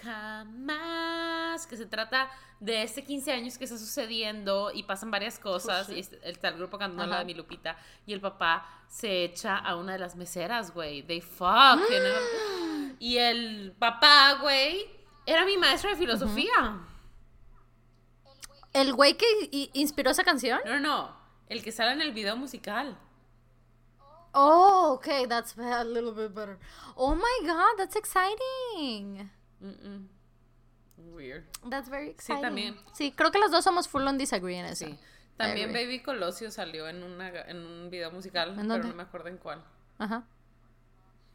jamás. Que se trata de este 15 años que está sucediendo y pasan varias cosas. shit. y está el grupo cantando la de Mi Lupita. Y el papá se echa a una de las meseras, güey. They fuck. you know? [GASPS] Y el papá, güey, era mi maestro de filosofía. ¿El güey que inspiró esa canción? No, no, no. El que sale en el video musical. Oh, okay, that's a little bit better. Oh my god, that's exciting. Mm-mm. Weird. That's very exciting. también. Sí, creo que los dos somos full on disagree en eso. Sí. También. Baby Colosio salió en, una, en un video musical, ¿En pero no me acuerdo en cuál. Ajá.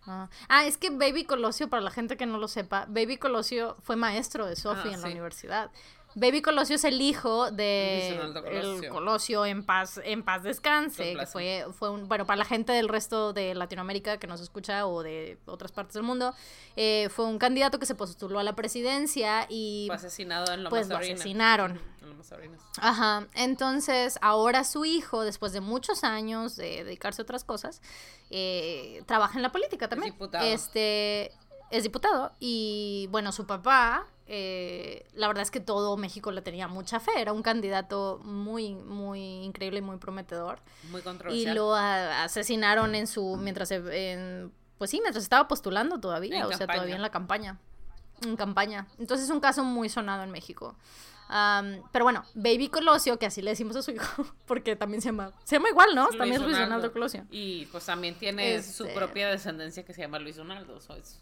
Ah. Ah, es que Baby Colosio, para la gente que no lo sepa, Baby Colosio fue maestro de Sophie Ah, en la sí. universidad. Baby Colosio es el hijo de Donaldo el Colosio. Colosio en paz, en paz descanse, que fue, fue un, bueno, para la gente del resto de Latinoamérica que nos escucha o de otras partes del mundo, eh, fue un candidato que se postuló a la presidencia y Fue asesinado en Lomas pues lo asesinaron. En. Ajá, entonces ahora su hijo, después de muchos años de dedicarse a otras cosas, eh, trabaja en la política también. diputado. Este es diputado y bueno, su papá, eh, la verdad es que todo México le tenía mucha fe, era un candidato muy, muy increíble y muy prometedor. Muy Y controversial. lo a- asesinaron en su, mientras, se- en, pues sí, mientras estaba postulando todavía, En o sea, todavía en la campaña. En campaña. Entonces es un caso muy sonado en México. Am, pero bueno, Baby Colosio, que así le decimos a su hijo, [LAUGHS] porque también se llama, se llama igual, ¿no? también es Luis Donaldo Colosio. Y pues también tiene Este- su propia descendencia que se llama Luis Donaldo. so it's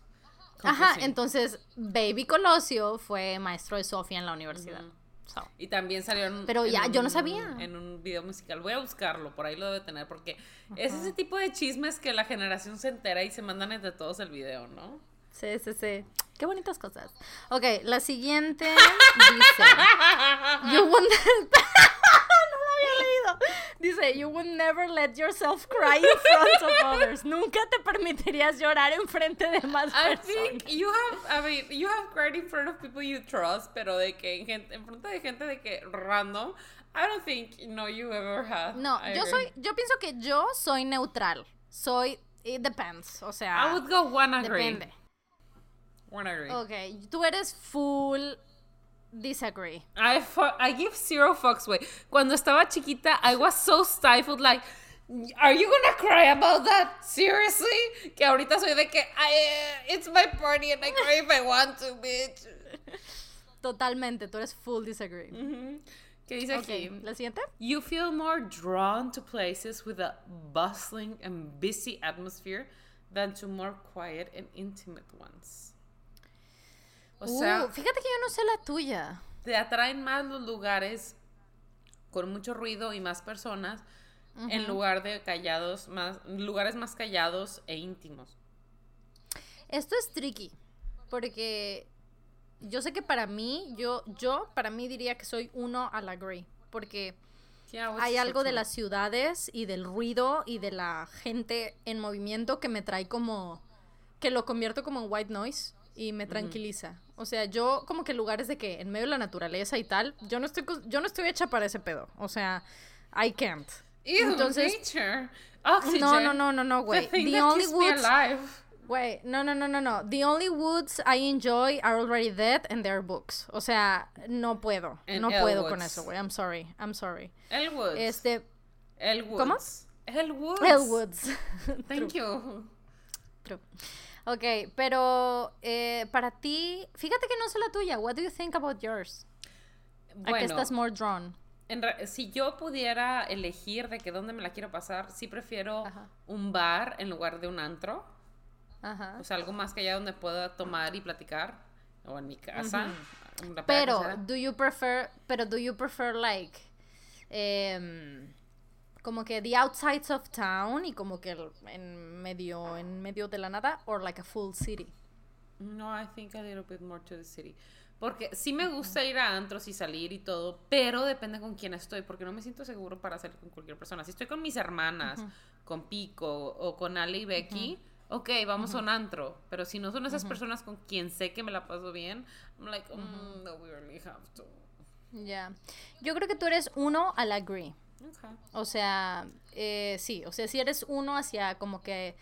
[LAUGHS] Ajá, entonces Baby Colosio fue maestro de Sofía en la universidad. So, Y también salió en, Pero en ya, yo no sabía. En un video musical. Voy a buscarlo, por ahí lo debe tener, porque es ese tipo de chismes que la generación se entera y se mandan entre todos el video, ¿no? Sí, sí, sí. Qué bonitas cosas. Ok, la siguiente [LAUGHS] dice. You lo [LAUGHS] había leído. Dice, you would never let yourself cry in front of others. Nunca te permitirías llorar en frente de más I personas. think you have, I mean, you have cried in front of people you trust, pero de que en, gente, en frente de gente de que random, I don't think, no, you ever have. No, I yo agree. soy, yo pienso que yo soy neutral. Soy, it depends, o sea, I would go one agree. depende. One agree. Ok, tú eres full disagree. I, I give zero fucks, güey. Cuando estaba chiquita, I was so stifled, like, are you gonna cry about that? Seriously? Que ahorita soy de que, I, eh, it's my party and I cry if I want to, bitch. Totalmente, tú eres full disagree. Ujú. ¿Qué dice Ok, aquí? ¿la siguiente? You feel more drawn to places with a bustling and busy atmosphere than to more quiet and intimate ones. O sea, Uh, fíjate que yo no sé la tuya. te atraen más los lugares con mucho ruido y más personas en lugar de callados, más lugares más callados e íntimos. Esto es tricky, porque yo sé que para mí, yo, yo para mí diría que soy uno al agree, porque Yeah, what's hay algo de las ciudades y del ruido y de la gente en movimiento que me trae como, que lo convierto como en white noise y me tranquiliza. O sea, yo como que lugares de que en medio de la naturaleza y tal, yo no estoy, yo no estoy hecha para ese pedo. O sea, I can't. Ew, Entonces- nature. Oxygen. No, no, no, no, no, güey. The only woods. Wait, no, no, no, no, no. The only woods I enjoy are already dead and they're books. O sea, no puedo. And no puedo con eso, güey. I'm sorry. I'm sorry. Elwoods. Este, Elwoods. ¿cómo? Elwoods. Elwoods. Thank [LAUGHS] you. True. Ok, pero eh, para ti, fíjate que no sé la tuya. What do you think about yours? ¿A qué Bueno, estás more drawn? en si yo pudiera elegir de que dónde me la quiero pasar, sí prefiero Ajá. un bar en lugar de un antro. Ajá. O sea, algo más que allá donde pueda tomar y platicar. O en mi casa. la playa Pero, do you prefer, pero do you prefer like, em, como que the outsides of town y como que en medio, en medio de la nada, or like a full city? No, I think a little bit more to the city. Porque sí me gusta ir a antros y salir y todo, pero depende con quién estoy, porque no me siento seguro para salir con cualquier persona. Si estoy con mis hermanas, con Pico o con Ale y Becky, ok, vamos a un antro. Pero si no son esas personas con quien sé que me la paso bien, I'm like, mm, no, we really have to. Ya. Yo creo que tú eres uno al agree. Okay. O sea, eh, sí, o sea, si eres uno hacia como que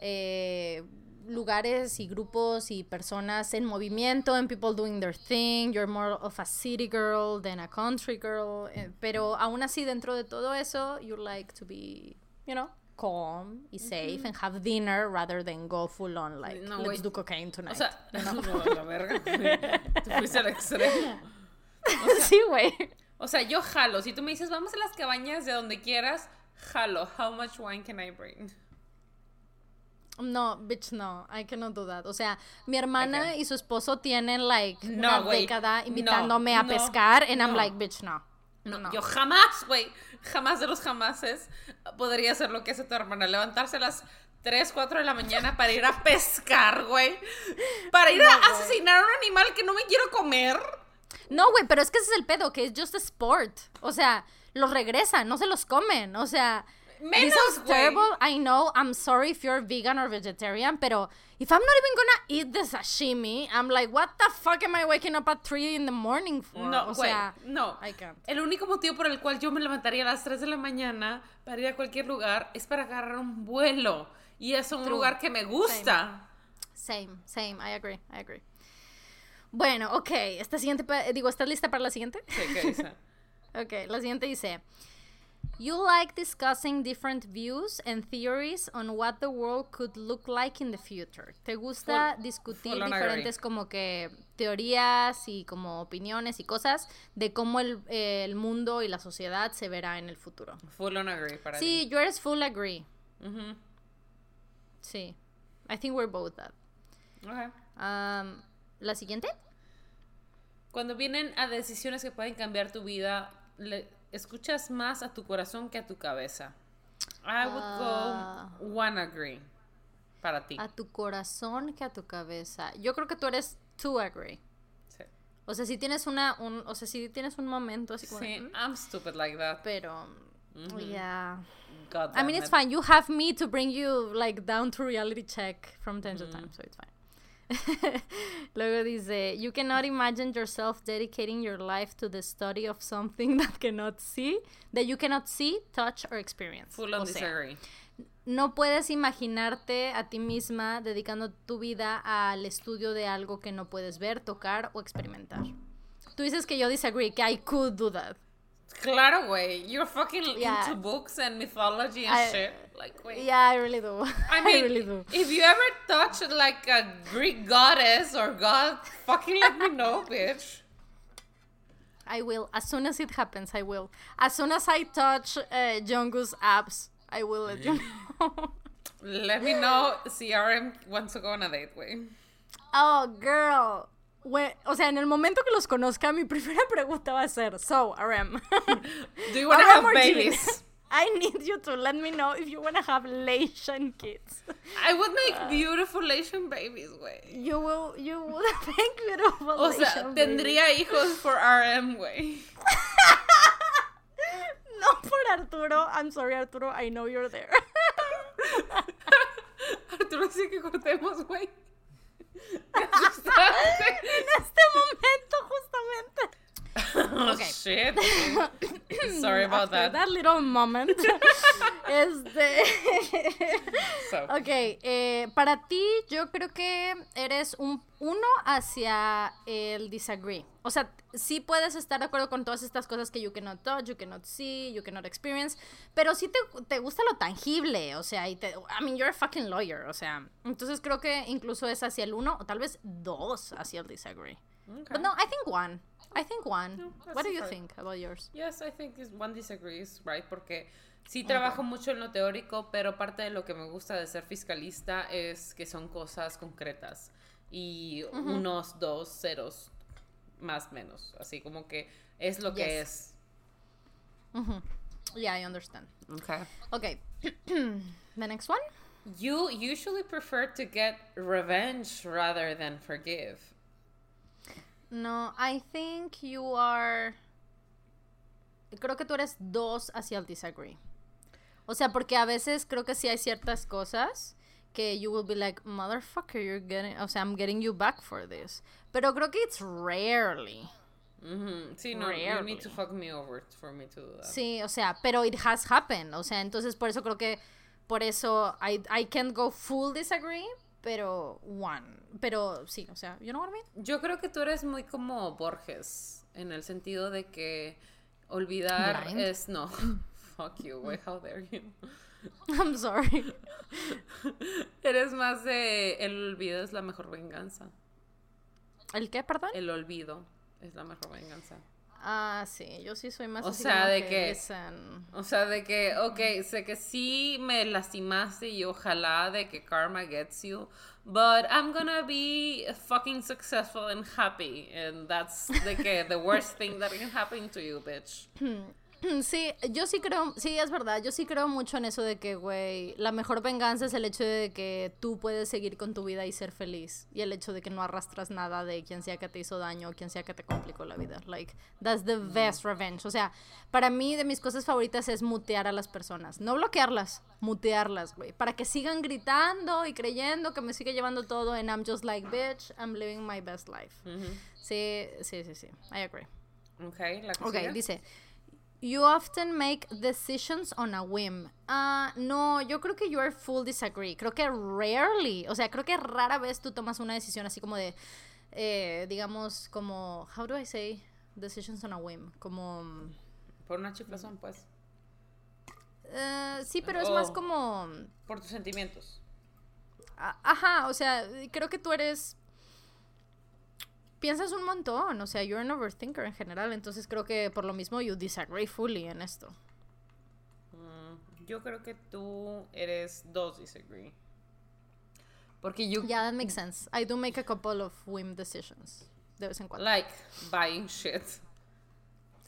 eh, lugares y grupos y personas en movimiento, en people doing their thing, you're more of a city girl than a country girl, eh, pero aún así dentro de todo eso, you like to be, you know, calm y safe and have dinner rather than go full on like, No, let's wait. do cocaine tonight. O sea, [LAUGHS] no, la verga. Tú fuiste al extremo. [LAUGHS] sí, güey. O sea, yo jalo. Si tú me dices, vamos a las cabañas de donde quieras, jalo. How much wine can I bring? No, bitch, no, I cannot do that. O sea, mi hermana y su esposo tienen like No, una década no, invitándome a no, pescar and I'm no. like, bitch, no. No, yo jamás, güey, jamás de los jamases podría hacer lo que hace tu hermana. Levantarse a las 3, 4 de la mañana para ir a pescar, güey. Para ir a asesinar a un animal que no me quiero comer. No, güey, pero es que ese es el pedo, que es just a sport. O sea, los regresan, no se los comen. O sea, Menos, this güey. terrible. I know. I'm sorry if you're vegan or vegetarian, pero if I'm not even gonna eat the sashimi, I'm like, what the fuck am I waking up at 3 in the morning for? No, o no. I can't. El único motivo por el cual yo me levantaría a las 3 de la mañana para ir a cualquier lugar es para agarrar un vuelo. Y es un True. lugar que me gusta. Same, same. I agree, I agree. Bueno, ok. Esta siguiente, digo, ¿estás lista para la siguiente? Sí, ¿qué dice? [LAUGHS] Ok, la siguiente dice, You like discussing different views and theories on what the world could look like in the future. ¿Te gusta Full- discutir full diferentes como que teorías y como opiniones y cosas de cómo el, eh, el mundo y la sociedad se verá en el futuro? Full on agree para Sí, eres full agree. ti. Sí. I think we're both that. Ok. Um, ¿La siguiente? Cuando vienen a decisiones que pueden cambiar tu vida, le escuchas más a tu corazón que a tu cabeza. I would Ah. go one agree para ti. A tu corazón que a tu cabeza. Yo creo que tú eres two agree. Sí, O sea, si tienes una, un, o sea, si tienes un momento así como, Sí, "Mm", I'm stupid like that. pero Yeah. God I mean, it's it. fine. You have me to bring you like down to reality check from time to time, so it's fine. [LAUGHS] Luego dice, you cannot imagine yourself dedicating your life to the study of something [LAUGHS] that cannot see, that you cannot see, touch, or experience. Full on sea, no puedes imaginarte a ti misma dedicando tu vida al estudio de algo que no puedes ver, tocar o experimentar. Tú dices que yo disagree, que I could do that. Claro, güey. You're fucking Yeah. into books and mythology and I- shit. Like, güey. Yeah, I really do. [LAUGHS] I mean, really do. if you ever touch like a Greek goddess or god, fucking let me know, [LAUGHS] bitch. I will. As soon as it happens, I will. As soon as I touch uh, Jungkook's abs, I will let you know. Let me know CRM wants to go on a date, güey. oh, girl. We- o sea, en el momento que los conozca, mi [LAUGHS] primera pregunta va a ser, so, RM. [LAUGHS] Do you want to have babies? [LAUGHS] I need you to let me know if you want to have Asian kids. I would make beautiful Asian babies, güey. You will, you will make beautiful O sea, babies. tendría hijos for RM, güey. No por Arturo. I'm sorry, Arturo. I know you're there. Arturo dice que cortemos, güey. En este momento, justamente. [LAUGHS] oh, Okay. shit. Sorry about After that. little moment. [LAUGHS] este. [LAUGHS] So, ok, eh, para ti, yo creo que eres un uno hacia el disagree. O sea, sí puedes estar de acuerdo con todas estas cosas que you cannot touch, you cannot see, you cannot experience, pero sí te, te gusta lo tangible, o sea, y te, I mean, you're a fucking lawyer, o sea, entonces creo que incluso es hacia el uno o tal vez dos hacia el disagree. okay. But no, I think one. I think one. No, What do you think about yours? Yes, I think one disagrees, right? Porque sí trabajo mucho en lo teórico, pero parte de lo que me gusta de ser fiscalista es que son cosas concretas y unos dos ceros más menos, así como que es lo que es. Yeah, I understand. Okay. Okay. [CLEARS THROAT] the next one? You usually prefer to get revenge rather than forgive. No, I think you are. Creo que tú eres dos hacia el disagree. O sea, porque a veces creo que sí hay ciertas cosas que you will be like, motherfucker, you're getting. O sea, I'm getting you back for this. Pero creo que it's rarely. Sí, no, you need to Rarely. fuck me over for me to do that. Sí, o sea, pero it has happened. O sea, entonces por eso creo que. Por eso I, I can't go full disagree, pero one. Pero sí, o sea, you know what I mean? Yo creo que tú eres muy como Borges, en el sentido de que olvidar Blind. es no. [LAUGHS] Fuck you, güey, how dare you. [LAUGHS] I'm sorry. [LAUGHS] Eres más de el olvido es la mejor venganza. ¿El qué, perdón? El olvido es la mejor venganza. Ah, sí, yo sí soy más O así sea, de que- listen. O sea, de que, ok, sé que sí me lastimaste y ojalá de que karma gets you, but I'm gonna be fucking successful and happy, and that's de que the worst thing that can happen to you, bitch. [CLEARS THROAT] Sí, yo sí creo, sí, es verdad, yo sí creo mucho en eso de que, güey, la mejor venganza es el hecho de que tú puedes seguir con tu vida y ser feliz. Y el hecho de que no arrastras nada de quien sea que te hizo daño o quien sea que te complicó la vida. Like, that's the best revenge. O sea, para mí de mis cosas favoritas es mutear a las personas. No bloquearlas, mutearlas, güey. Para que sigan gritando y creyendo que me sigue llevando todo and I'm just like, bitch, I'm living my best life. Sí, sí, sí, sí. I agree. Ok, la Ok, dice. You often make decisions on a whim. Ah, no, yo creo que you are full disagree. Creo que rarely, o sea, creo que rara vez tú tomas una decisión así como de, eh, digamos, como, how do I say decisions on a whim? Como, Por una chiflazón, pues. eh, sí, pero es más como, Por tus sentimientos. a- ajá, o sea, creo que tú eres, piensas un montón, o sea, you're an overthinker en general, entonces creo que por lo mismo you disagree fully en esto. Mm, yo creo que tú eres dos disagree. Porque you Yeah, that makes sense. I do make a couple of whim decisions. De vez en cuando. like buying shit.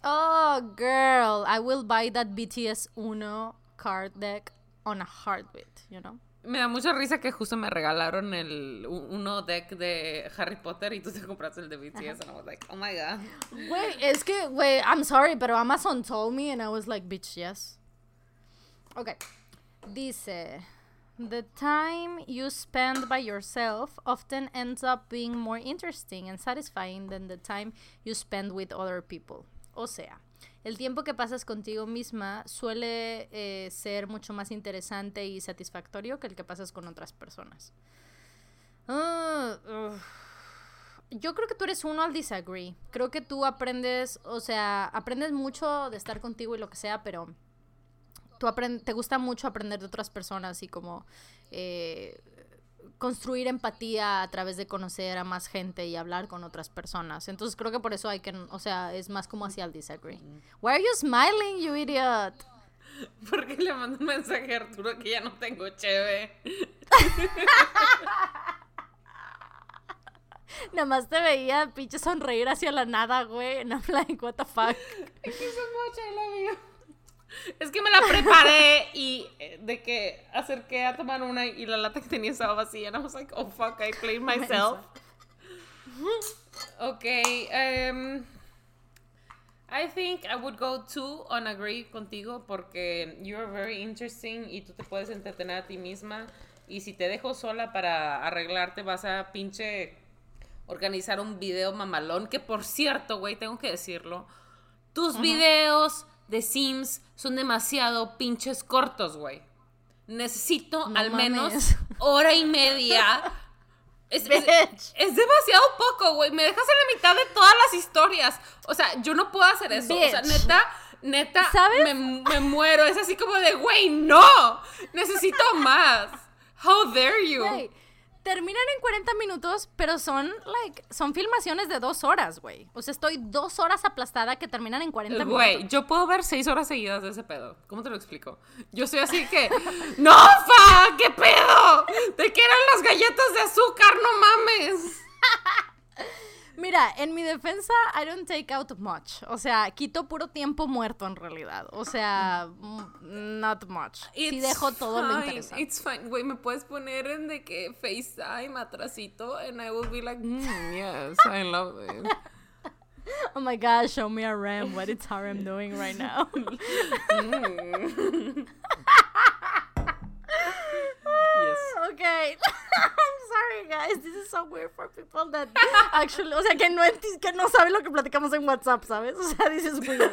Oh, girl, I will buy that BTS Uno card deck on a heartbeat, you know? Me da mucha risa que justo me regalaron el uno deck de Harry Potter y tú te compraste el de BTS and I was like, oh my god. Wait, es que, wait, I'm sorry, pero Amazon told me and I was like, bitch, yes. Ok. Dice, the time you spend by yourself often ends up being more interesting and satisfying than the time you spend with other people. O sea, el tiempo que pasas contigo misma suele eh, ser mucho más interesante y satisfactorio que el que pasas con otras personas. Ah. Yo creo que tú eres uno al disagree. Creo que tú aprendes, o sea, aprendes mucho de estar contigo y lo que sea, pero tú te gusta mucho aprender de otras personas y como eh, construir empatía a través de conocer a más gente y hablar con otras personas. Entonces creo que por eso hay que, o sea, es más como hacia el disagree. Why are you smiling, you idiot? [LAUGHS] Porque le mando un mensaje a Arturo que ya no tengo cheve. [LAUGHS] Nada más te veía pinche sonreír hacia la nada, güey. And [LAUGHS] I'm like, what the fuck? Thank you so much, I love you. Es que me la preparé y eh, de que acerqué a tomar una y la lata que tenía estaba vacía. And I was like, oh fuck, I played myself. Okay, um, I think I would go two on agree contigo porque you're very interesting y tú te puedes entretener a ti misma. Y si te dejo sola para arreglarte, vas a pinche organizar un video mamalón. Que por cierto, güey, tengo que decirlo. Tus videos de Sims son demasiado pinches cortos, güey. Necesito No al menos [LAUGHS] hora y media. Es, es- demasiado poco, güey. Me dejas en la mitad de todas las historias. O sea, yo no puedo hacer eso. O sea, neta, neta, ¿Sabes? Me, me muero. Es así como de, güey, no. Necesito más. How dare you? Terminan en 40 minutos, pero son, like, son filmaciones de dos horas, güey. O sea, estoy dos horas aplastada que terminan en 40 Güey, minutos. yo puedo ver seis horas seguidas de ese pedo. ¿Cómo te lo explico? Yo soy así que, [LAUGHS] ¡No, fa! ¿Qué pedo? ¿De qué eran las galletas de azúcar? ¡No mames! [LAUGHS] Mira, en mi defensa, I don't take out much. O sea, quito puro tiempo muerto en realidad. O sea, mm, not much. Sí It's dejo todo lo fine, interesante. It's fine. Güey, me puedes poner en de que FaceTime atrasito and I will be like, mm, yes, I love it. [LAUGHS] Oh my gosh, show me a RAM. What is RM doing right now? [LAUGHS] [LAUGHS] Yes. Ah, okay. [LAUGHS] I'm sorry, guys. This is so weird for people that actually, o sea, que no, que no saben lo que platicamos en WhatsApp, ¿sabes? [LAUGHS] O sea, this is weird.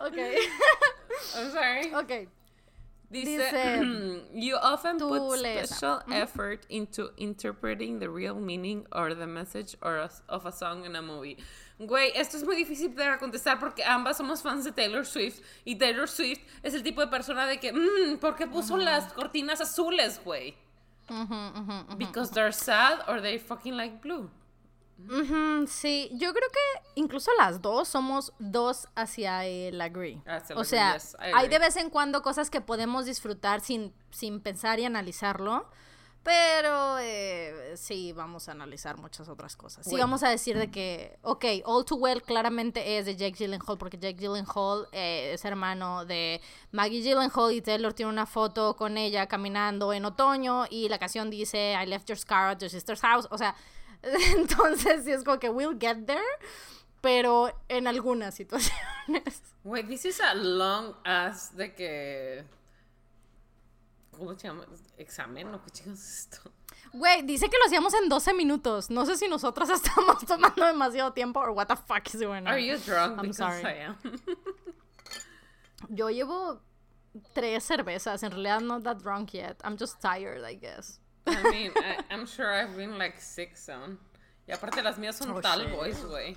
Okay. [LAUGHS] I'm sorry. Okay. Dice, Dice, [CLEARS THROAT] you often put esa. Ah, special effort into interpreting the real meaning or the message or a- of a song in a movie. Güey, esto es muy difícil para contestar porque ambas somos fans de Taylor Swift y Taylor Swift es el tipo de persona de que, mmm, ¿por qué puso las cortinas azules, güey? Because they're sad or they fucking like blue. Sí, yo creo que incluso las dos somos dos hacia el agree. Hacia o agree, sea, yes, hay de vez en cuando cosas que podemos disfrutar sin, sin pensar y analizarlo. Pero eh, sí, vamos a analizar muchas otras cosas. Sí, Bueno. vamos a decir de que, ok, All Too Well claramente es de Jake Gyllenhaal, porque Jake Gyllenhaal eh, es hermano de Maggie Gyllenhaal y Taylor tiene una foto con ella caminando en otoño y la canción dice I left your scar at your sister's house. O sea, [LAUGHS] entonces sí es como que we'll get there, pero en algunas situaciones. Güey, this is a long ass de que... ¿Cómo se llama? ¿Examen o qué es esto? Güey, dice que lo hacíamos en 12 minutos. No sé si nosotras [LAUGHS] estamos tomando demasiado tiempo o what the fuck is going on. Are you drunk? I'm sorry. I am. [LAUGHS] Yo llevo tres cervezas. En realidad, not that drunk yet. I'm just tired, I guess. I mean, I, I'm sure I've been like six son. Y aparte las mías son Oh, tal shit. boys, güey.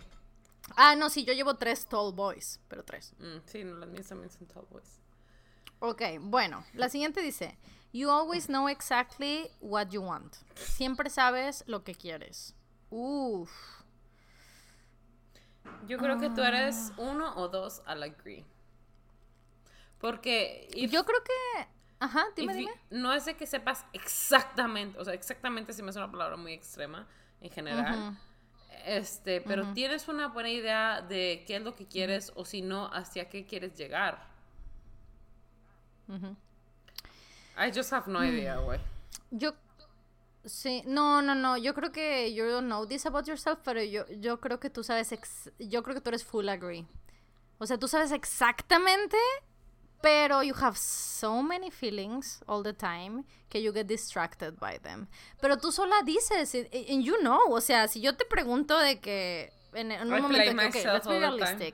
Ah, no, sí, yo llevo tres tall boys, pero tres. Mm, sí, no, las mías también son tal boys. Ok, bueno, la siguiente dice: You always know exactly what you want. Siempre sabes lo que quieres. Uff. Yo creo que tú eres Ah. uno o dos al agree. Porque if- Yo creo que. Ajá, dime, dime. you- no es de que sepas exactamente, o sea, exactamente si me es una palabra muy extrema en general. Este, pero tienes una buena idea de qué es lo que quieres o si no, hacia qué quieres llegar. Ujú. I just have no idea, güey. Yo. Sí, no, no, no. Yo creo que you don't know this about yourself, pero yo, yo creo que tú sabes. ex- yo creo que tú eres full agree. O sea, tú sabes exactamente Pero you have so many feelings all the time que you get distracted by them. Pero tú sola dices, and you know, o sea, si yo te pregunto de que en, en un I momento okay, let's be the time.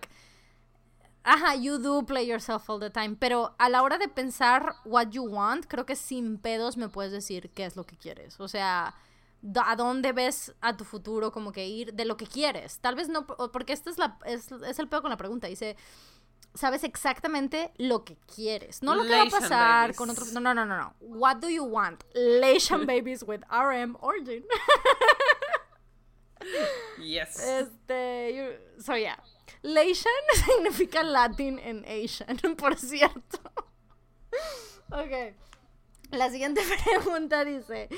Ajá, you do play yourself all the time, pero a la hora de pensar what you want, creo que sin pedos me puedes decir qué es lo que quieres. O sea, a dónde ves a tu futuro como que ir de lo que quieres. Tal vez no, porque este es, la, es, es el pedo con la pregunta. Dice, sabes exactamente lo que quieres. No lo que va a pasar babies. con otros. No, no, no, no, no. What do you want? Lation [LAUGHS] babies with RM origin. Yes. Este, you- so yeah. Lation [LAUGHS] significa Latin en Asian, [LAUGHS] por cierto. ok. La siguiente [LAUGHS] pregunta dice,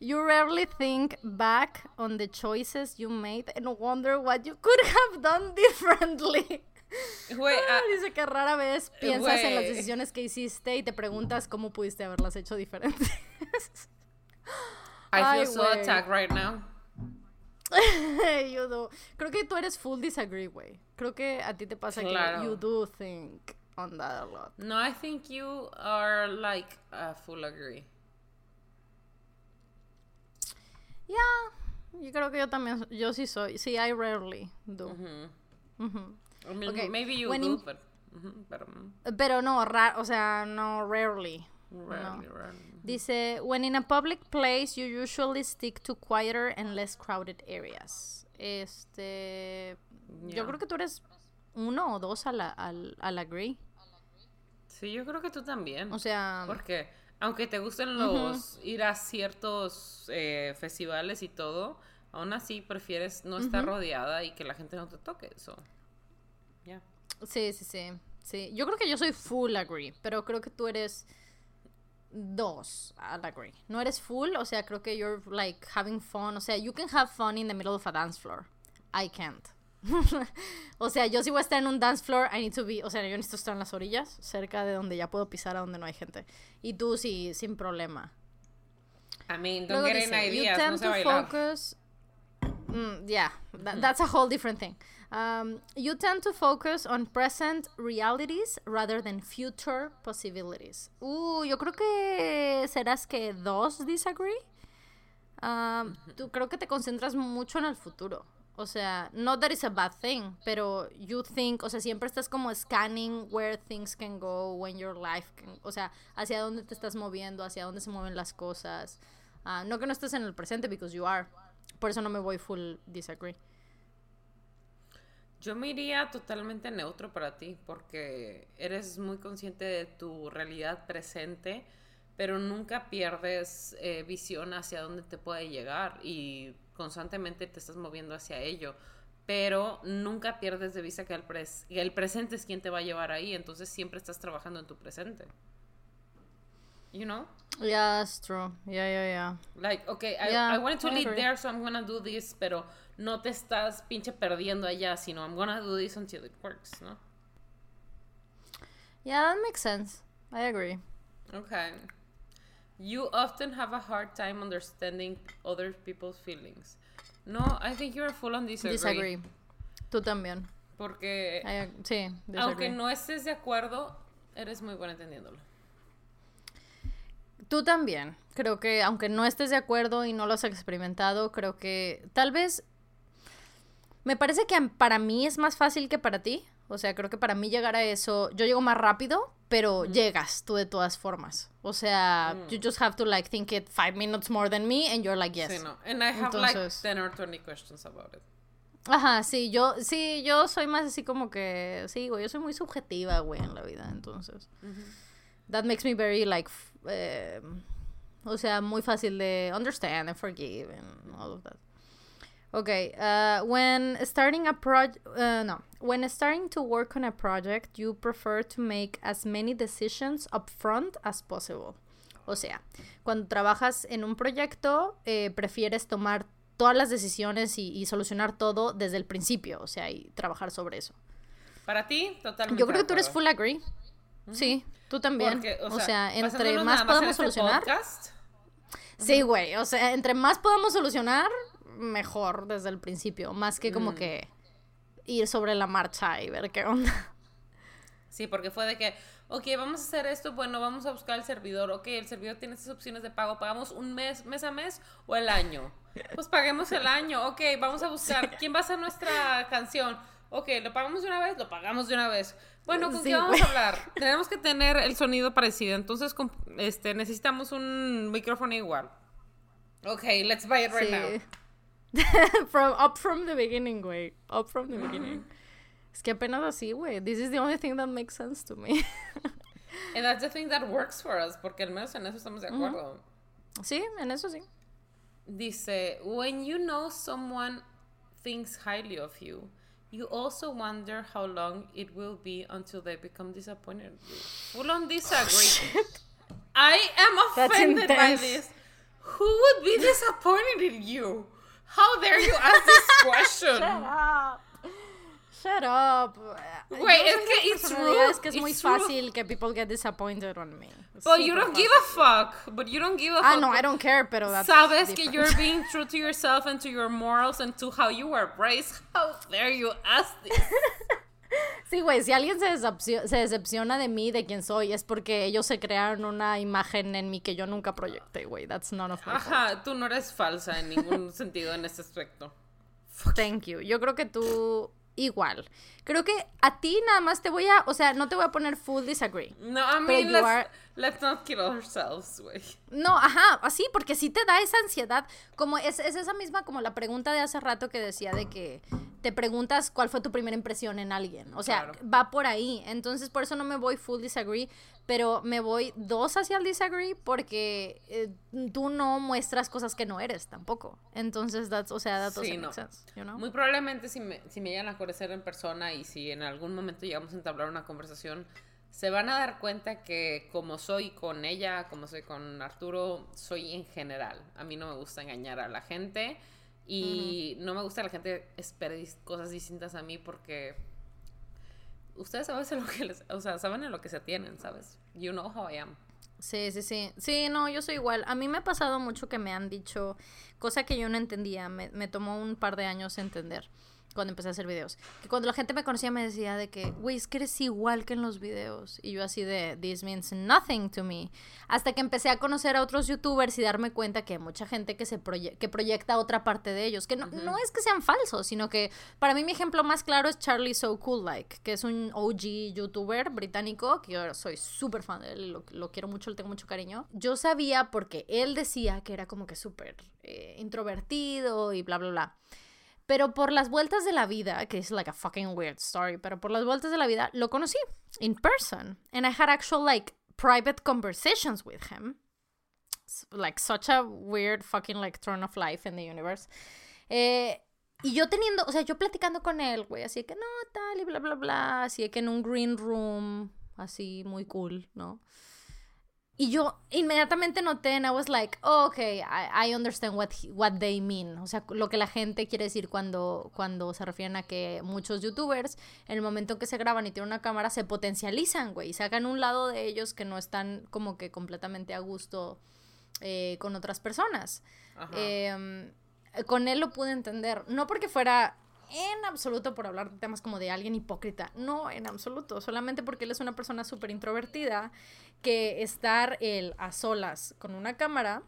You rarely think back on the choices you made and wonder what you could have done differently. Güey, Ah, ah, dice que rara vez piensas en las decisiones que hiciste y te preguntas cómo pudiste haberlas hecho diferentes. I Ay, feel so güey. attacked right now. you do. Creo que tú eres full disagree, güey. Creo que a ti te pasa Claro. que you do think on that a lot. No, I think you are like a full agree. Yeah, yo creo que yo también, yo sí soy. Sí, I rarely do. Ujú. I mean, Okay, maybe you when do, in- but, pero Pero no, ra o sea, no, rarely. rarely, rarely. Dice, when in a public place, you usually stick to quieter and less crowded areas. Este, yo Yeah. creo que tú eres uno o dos al, al, al agree. Sí, yo creo que tú también. O sea, Porque aunque te gusten los ir a ciertos eh, festivales y todo, aún así prefieres no estar rodeada y que la gente no te toque eso. Ya. Sí, sí, sí. Sí, yo creo que yo soy full agree, pero creo que tú eres dos al agree. No eres full, o sea, creo que you're like having fun, o sea, you can have fun in the middle of a dance floor. I can't. [LAUGHS] o sea, yo si voy a estar en un dance floor, I need to be, o sea, yo necesito estar en las orillas, cerca de donde ya puedo pisar a donde no hay gente. Y tú sí, sin problema. I mean, don't Luego get dice, any you ideas, no tend sé to bailar. focus. Mm, yeah, tha- that's a whole different thing. Um, you tend to focus on present realities rather than future possibilities. Uh, yo creo que serás que dos disagree. Um, tú creo que te concentras mucho en el futuro. O sea, not that it's a bad thing, pero you think, o sea, siempre estás como scanning where things can go, when your life can, o sea, hacia dónde te estás moviendo, hacia dónde se mueven las cosas. Ah, no que no estés en el presente, because you are. Por eso no me voy full disagree. Yo me iría totalmente neutro para ti porque eres muy consciente de tu realidad presente, pero nunca pierdes eh, visión hacia dónde te puede llegar y constantemente te estás moviendo hacia ello. Pero nunca pierdes de vista que el, pres- que el presente es quien te va a llevar ahí, entonces siempre estás trabajando en tu presente. You know? Yeah, that's true. Yeah, yeah, yeah. Like, okay, I, Yeah, I wanted to I lead agree. there, so I'm gonna do this, pero no te estás pinche perdiendo allá, sino I'm gonna do this until it works, ¿no? Yeah, that makes sense. I agree. Okay. You often have a hard time understanding other people's feelings. No, I think you're full on disagree. Disagree. Tú también. Porque I sí, disagree. aunque no estés de acuerdo, eres muy buena entendiéndolo. Tú también. Creo que aunque no estés de acuerdo y no lo has experimentado, creo que tal vez me parece que para mí es más fácil que para ti. O sea, creo que para mí llegar a eso, yo llego más rápido, pero llegas tú de todas formas. O sea, you just have to like think it five minutes more than me and you're like yes. Sí, no. And I have Entonces- like 10 or 20 questions about it. Ajá, sí, yo, sí, yo soy más así como que, sí, güey, yo soy muy subjetiva, güey, en la vida, entonces. That makes me very, like, eh, o sea, muy fácil de understand and forgive and all of that. Okay, uh, when starting a project, uh, no, when starting to work on a project, you prefer to make as many decisions upfront as possible. O sea, cuando trabajas en un proyecto, eh, prefieres tomar todas las decisiones y, y solucionar todo desde el principio, o sea, y trabajar sobre eso. Para ti, totalmente. Yo creo que tú eres full agree. Sí, tú también. Porque, o, sea, entre más podamos este solucionar. podcast, Sí, güey, o sea, entre más podamos solucionar, mejor desde el principio, más que Mm. como que ir sobre la marcha y ver qué onda. Sí, porque fue de que, ok, vamos a hacer esto, bueno, vamos a buscar el servidor, ok, el servidor tiene estas opciones de pago, pagamos un mes, mes a mes o el año. Pues paguemos el año, ok, vamos a buscar quién va a hacer nuestra canción. Ok, lo pagamos de una vez, lo pagamos de una vez. Bueno, ¿con Sí, qué vamos a hablar? Tenemos que tener el sonido parecido, entonces este, necesitamos un micrófono igual. Ok, let's buy it right now. [LAUGHS] From, up from the beginning, güey. Up from the beginning. [GASPS] Es que apenas así, güey. This is the only thing that makes sense to me. [LAUGHS] And that's the thing that works for us, porque al menos en eso estamos de acuerdo. sí, en eso sí. Dice, when you know someone thinks highly of you, you also wonder how long it will be until they become disappointed. in you." Full on disagree. Oh, I am offended by this. Who would be disappointed in you? How dare you ask this [LAUGHS] question? Shut up. Shut up. Yo es que it's rude, que es muy it's fácil que people get disappointed on me. But you don't give a fuck. But you don't give a Ah, fuck. no, I don't care, pero that's Sabes que different. you're being [LAUGHS] true to yourself and to your morals and to how you were raised. How dare you ask this? [LAUGHS] Sí, güey, si alguien se, se decepciona de mí, de quién soy, es porque ellos se crearon una imagen en mí que yo nunca proyecté, güey. That's none of my fault. Ajá, tú no eres falsa en ningún [LAUGHS] sentido en ese aspecto. Thank you. Yo creo que tú igual. Creo que a ti nada más te voy a, o sea, no te voy a poner full disagree. No, I mean, let's, are- let's not kill ourselves, güey. No, ajá, así, porque sí te da esa ansiedad. Como es, es esa misma como la pregunta de hace rato que decía de que te preguntas cuál fue tu primera impresión en alguien. O sea, Claro. va por ahí. Entonces, por eso no me voy full disagree, pero me voy dos hacia el disagree porque eh, tú no muestras cosas que no eres tampoco. Entonces, that's, o sea, doesn't Sí, no. sense, you know? Muy probablemente si me, si me llegan a conocer en persona y si en algún momento llegamos a entablar una conversación, se van a dar cuenta que como soy con ella, como soy con Arturo, soy en general. A mí no me gusta engañar a la gente y no me gusta que la gente espere cosas distintas a mí porque ustedes saben [LAUGHS] lo que les, o sea, saben en lo que se tienen, ¿sabes? You know how I am. Sí, sí, sí. Sí, no, yo soy igual. A mí me ha pasado mucho que me han dicho cosa que yo no entendía. Me, me tomó un par de años entender cuando empecé a hacer videos. Que cuando la gente me conocía me decía de que, güey, es que eres igual que en los videos. Y yo así de, this means nothing to me. Hasta que empecé a conocer a otros youtubers y darme cuenta que hay mucha gente que, se proye- que proyecta otra parte de ellos. Que no, no es que sean falsos, sino que para mí mi ejemplo más claro es Charlie So Cool Like, que es un OG youtuber británico, que yo soy súper fan de él, lo, lo quiero mucho, le tengo mucho cariño. Yo sabía porque él decía que era como que súper eh, introvertido y bla, bla, bla. Pero por las vueltas de la vida, que es like a fucking weird story, pero por las vueltas de la vida lo conocí in person. And I had actual like private conversations with him. Like such a weird fucking like turn of life in the universe. Eh, y yo teniendo, o sea, yo platicando con él, güey, así que no, tal y bla, bla, bla, así que en un green room, así muy cool, ¿no? Y yo inmediatamente noté, and I was like, oh, okay, I, I understand what, he- what they mean. O sea, lo que la gente quiere decir cuando, cuando se refieren a que muchos youtubers, en el momento en que se graban y tienen una cámara, se potencializan, güey, y sacan un lado de ellos que no están como que completamente a gusto eh, con otras personas. Ajá. Eh, con él lo pude entender. No porque fuera en absoluto por hablar de temas como de alguien hipócrita. No, en absoluto. Solamente porque él es una persona súper introvertida que estar él a solas con una cámara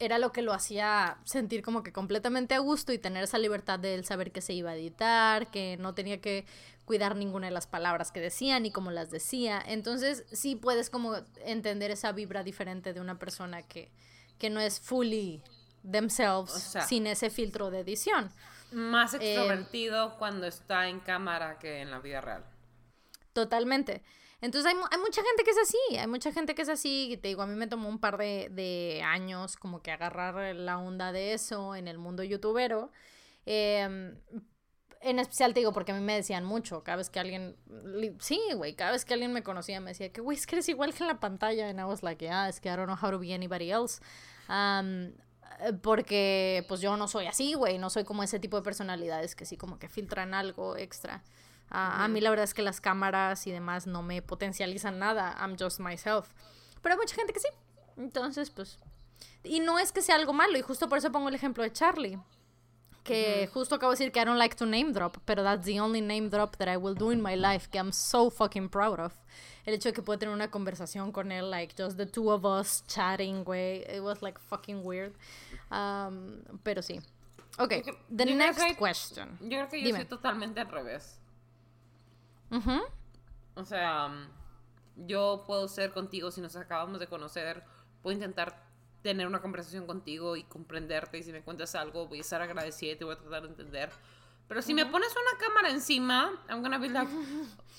era lo que lo hacía sentir como que completamente a gusto y tener esa libertad de él saber que se iba a editar, que no tenía que cuidar ninguna de las palabras que decía ni cómo las decía. Entonces sí puedes como entender esa vibra diferente de una persona que, que no es fully themselves O sea- sin ese filtro de edición. Más Eh, extrovertido cuando está en cámara que en la vida real. Totalmente. Entonces hay, hay mucha gente que es así, hay mucha gente que es así, y te digo, a mí me tomó un par de, de años como que agarrar la onda de eso en el mundo youtubero. Em, en especial te digo, porque a mí me decían mucho, cada vez que alguien, sí, güey, cada vez que alguien me conocía me decía que, güey, es que eres igual que en la pantalla, and I was like, yeah, es que I don't know how to be anybody else. Um, eh, porque pues yo no soy así, güey, no soy como ese tipo de personalidades que sí como que filtran algo extra. A- A mí la verdad es que las cámaras y demás no me potencializan nada. I'm just myself. Pero hay mucha gente que sí. Entonces, pues... Y no es que sea algo malo. Y justo por eso pongo el ejemplo de Charlie. Que justo acabo de decir que I don't like to name drop, pero that's the only name drop that I will do in my life que I'm so fucking proud of. El hecho de que pueda tener una conversación con él, like just the two of us chatting, güey. It was like fucking weird. Um, pero sí. Okay, the Yo next que- question. Yo creo que yo Dime. soy totalmente al revés. Ujú. O sea, yo puedo ser contigo si nos acabamos de conocer, puedo intentar tener una conversación contigo y comprenderte y si me cuentas algo voy a estar agradecida y te voy a tratar de entender. Pero si me pones una cámara encima, I'm gonna be like,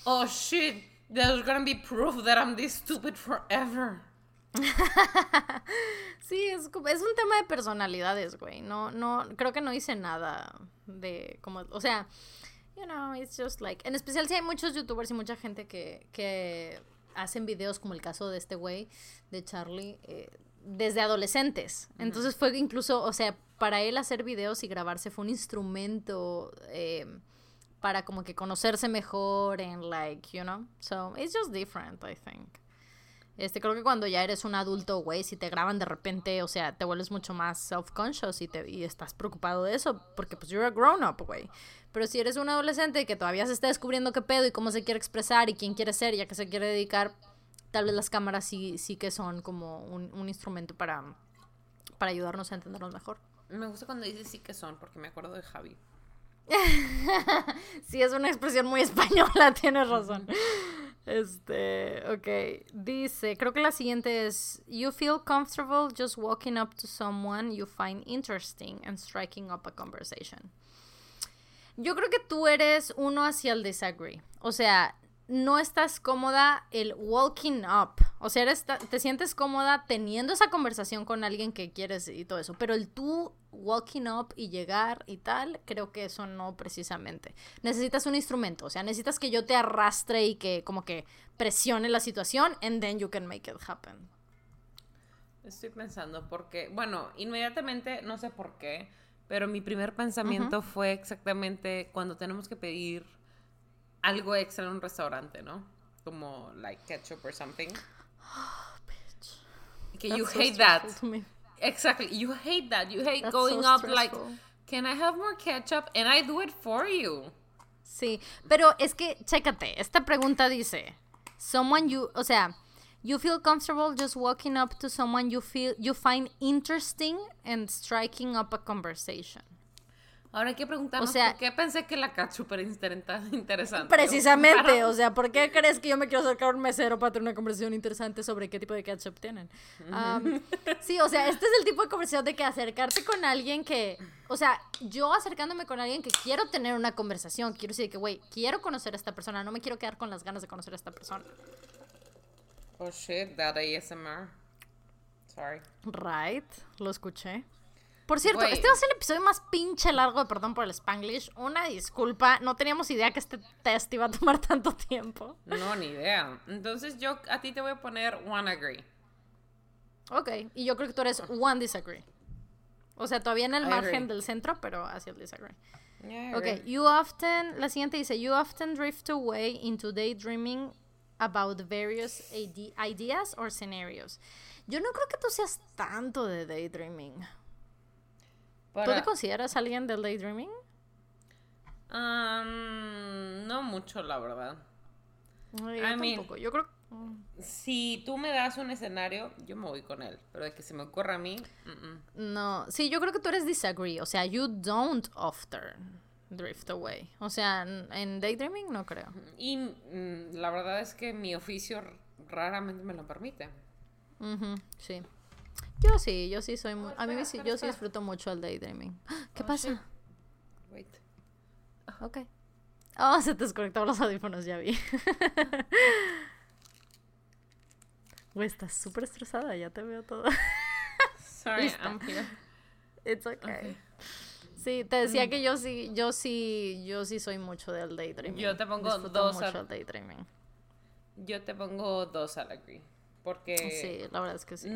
oh shit, there's gonna be proof that I'm this stupid forever. [LAUGHS] Sí, es, es un tema de personalidades, güey. No, no, creo que no hice nada de como, o sea, you know, it's just like, en especial si hay muchos youtubers y mucha gente que, que hacen videos como el caso de este güey, de Charlie, eh, desde adolescentes. Entonces fue incluso, o sea, para él hacer videos y grabarse fue un instrumento eh, para como que conocerse mejor and like, you know, so it's just different, I think. Este, creo que cuando ya eres un adulto, güey, si te graban de repente, o sea, te vuelves mucho más self-conscious y, te, y estás preocupado de eso, porque pues you're a grown-up, güey. Pero si eres un adolescente que todavía se está descubriendo qué pedo y cómo se quiere expresar y quién quiere ser y a qué se quiere dedicar, tal vez las cámaras sí, sí que son como un, un instrumento para, para ayudarnos a entendernos mejor. Me gusta cuando dices sí que son, porque me acuerdo de Javi. [LAUGHS] Sí, es una expresión muy [LAUGHS] española, tienes razón. Este, ok. Dice, creo que la siguiente es, you feel comfortable just walking up to someone you find interesting and striking up a conversation. Yo creo que tú eres uno hacia el disagree. O sea, no estás cómoda el walking up. O sea, eres, te sientes cómoda teniendo esa conversación con alguien que quieres y todo eso. Pero el tú walking up y llegar y tal, creo que eso no precisamente. Necesitas un instrumento. O sea, necesitas que yo te arrastre y que como que presione la situación and then you can make it happen. Estoy pensando porque, bueno, inmediatamente, no sé por qué, pero mi primer pensamiento fue exactamente cuando tenemos que pedir algo extra en un restaurante, ¿no? Como like ketchup or something. Que you That's so hate that. to me. Exactly. You hate that. You hate That's going so up like, can I have more ketchup? And I do it for you. Sí, pero es que, chécate, esta pregunta dice, someone you, o sea, you feel comfortable just walking up to someone you feel, you find interesting and striking up a conversation. Ahora hay que preguntarnos O sea- por qué pensé que la era interesante. Precisamente, o sea, ¿por qué crees que yo me quiero acercar a un mesero para tener una conversación interesante sobre qué tipo de ketchup tienen? [LAUGHS] Sí, o sea, este es el tipo de conversación de que acercarte con alguien que, o sea, yo acercándome con alguien que quiero tener una conversación, quiero decir que, güey, quiero conocer a esta persona, no me quiero quedar con las ganas de conocer a esta persona. Oh shit, that ASMR. Sorry. Right, lo escuché. Por cierto, este va a ser el episodio más pinche largo de Perdón por el Spanglish. Una disculpa, no teníamos idea que este test iba a tomar [LAUGHS] tanto tiempo. No, ni idea. Entonces yo a ti te voy a poner one agree. Ok, y yo creo que tú eres one disagree. O sea, todavía en el I margen agree. del centro, pero hacia el disagree. Yeah, Ok, you often, la siguiente dice, you often drift away into daydreaming about various ide- ideas or scenarios. Yo no creo que tú seas tanto de daydreaming. ¿Tú te consideras alguien del daydreaming? Um, no mucho, la verdad. No, yo I mean- tampoco. Yo creo Si tú me das un escenario, yo me voy con él. Pero de que se me ocurra a mí, no, sí, yo creo que tú eres disagree, o sea, you don't often drift away. O sea, en, daydreaming no creo. y mm, la verdad es que mi oficio raramente me lo permite. Sí. Yo sí, yo sí soy muy a mí sí, yo sí disfruto mucho el daydreaming. [GASPS] ¿Qué Oh, pasa? Wait. Ok. Oh, se te desconectaron los audífonos, ya vi. [LAUGHS] Güey, estás súper estresada, ya te veo todo. [LAUGHS] Sorry, Lista. I'm here. It's okay. Sí, te decía que yo sí, yo sí, yo sí soy mucho del daydreaming. Yo te pongo Disfruto dos mucho a- el daydreaming. Yo te pongo dos al agree. Porque Sí, la verdad es que sí.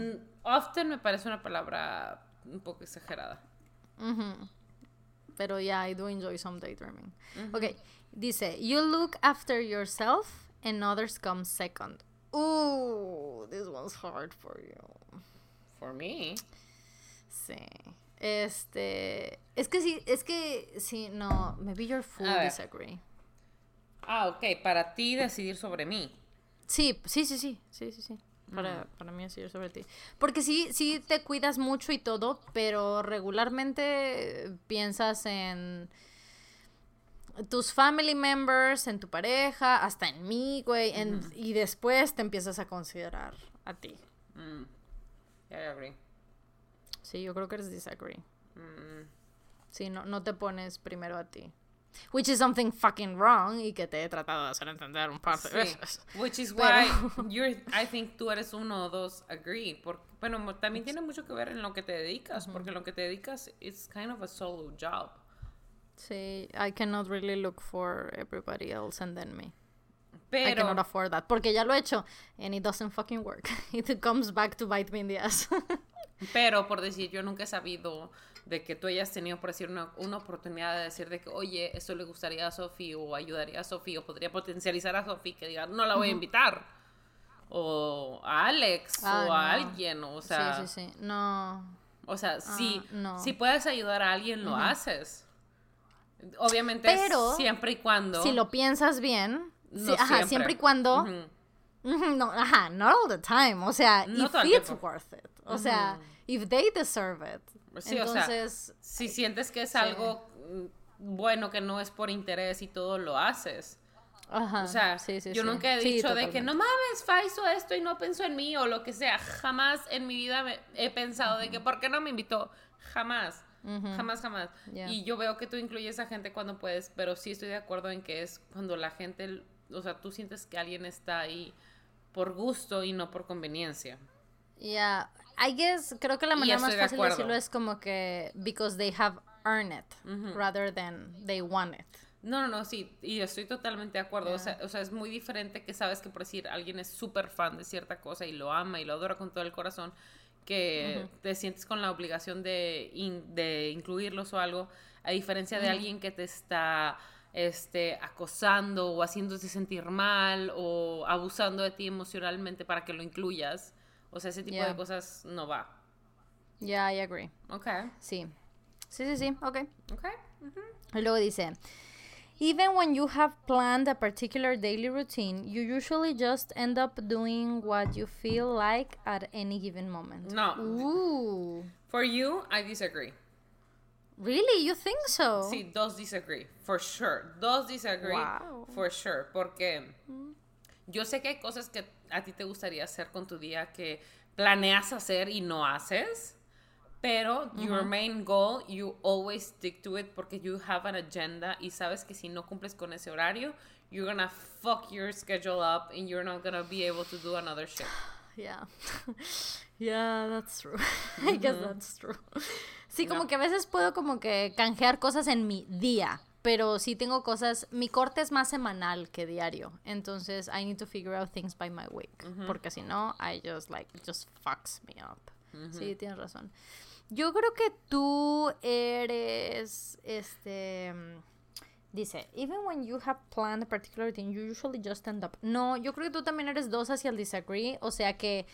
often me parece una palabra un poco exagerada. Ujú. Pero yeah, I do enjoy some daydreaming. Ok, dice, you look after yourself and others come second. Ooh, this one's hard for you. For me. Sí. Este. Es que sí, es que sí, no. Maybe A ver. disagree. Ah, ok, para ti decidir sobre mí. Sí, sí, sí, sí, sí, sí, sí. Para, para mí decidir sobre ti. Porque sí, sí te cuidas mucho y todo, pero regularmente piensas en tus family members, en tu pareja, hasta en mí, güey, en- y después te empiezas a considerar a ti. Mm. Yeah, I agree. Sí, yo creo que eres disagree. Mm. Sí, no, no te pones primero a ti. Which is something fucking wrong y que te he tratado de hacer entender un par de Sí. veces. Which is Pero- why [LAUGHS] you're, I think tú eres uno o dos agree. Porque, bueno, también tiene mucho que ver en lo que te dedicas, porque en lo que te dedicas is kind of a solo job. Sí, I cannot really look for everybody else and then me. I Pero, cannot afford that. Porque ya lo he hecho and it doesn't fucking work. [LAUGHS] It comes back to bite me in the ass. [LAUGHS] pero por decir, yo nunca he sabido de que tú hayas tenido, por decir, una, una oportunidad de decir de que, oye, esto le gustaría a Sophie o ayudaría a Sophie o podría potencializar a Sophie, que diga, no la voy a invitar. O a Alex Ah, o a alguien, o sea... sí, sí, sí. No. O sea, si, no. si puedes ayudar a alguien, lo haces. Obviamente, Pero, siempre y cuando. Si lo piensas bien. No sí, ajá, siempre. y cuando. Ujú. Ujú, No, ajá, not all the time. O sea, No if it's worth it. O sea, if they deserve it. Sí, o sea, Entonces, Si sientes que es algo mm, bueno, que no es por interés y todo lo haces. ajá. O sea, sí, sí, yo sí. nunca he Sí, dicho de que no mames, Fa hizo esto y no pensó en mí o lo que sea. Jamás en mi vida me- he pensado de que, ¿por qué no me invitó? Jamás. Jamás, jamás. Ya. Y yo veo que tú incluyes a gente cuando puedes, pero sí estoy de acuerdo en que es cuando la gente, o sea, tú sientes que alguien está ahí por gusto y no por conveniencia. Yeah, I guess creo que la manera más de fácil de decirlo es como que because they have earned it rather than they want it. No, no, no, sí, y estoy totalmente de acuerdo. O, sea, o sea, es muy diferente que sabes que por decir alguien es súper fan de cierta cosa y lo ama y lo adora con todo el corazón, que te sientes con la obligación de, in- de incluirlos o algo, a diferencia de alguien que te está este, acosando o haciéndote sentir mal o abusando de ti emocionalmente para que lo incluyas. O sea, ese tipo Yeah. de cosas no va. Yeah, I agree. Ok, Sí. Sí, sí, sí, ok. ok. Y luego dice, even when you have planned a particular daily routine, you usually just end up doing what you feel like at any given moment. No. Ooh. For you, I disagree. Really? You think so? Sí, dos disagree, for sure. Dos disagree, Wow. for sure. Porque yo sé que hay cosas que a ti te gustaría hacer con tu día que planeas hacer y no haces. Pero your main goal, you always stick to it porque you have an agenda y sabes que si no cumples con ese horario, you're gonna fuck your schedule up and you're not gonna be able to do another shit. [SIGHS] Yeah. [LAUGHS] yeah, that's true. [LAUGHS] I guess that's true. Sí, como No. que a veces puedo como que canjear cosas en mi día, pero sí tengo cosas, mi corte es más semanal que diario, entonces I need to figure out things by my week, porque si no, I just like, it just fucks me up. Sí, tienes razón. Yo creo que tú eres, este, dice, even when you have planned a particular thing, you usually just end up. No, yo creo que tú también eres dos hacia el disagree, o sea que,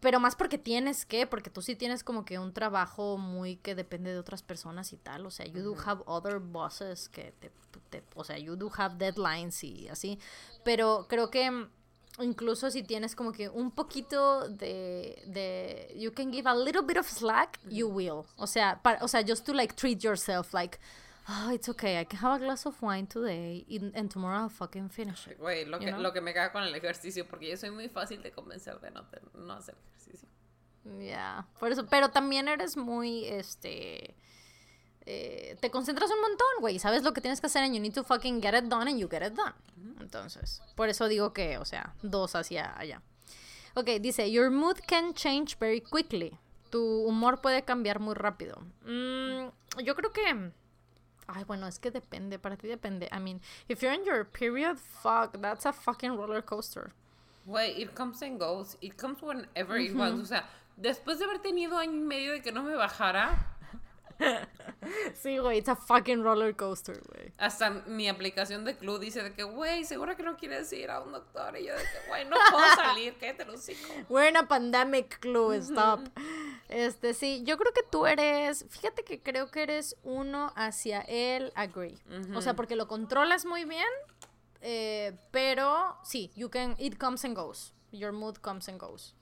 pero más porque tienes que, porque tú sí tienes como que un trabajo muy que depende de otras personas y tal, o sea, you do have other bosses que te, te- o sea, you do have deadlines y así, pero creo que incluso si tienes como que un poquito de, de you can give a little bit of slack, you will. O sea, para, o sea, just to like treat yourself like, oh, it's okay, I can have a glass of wine today and, and tomorrow I'll fucking finish it. Güey, lo, que, know? lo que me caga con el ejercicio, porque yo soy muy fácil de convencer de no, te- no hacer ejercicio. Yeah, por eso, pero también eres muy, este, eh, te concentras un montón, güey, sabes lo que tienes que hacer and you need to fucking get it done and you get it done. Entonces, por eso digo que, o sea, dos hacia allá. Ok, dice, your mood can change very quickly. Tu humor puede cambiar muy rápido. Mm, yo creo que... Ay, bueno, es que depende, para ti depende. I mean, if you're in your period, fuck, that's a fucking roller coaster. Güey, it comes and goes. It comes whenever it wants. O sea, después de haber tenido año y medio de que no me bajara, Sí, güey, it's a fucking roller coaster, güey. hasta mi aplicación de club dice de que, güey, seguro que no quieres ir a un doctor. Y yo de que, güey, no puedo [LAUGHS] salir, cállate los hocico. We're in a pandemic clue, stop. Este, sí, yo creo que tú eres, fíjate que creo que eres uno hacia el agree. O sea, porque lo controlas muy bien, eh, pero sí, you can, it comes and goes. Your mood comes and goes.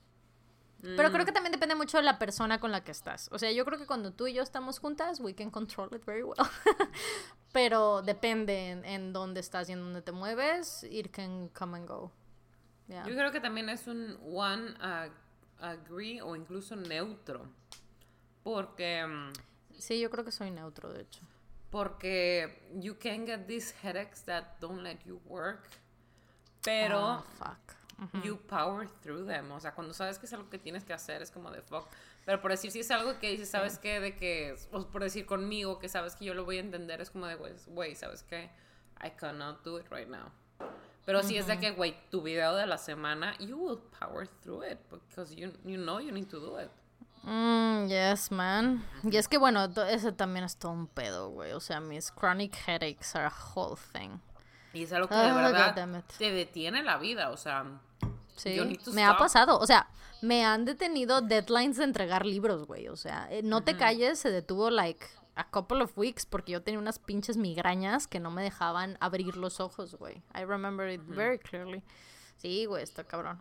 Pero creo que también depende mucho de la persona con la que estás. O sea, yo creo que cuando tú y yo estamos juntas, we can control it very well. [LAUGHS] Pero depende en, en dónde estás y en dónde te mueves, it can come and go. Yeah. Yo creo que también es un one uh, agree o incluso neutro. Porque. mm, Sí, yo creo que soy neutro, de hecho. Porque you can get these headaches that don't let you work. Pero Ah, fuck. You power through them. O sea, cuando sabes que es algo que tienes que hacer, es como de fuck. Pero por decir, si es algo que dices, ¿sabes qué? De que, o por decir conmigo, que sabes que yo lo voy a entender, es como de, güey, ¿sabes qué? I cannot do it right now. Pero si es de que, güey, tu video de la semana, you will power through it because you, you know you need to do it. Mm, yes, man. Y es que, bueno, ese también es todo un pedo, güey. O sea, mis chronic headaches are a whole thing. Y es algo que Ah, de verdad goddammit. te detiene la vida, o sea, Sí, me ha pasado. O sea, me han detenido deadlines de entregar libros, güey. O sea, eh, no te calles, se detuvo, like, a couple of weeks porque yo tenía unas pinches migrañas que no me dejaban abrir los ojos, güey. I remember it very clearly. Sí, güey, está cabrón.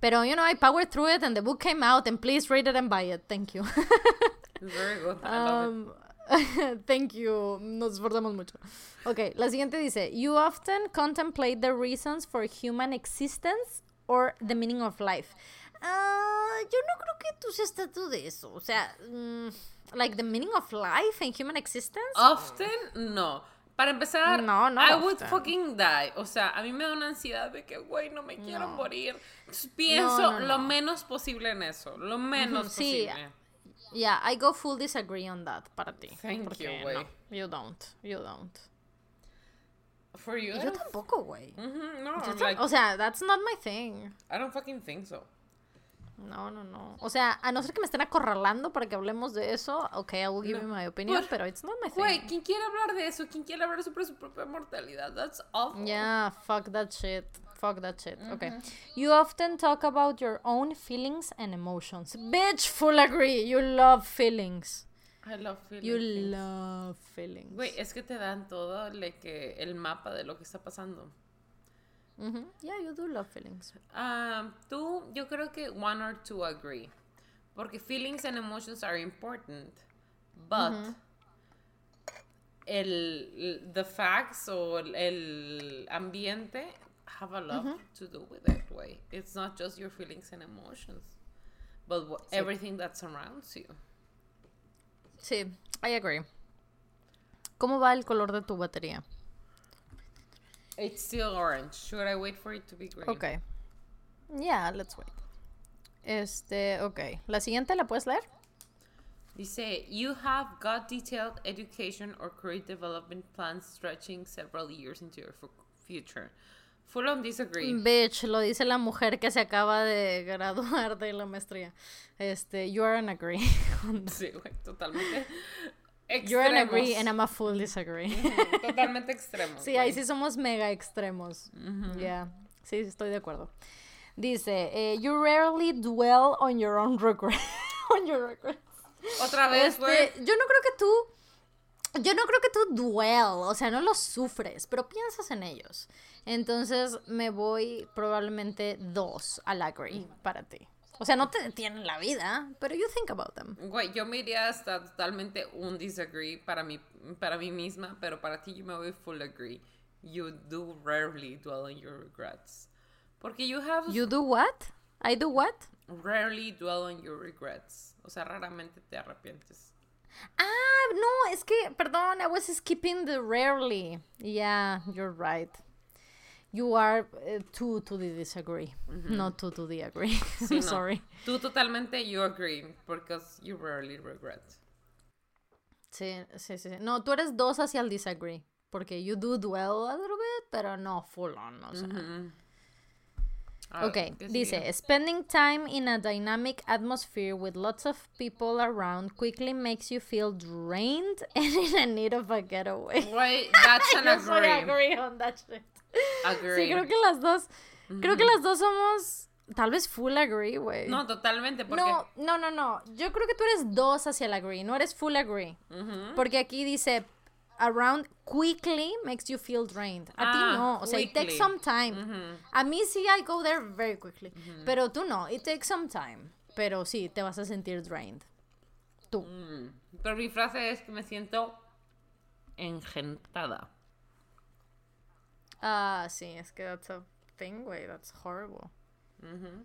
Pero, you know, I powered through it and the book came out and please read it and buy it. Thank you. [LAUGHS] very good. I love it. [LAUGHS] Thank you. Nos esforzamos mucho. Ok, la siguiente dice: You often contemplate the reasons for human existence or the meaning of life. Ah, yo no creo que tú seas tanto de eso. O sea, mm, like the meaning of life and human existence. Often, no. Para empezar, No, no I would often. fucking die. O sea, a mí me da una ansiedad de que, güey, no me quiero No. morir. Entonces, pienso lo no. menos posible en eso. Lo menos Ujú, sí. posible. Yeah, I go full disagree on that para ti. Thank porque you, güey. no, you don't. You don't. For you, Yo don't- tampoco, güey. Mhm, no, Yo tam- like, O sea, that's not my thing. I don't fucking think so. No, no, no. O sea, a no ser que me estén acorralando para que hablemos de eso, ok, I will give you my opinion, Pues, pero it's not my Güey, thing. ¿quién quiere hablar de eso? ¿Quién quiere hablar sobre su propia mortalidad? That's awful. Yeah, fuck that shit. Fuck that shit. Okay. You often talk about your own feelings and emotions. Bitch, full agree. You love feelings. I love feeling You love feelings. Güey, es que te dan todo que el mapa de lo que está pasando. Mhm. Yeah, you do love feelings. Ah, tú, yo creo que one or two agree. Porque feelings and emotions are important. But el, the facts o el, el ambiente have a lot mm-hmm. to do with it, way. It's not just your feelings and emotions, but wha- everything that surrounds you. Sí, I agree. ¿Cómo va el color de tu batería? It's still orange. Should I wait for it to be green? Ok. Yeah, let's wait. Este, ok. ¿La siguiente la puedes leer? Dice, you have got detailed education or career development plans stretching several years into your future. Full on disagree. Bitch, lo dice la mujer que se acaba de graduar de la maestría. Este, you are an agree. [LAUGHS] Sí, güey, totalmente. [LAUGHS] Extremos. You're an agree and I'm a full disagree. Totalmente [LAUGHS] extremos. Sí, ahí sí somos mega extremos. Yeah, sí, estoy de acuerdo. Dice, eh, you rarely dwell on your own regret. on your regrets. Otra vez, Este, güey. yo no creo que tú, yo no creo que tú dwell, o sea, no los sufres, pero piensas en ellos. Entonces me voy probablemente dos al agree para ti. O sea, no te detienen la vida, pero you think about them. Güey, yo me iría hasta totalmente un disagree para mí, para mí misma, pero para ti yo me voy full agree. You do rarely dwell on your regrets. Porque you have You do what? I do what? rarely dwell on your regrets. O sea, raramente te arrepientes. Ah, no, es que, perdón, I was skipping the rarely. Yeah, you're right. You are uh, two to the disagree, not two to the agree. [LAUGHS] Sí, [LAUGHS] no. Sorry. Tú totalmente you agree because you rarely regret. Sí, sí, sí. No, tú eres dos hacia el disagree. Porque you do dwell a little bit, pero no full on. O sea. Ah, Ok, ¿qué dice, spending time in a dynamic atmosphere with lots of people around quickly makes you feel drained [LAUGHS] and in need of a getaway. Güey, that's [LAUGHS] an Yo soy agree. agree on that shit. Agree. Sí, creo que las dos, creo que las dos somos Tal vez full agree, güey. No, totalmente, porque... No, no, no, no. Yo creo que tú eres dos hacia el agree, no eres full agree. Porque aquí dice around quickly makes you feel drained. A ti Ah, no, o sea, it takes some time. A mí sí I go there very quickly, pero tú no, it takes some time. Pero sí, te vas a sentir drained. Tú. Mm. Pero mi frase es que me siento engentada. Ah, sí, es que that's a thing, güey, that's horrible. Ujú.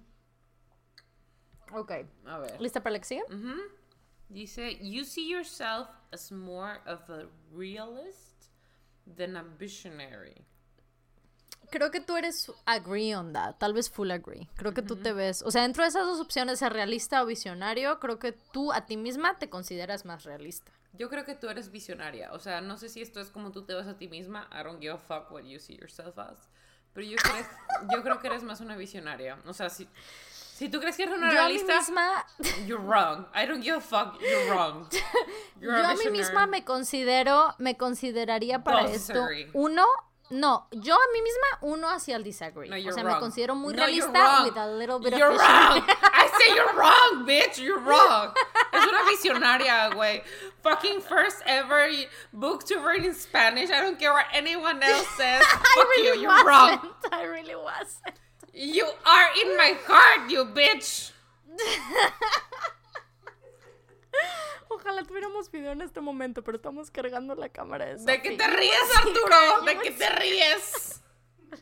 Ok, A ver. ¿lista para la que sigue? Dice, you see yourself as more of a realist than a visionary. Creo que tú eres agree on that, tal vez full agree. Creo que tú te ves, o sea, dentro de esas dos opciones, ser realista o visionario, creo que tú a ti misma te consideras más realista. Yo creo que tú eres visionaria. O sea, no sé si esto es como tú te ves a ti misma. I don't give a fuck what you see yourself as. Pero yo, creo, yo creo que eres más una visionaria. O sea, si, si tú crees que eres una Yo a mí realista, misma, you're wrong. I don't give a fuck. You're wrong. [LAUGHS] You're yo a mí visionary. misma me considero, me consideraría para Don't esto uno, no, yo a mí misma uno hacia el disagree. No, o you're sea, wrong. me considero muy No, you're realista wrong. with a little bit You're of wrong. I [LAUGHS] say you're wrong, bitch. You're wrong. Es una visionaria, güey. Fucking first ever book to read in Spanish. I don't care what anyone else says. [LAUGHS] Fuck I really you. You're wrong. wasn't. I really wasn't. You are in my heart, you bitch. [LAUGHS] Ojalá tuviéramos video en este momento, pero estamos cargando la cámara de ¿De qué te [LAUGHS] ríes, Arturo? ¿De qué te ríes? [LAUGHS]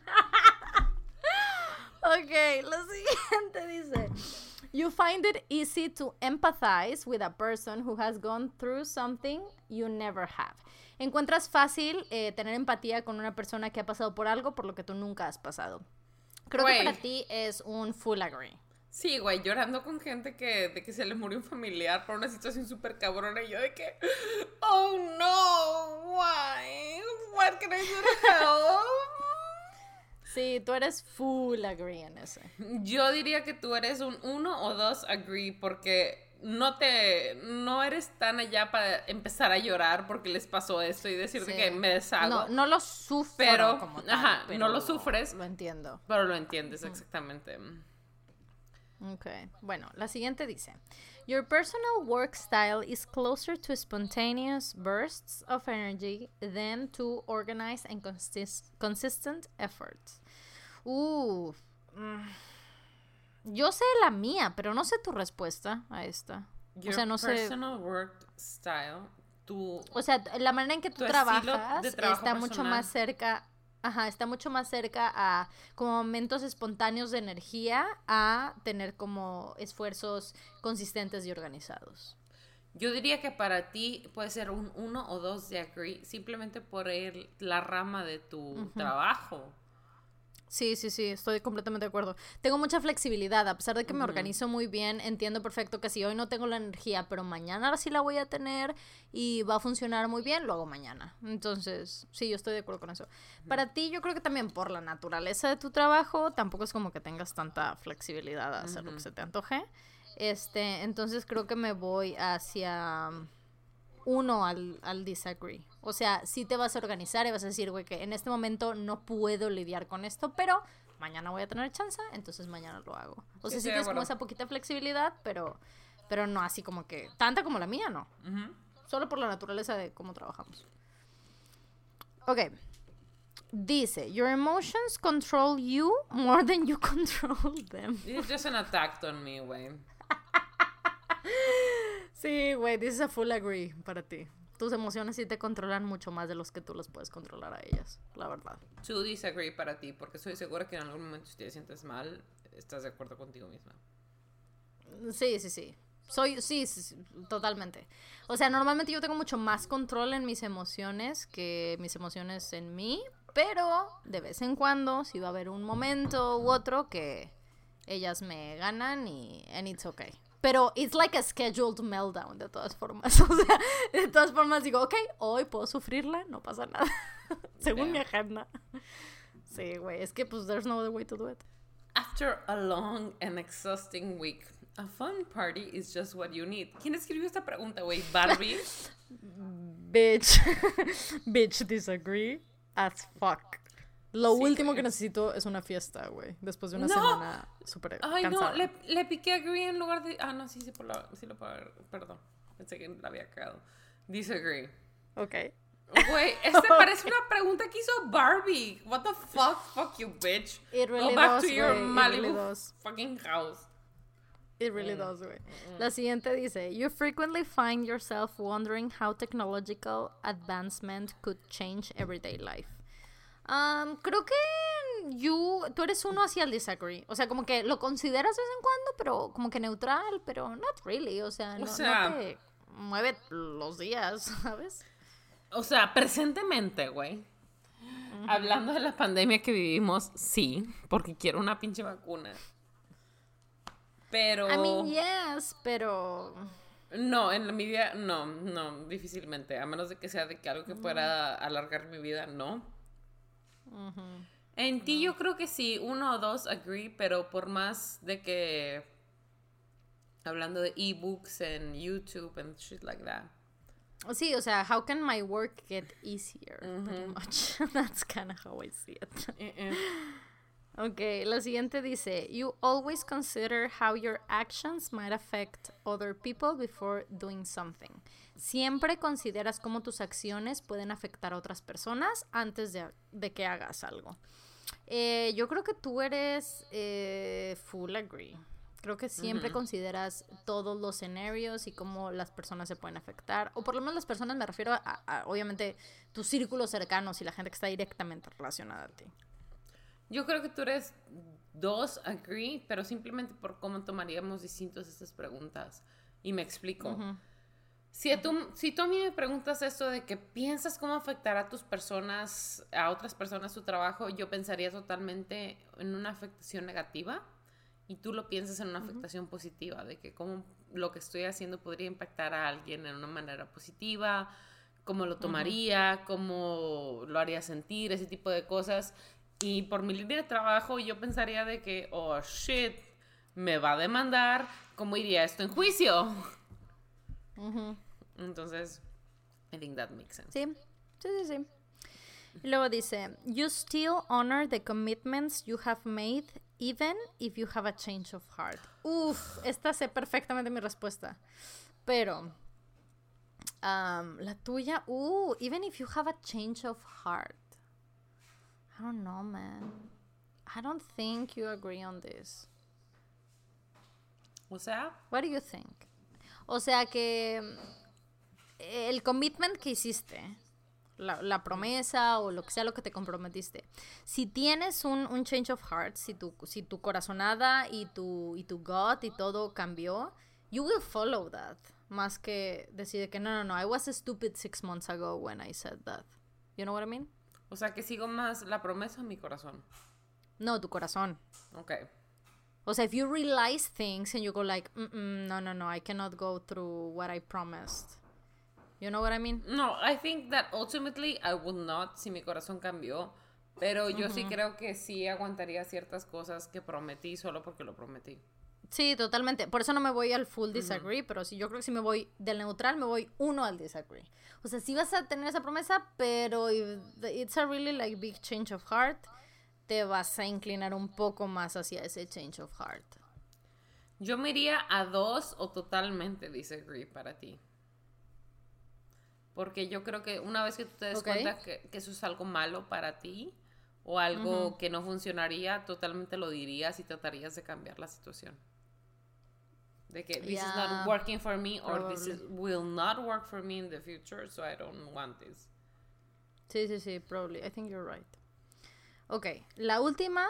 Ok, lo siguiente dice. You find it easy to empathize with a person who has gone through something you never have. Encuentras fácil eh, tener empatía con una persona que ha pasado por algo por lo que tú nunca has pasado. Creo Güey. que para ti es un full agree. Sí, güey, llorando con gente que, de que se le murió un familiar por una situación súper cabrona y yo de que, oh no, why? What can I do to help? Sí, tú eres full agree en ese. Yo diría que tú eres un uno o dos agree porque no te, no eres tan allá para empezar a llorar porque les pasó esto y decirte Sí. que me deshago. No, no lo sufro Pero, como tal, ajá, pero no lo sufres. Lo entiendo. Pero lo entiendes exactamente. Ok, bueno, la siguiente dice, Your personal work style is closer to spontaneous bursts of energy than to organized and consist- consistent efforts. Uh, mm, yo sé la mía, pero no sé tu respuesta a esta. Your o sea, no sé, personal work style, tu o sea, la manera en que tú trabajas está mucho más cerca, ajá, está mucho más cerca a como momentos espontáneos de energía a tener como esfuerzos consistentes y organizados. Yo diría que para ti puede ser un uno o dos de agree simplemente por el- la rama de tu trabajo. Sí, sí, sí, estoy completamente de acuerdo. Tengo mucha flexibilidad, a pesar de que me organizo muy bien, entiendo perfecto que si hoy no tengo la energía, pero mañana sí la voy a tener y va a funcionar muy bien, lo hago mañana. Entonces, sí, yo estoy de acuerdo con eso. Para ti, yo creo que también por la naturaleza de tu trabajo, tampoco es como que tengas tanta flexibilidad a hacer lo que se te antoje. Este, entonces creo que me voy hacia uno al, al disagree. O sea, sí te vas a organizar y vas a decir, güey, que en este momento no puedo lidiar con esto, pero mañana voy a tener chance, entonces mañana lo hago. O sea, Sí, tienes como esa poquita flexibilidad, pero, pero no así como que tanta como la mía, no. Solo por la naturaleza de cómo trabajamos. Ok. Dice, your emotions control you more than you [LAUGHS] control them. It's just an attack on me, güey. [LAUGHS] Sí, güey, this is a full agree para ti. Tus emociones sí te controlan mucho más de los que tú los puedes controlar a ellas, la verdad. To disagree para ti, porque estoy segura que en algún momento si te sientes mal, estás de acuerdo contigo misma. Sí, sí, sí. Soy, sí, sí, sí, totalmente. O sea, normalmente yo tengo mucho más control en mis emociones que mis emociones en mí, pero de vez en cuando sí va a haber un momento u otro que ellas me ganan y and it's okay. Pero it's like a scheduled meltdown de todas formas. [LAUGHS] O sea, de todas formas digo, ok, hoy puedo sufrirla, no pasa nada. [LAUGHS] Según mi agenda. Sí, güey, es que pues there's no other way to do it. After a long and exhausting week, a fun party is just what you need. ¿Quién escribió esta pregunta, güey? Barbie. [LAUGHS] Bitch. Bitch disagree as fuck. Lo Sí, último güey. que necesito es una fiesta, güey. Después de una No. semana súper Ay, cansada. no, le, le piqué agree en lugar de. Ah, no, sí, sí, por la, sí lo puedo. Perdón. Pensé que la había cagado. Disagree. Ok. Güey, [LAUGHS] este parece una pregunta que hizo Barbie. What the fuck? Fuck you, bitch. It really Go back does, to your it Malibu really fucking house. It really does, güey. La siguiente dice, You frequently find yourself wondering how technological advancement could change everyday life. Um, creo que you, tú eres uno hacia el disagree. O sea, como que lo consideras de vez en cuando, pero como que neutral, pero not really. O sea, no, sea- te mueve los días, [LAUGHS] ¿sabes? O sea, presentemente, güey. Hablando de la pandemia que vivimos, sí, porque quiero una pinche vacuna. Pero. I mean, yes, pero... No, en mi vida, no, no, difícilmente. A menos de que sea de que algo que pueda alargar mi vida, no. En ti yo creo que sí, uno o dos agree, pero por más de que. Hablando de ebooks en YouTube and shit like that. Sí, o sea, how can my work get easier? Pretty much. [LAUGHS] That's kind of how I see it. Eh, Ok, la siguiente dice, You always consider how your actions might affect other people before doing something. Siempre consideras cómo tus acciones pueden afectar a otras personas antes de, de que hagas algo. Eh, yo creo que tú eres eh, full agree. Creo que siempre consideras todos los escenarios y cómo las personas se pueden afectar. O por lo menos las personas me refiero a, a, obviamente, tus círculos cercanos y la gente que está directamente relacionada a ti. Yo creo que tú eres dos agree, pero simplemente por cómo tomaríamos distintos estas preguntas. Y me explico. Si, tú, si tú a mí me preguntas esto de que piensas cómo afectará a tus personas, a otras personas su trabajo, yo pensaría totalmente en una afectación negativa y tú lo piensas en una afectación positiva, de que cómo lo que estoy haciendo podría impactar a alguien en una manera positiva, cómo lo tomaría, cómo lo haría sentir, ese tipo de cosas. Y por mi línea de trabajo yo pensaría de que, oh, shit, me va a demandar, ¿cómo iría esto en juicio? Entonces, I think that makes sense. Sí, sí, sí, sí. Y luego dice, you still honor the commitments you have made even if you have a change of heart. Uf, esta sé perfectamente mi respuesta. Pero, um, la tuya, uh, even if you have a change of heart. I don't know, man. I don't think you agree on this. What's sea, What do you think? O sea que eh, el commitment que hiciste, la, la promesa o lo que sea lo que te comprometiste, si tienes un, un change of heart, si tu, si tu corazonada y tu, y tu gut y todo cambió, you will follow that. Más que decir que no, no, no, I was stupid six months ago when I said that. You know what I mean? o sea que sigo más la promesa en mi corazón. No, tu corazón. Ok. O sea, if you realize things and you go like, mm -mm, no, no, no, I cannot go through what I promised. You know what I mean? No, I think that ultimately I would not si mi corazón cambió. Pero yo sí creo que sí aguantaría ciertas cosas que prometí solo porque lo prometí. Sí, totalmente. Por eso no me voy al full disagree, pero sí, yo creo que si me voy del neutral, me voy uno al disagree. O sea, sí vas a tener esa promesa, pero it's a really like big change of heart, te vas a inclinar un poco más hacia ese change of heart. Yo me iría a dos o totalmente disagree para ti. Porque yo creo que una vez que tú te des cuenta que, que eso es algo malo para ti o algo que no funcionaría, totalmente lo dirías y tratarías de cambiar la situación. De que this is not working for me or this is, will not work for me in the future, so I don't want this. Sí, sí, sí, probably. I think you're right. Ok, la última,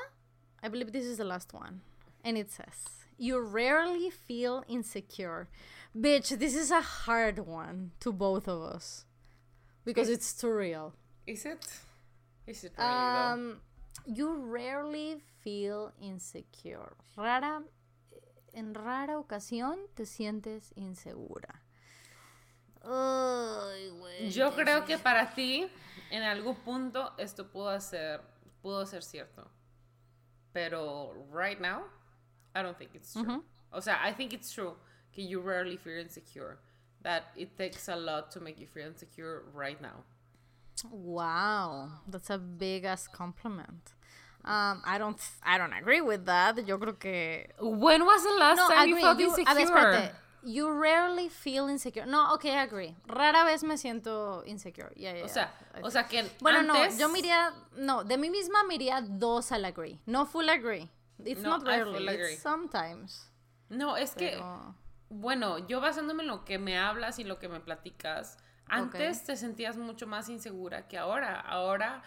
I believe this is the last one. And it says, You rarely feel insecure. Bitch, this is a hard one to both of us. Because it's too real. Is it? Is it really though? Um, you rarely feel insecure. Rara, en rara ocasión te sientes insegura. Ay, güey. Yo creo que para ti, en algún punto, esto pudo ser, pudo ser cierto. Pero right now, I don't think it's true. O sea, I think it's true que you rarely feel insecure. That it takes a lot to make you feel insecure right now. Wow, that's a big ass compliment. Um, I don't, I don't agree with that. Yo creo que When was the last no, time you felt You- insecure? a ver, espérate. You rarely feel insecure. No, okay, I agree. Rara vez me siento insecure. Yeah, yeah, O sea, yeah. o sea que Bueno, antes, no, yo me iría, no, de mí misma me iría dos al agree. No full agree. It's No, not rarely, full agree. it's sometimes. No, es que, bueno, yo basándome en lo que me hablas y lo que me platicas, antes te sentías mucho más insegura que ahora. Ahora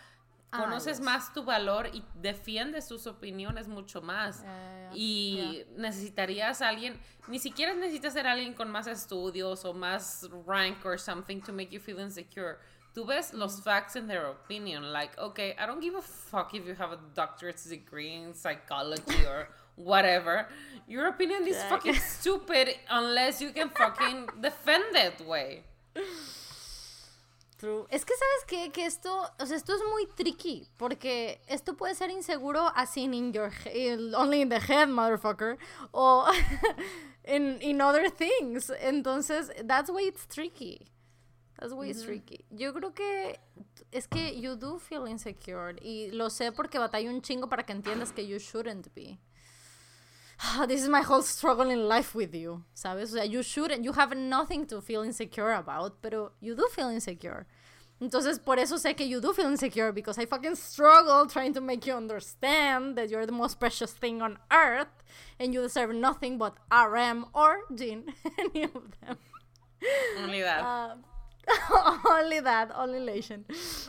Ah, conoces yes. más tu valor y defiendes tus opiniones mucho más. Yeah, yeah, y necesitarías a alguien, ni siquiera necesitas ser alguien con más estudios o más rank or something to make you feel insecure. Tú ves los facts in their opinion, like, okay, I don't give a fuck if you have a doctorate's degree in psychology or whatever. Your opinion is fucking stupid unless you can fucking [LAUGHS] defend it, way. True. Es que sabes qué? que esto, o sea, esto es muy tricky porque esto puede ser inseguro así in your only in the head, motherfucker, o [LAUGHS] in in other things. Entonces, that's why it's tricky. That's why it's tricky. Yo creo que es que you do feel insecure y lo sé porque batalla un chingo para que entiendas que you shouldn't be. [SIGHS] This is my whole struggle in life with you, ¿sabes? O sea, you shouldn't, you have nothing to feel insecure about, pero you do feel insecure. Entonces, por eso sé que you do feel insecure, because I fucking struggle trying to make you understand that you're the most precious thing on earth, and you deserve nothing but RM or Jean, [LAUGHS] any of them. Only that. Um, [LAUGHS] only that, only elation.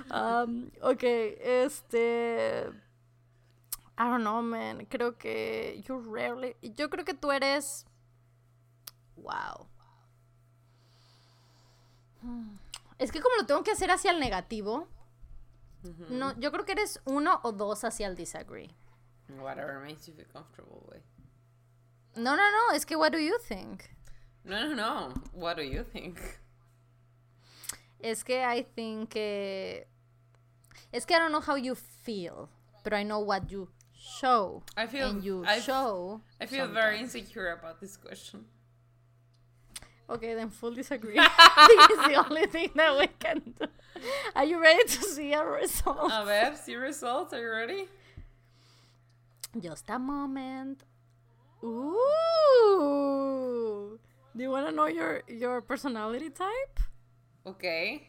Um, ok, este. I don't know, man. Creo que you rarely. Yo creo que tú eres. Wow. Hmm. Es que como lo tengo que hacer hacia el negativo. No, yo creo que eres uno o dos hacia el disagree. Whatever makes you feel comfortable with. No, no, no. Es que what do you think? No, no, no. What do you think? Es que I think que... Es que I don't know how you feel, but I know what you show. I feel- And you I show. I feel very insecure about this question. Okay, then full disagree. [LAUGHS] is the only thing that we can do. Are you ready to see our results? A ver, see results. Are you ready? Just a moment. Ooh. Do you want to know your your personality type? Okay.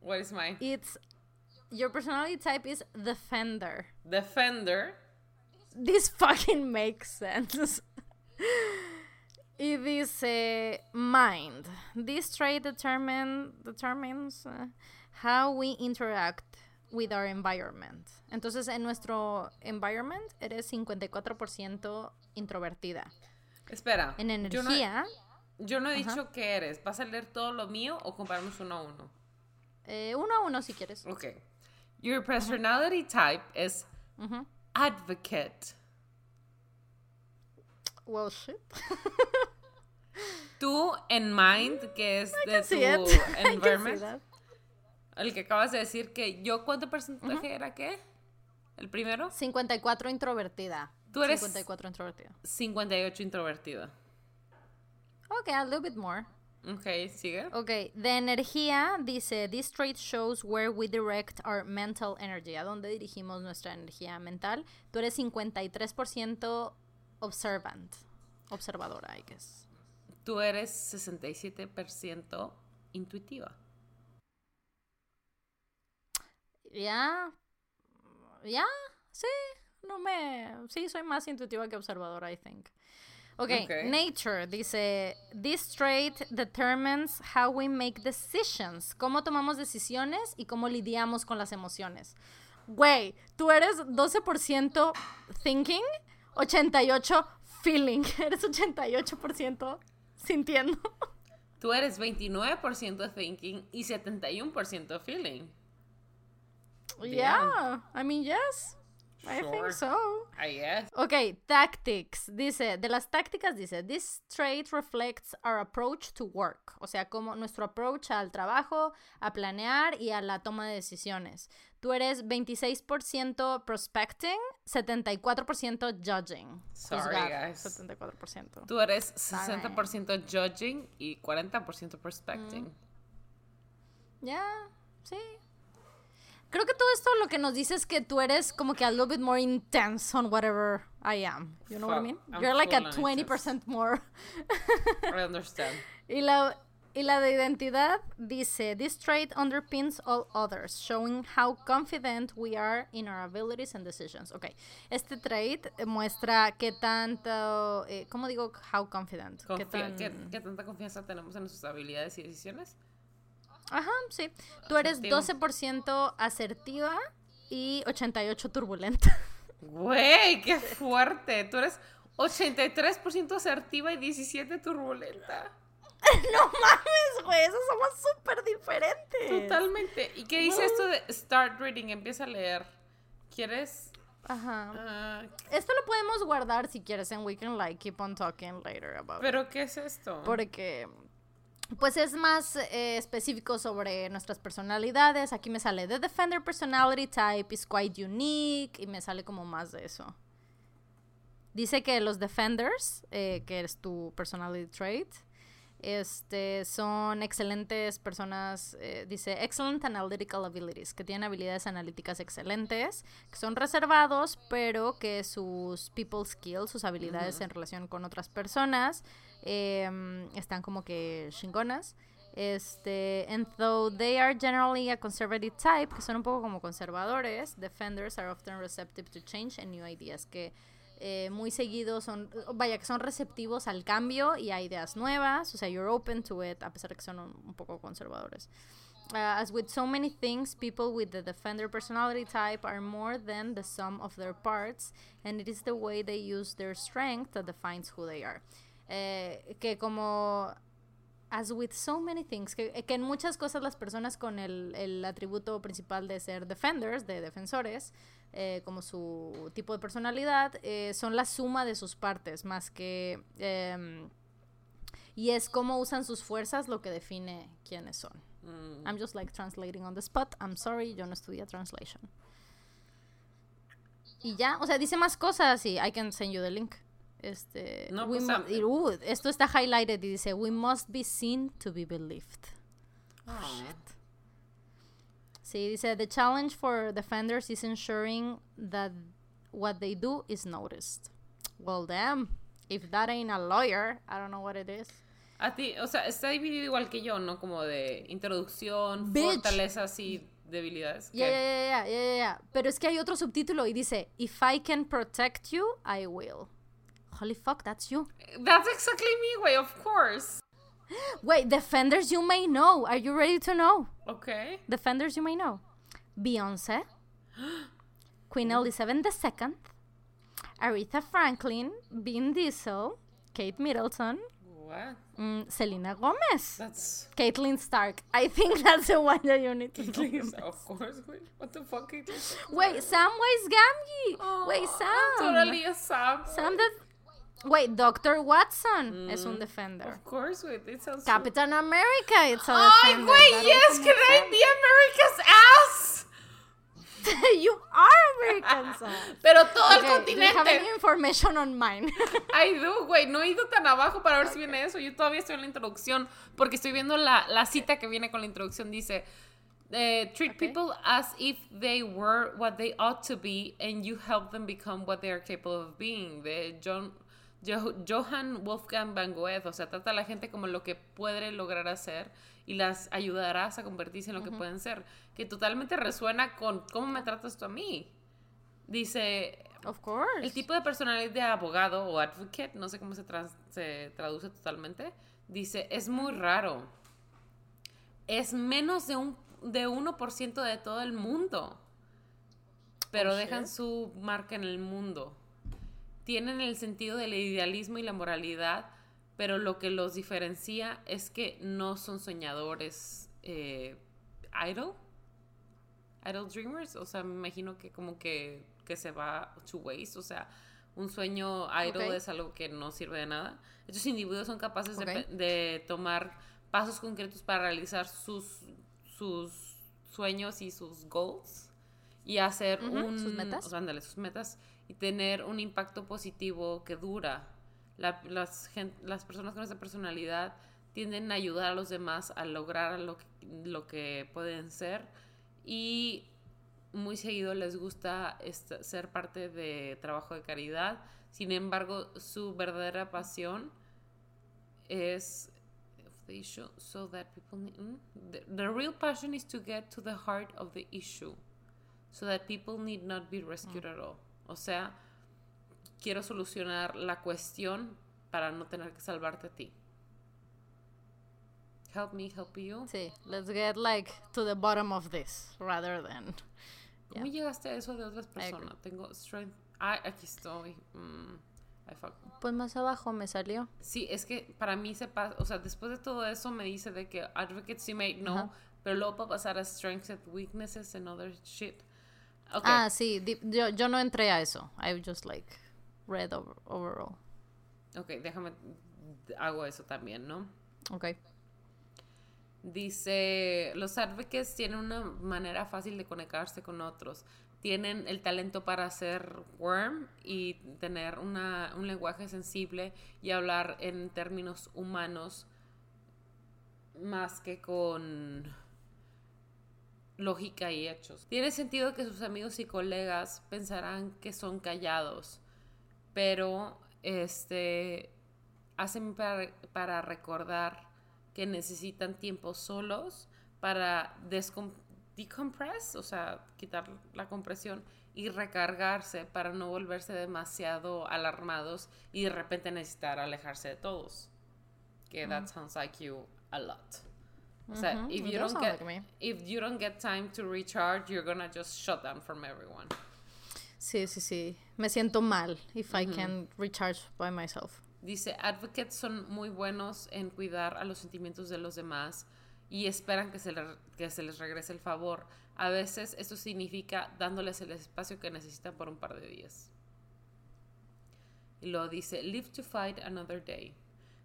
What is mine? It's your personality type is defender. Defender. This fucking makes sense. y dice mind. This trait determine, determines uh, how we interact with our environment. Entonces, en nuestro environment eres 54% introvertida. Espera. En yo no- energía, Yo no he dicho qué eres. ¿Vas a leer todo lo mío o comparamos uno a uno? eh, uno a uno si quieres. Okay. Your personality type is. Advocate. Well, shit. Tú en mind, que es de tu [LAUGHS] environment, el que acabas de decir que yo, ¿cuánto porcentaje era qué? ¿El primero? 54 introvertida. Tú eres- 54 introvertida. 58 introvertida. Okay, a little bit more. Ok, sigue. Ok, de energía dice, this trait shows where we direct our mental energy, a dónde dirigimos nuestra energía mental. Tú eres 53% observant, observadora, I guess. Tú eres 67% intuitiva. Ya, ya, sí, no me, sí, soy más intuitiva que observadora, I think. Okay, Ok. nature dice, this trait determines how we make decisions, cómo tomamos decisiones y cómo lidiamos con las emociones. Güey, tú eres 12% thinking, 88 feeling, [LAUGHS] eres 88% sintiendo. Tú eres 29% thinking y 71% feeling. Yeah, I mean, yes, I think so. I guess. Ok, tactics. Dice, de las tácticas dice, this trait reflects our approach to work. O sea, como nuestro approach al trabajo, a planear y a la toma de decisiones. Tú eres 26% prospecting, 74% judging. Sorry, Juzgar, guys. 74%. Tú eres 60% judging y 40% prospecting. Ya, sí. Lo que nos dice es que tú eres como que a little bit more intense on whatever I am. You know what I Fuck, mean? I'm You're like a full on 20% more. I understand. [LAUGHS] Y la, y la de identidad dice, this trait underpins all others, showing how confident we are in our abilities and decisions. Ok, este trait muestra qué tanto, eh, ¿cómo digo how confident? ¿Qué Confía- tan- ¿Qué, qué tanta confianza tenemos en nuestras habilidades y decisiones? Ajá, sí. Tú eres Asertivo. 12% asertiva y 88 turbulenta. [LAUGHS] Güey, qué fuerte. Tú eres 83% asertiva y 17 turbulenta. [LAUGHS] no mames, güey, esos somos súper diferentes. Totalmente. ¿Y qué dice esto de start reading? Empieza a leer. ¿Quieres? Ajá. Ah, Esto lo podemos guardar si quieres en We Can Like Keep on Talking later about it. ¿Pero qué es esto? Porque pues es más eh, específico sobre nuestras personalidades. Aquí me sale The Defender Personality Type is quite unique y me sale como más de eso. Dice que los Defenders, eh, que es tu personality trait, este, son excelentes personas, eh, dice excellent analytical abilities, que tienen habilidades analíticas excelentes, que son reservados, pero que sus people skills, sus habilidades en relación con otras personas, em, están como que chingonas. Este, and though they are generally a conservative type, que son un poco como conservadores, defenders are often receptive to change and new ideas, que eh, muy seguidos son, vaya, que son receptivos al cambio y a ideas nuevas, o sea, you're open to it, a pesar de que son un, un poco conservadores. Uh, as with so many things, people with the defender personality type are more than the sum of their parts, and it is the way they use their strength that defines who they are. Eh, que como as with so many things, que, que en muchas cosas las personas con el, el atributo principal de ser defenders, de defensores, eh, como su tipo de personalidad, eh, son la suma de sus partes, más que... em, y es cómo usan sus fuerzas lo que define quiénes son. Mm, I'm just like translating on the spot. I'm sorry, yo no estudié translation. Y ya, o sea, dice más cosas y I can send you the link. Este, No, we pues, ah, y, uh, esto está highlighted y dice, we must be seen to be believed. oh. Sí, dice, the challenge for defenders is ensuring that what they do is noticed. Well, damn, if that ain't a lawyer, I don't know what it is. A ti, o sea, está dividido igual que yo, ¿no? Como de introducción, Bitch. fortalezas y debilidades. Ya, ya, ya, ya, ya. Pero es que hay otro subtítulo y dice, if I can protect you, I will. Holy fuck, that's you. That's exactly me, güey, of course. Wait, defenders you may know. Are you ready to know? Ok. Defenders you may know. Beyoncé, [GASPS] Queen Elizabeth II, Aretha Franklin, Vin Diesel, Kate Middleton, What? mm, Selena Gomez, That's... Caitlyn Stark. I think [LAUGHS] that's the one that you need to of course, güey. What the fuck? is this? Wait, Samwise Gamgee. Wait, Oh, Sam. Totally a Sam. Sam the... Wait, Dr. Watson es un defender. Of course, güey. It sounds Captain America, it's a Ay, defender. güey, That yes, can I be America's ass? [LAUGHS] you are American, Sam. [LAUGHS] Pero todo Okay, el do you have any continente. information on mine? [LAUGHS] I do, güey. No he ido tan abajo para ver si viene eso. Yo todavía estoy en la introducción porque estoy viendo la, la cita que viene con la introducción. Dice, eh, treat Okay. people as if they were what they ought to be and you help them become what they are capable of being. De John, Jo- Johann Wolfgang Van Goethe. O sea, trata a la gente como lo que puede lograr hacer y las ayudarás a convertirse en lo que pueden ser. Que totalmente resuena con cómo me tratas tú a mí. Dice, of course. el tipo de personalidad de abogado o advocate, no sé cómo se, se traduce totalmente, dice, es muy raro. Es menos de un de 1% de todo el mundo. Pero Oh, dejan shit. su marca en el mundo. Tienen el sentido del idealismo y la moralidad, pero lo que los diferencia es que no son soñadores eh, idle. Idle dreamers, o sea, me imagino que como que, que se va to waste, o sea, un sueño idle es algo que no sirve de nada. Estos individuos son capaces de Ok. pe- de, tomar pasos concretos para realizar sus, sus sueños y sus goals y hacer un... sus metas. o sea, ándale, sus metas y tener un impacto positivo que dura. La- las, las personas con esa personalidad tienden a ayudar a los demás a lograr lo que, lo que pueden ser y muy seguido les gusta esta- ser parte de trabajo de caridad. Sin embargo, su verdadera pasión es of the issue so that people need, mm, the, the real passion is to get to the heart of the issue so that people need not be rescued at all. O sea, quiero solucionar la cuestión para no tener que salvarte a ti. Help me, help you. Sí, let's get like to the bottom of this rather than. ¿Cómo Yeah. llegaste a eso de otras personas? Tengo strength. Ah, aquí estoy. Mm. Pues más abajo me salió. Sí, es que para mí se pasa, o sea, después de todo eso me dice de que advocacy may no, Ajá. pero luego para pasar a strengths and weaknesses and other shit. Ah, sí, di- yo, yo no entré a eso. I just like read over, overall. ok, déjame, hago eso también, ¿no? Ok. Dice, los advocates tienen una manera fácil de conectarse con otros. Tienen el talento para ser worm y tener una, un lenguaje sensible y hablar en términos humanos más que con lógica y hechos. Tiene sentido que sus amigos y colegas pensarán que son callados, pero este hacen para, para recordar que necesitan tiempo solos para decompress, o sea, quitar la compresión y recargarse para no volverse demasiado alarmados y de repente necesitar alejarse de todos. Que that sounds like you a lot. O sea, Ujú, if it you don't get like if you don't get time to recharge, you're gonna just shut down from everyone. Sí, sí, sí. Me siento mal if I can recharge by myself. Dice, advocates son muy buenos en cuidar a los sentimientos de los demás y esperan que se, le- que se les regrese el favor. A veces esto significa dándoles el espacio que necesitan por un par de días. Y luego dice, live to fight another day.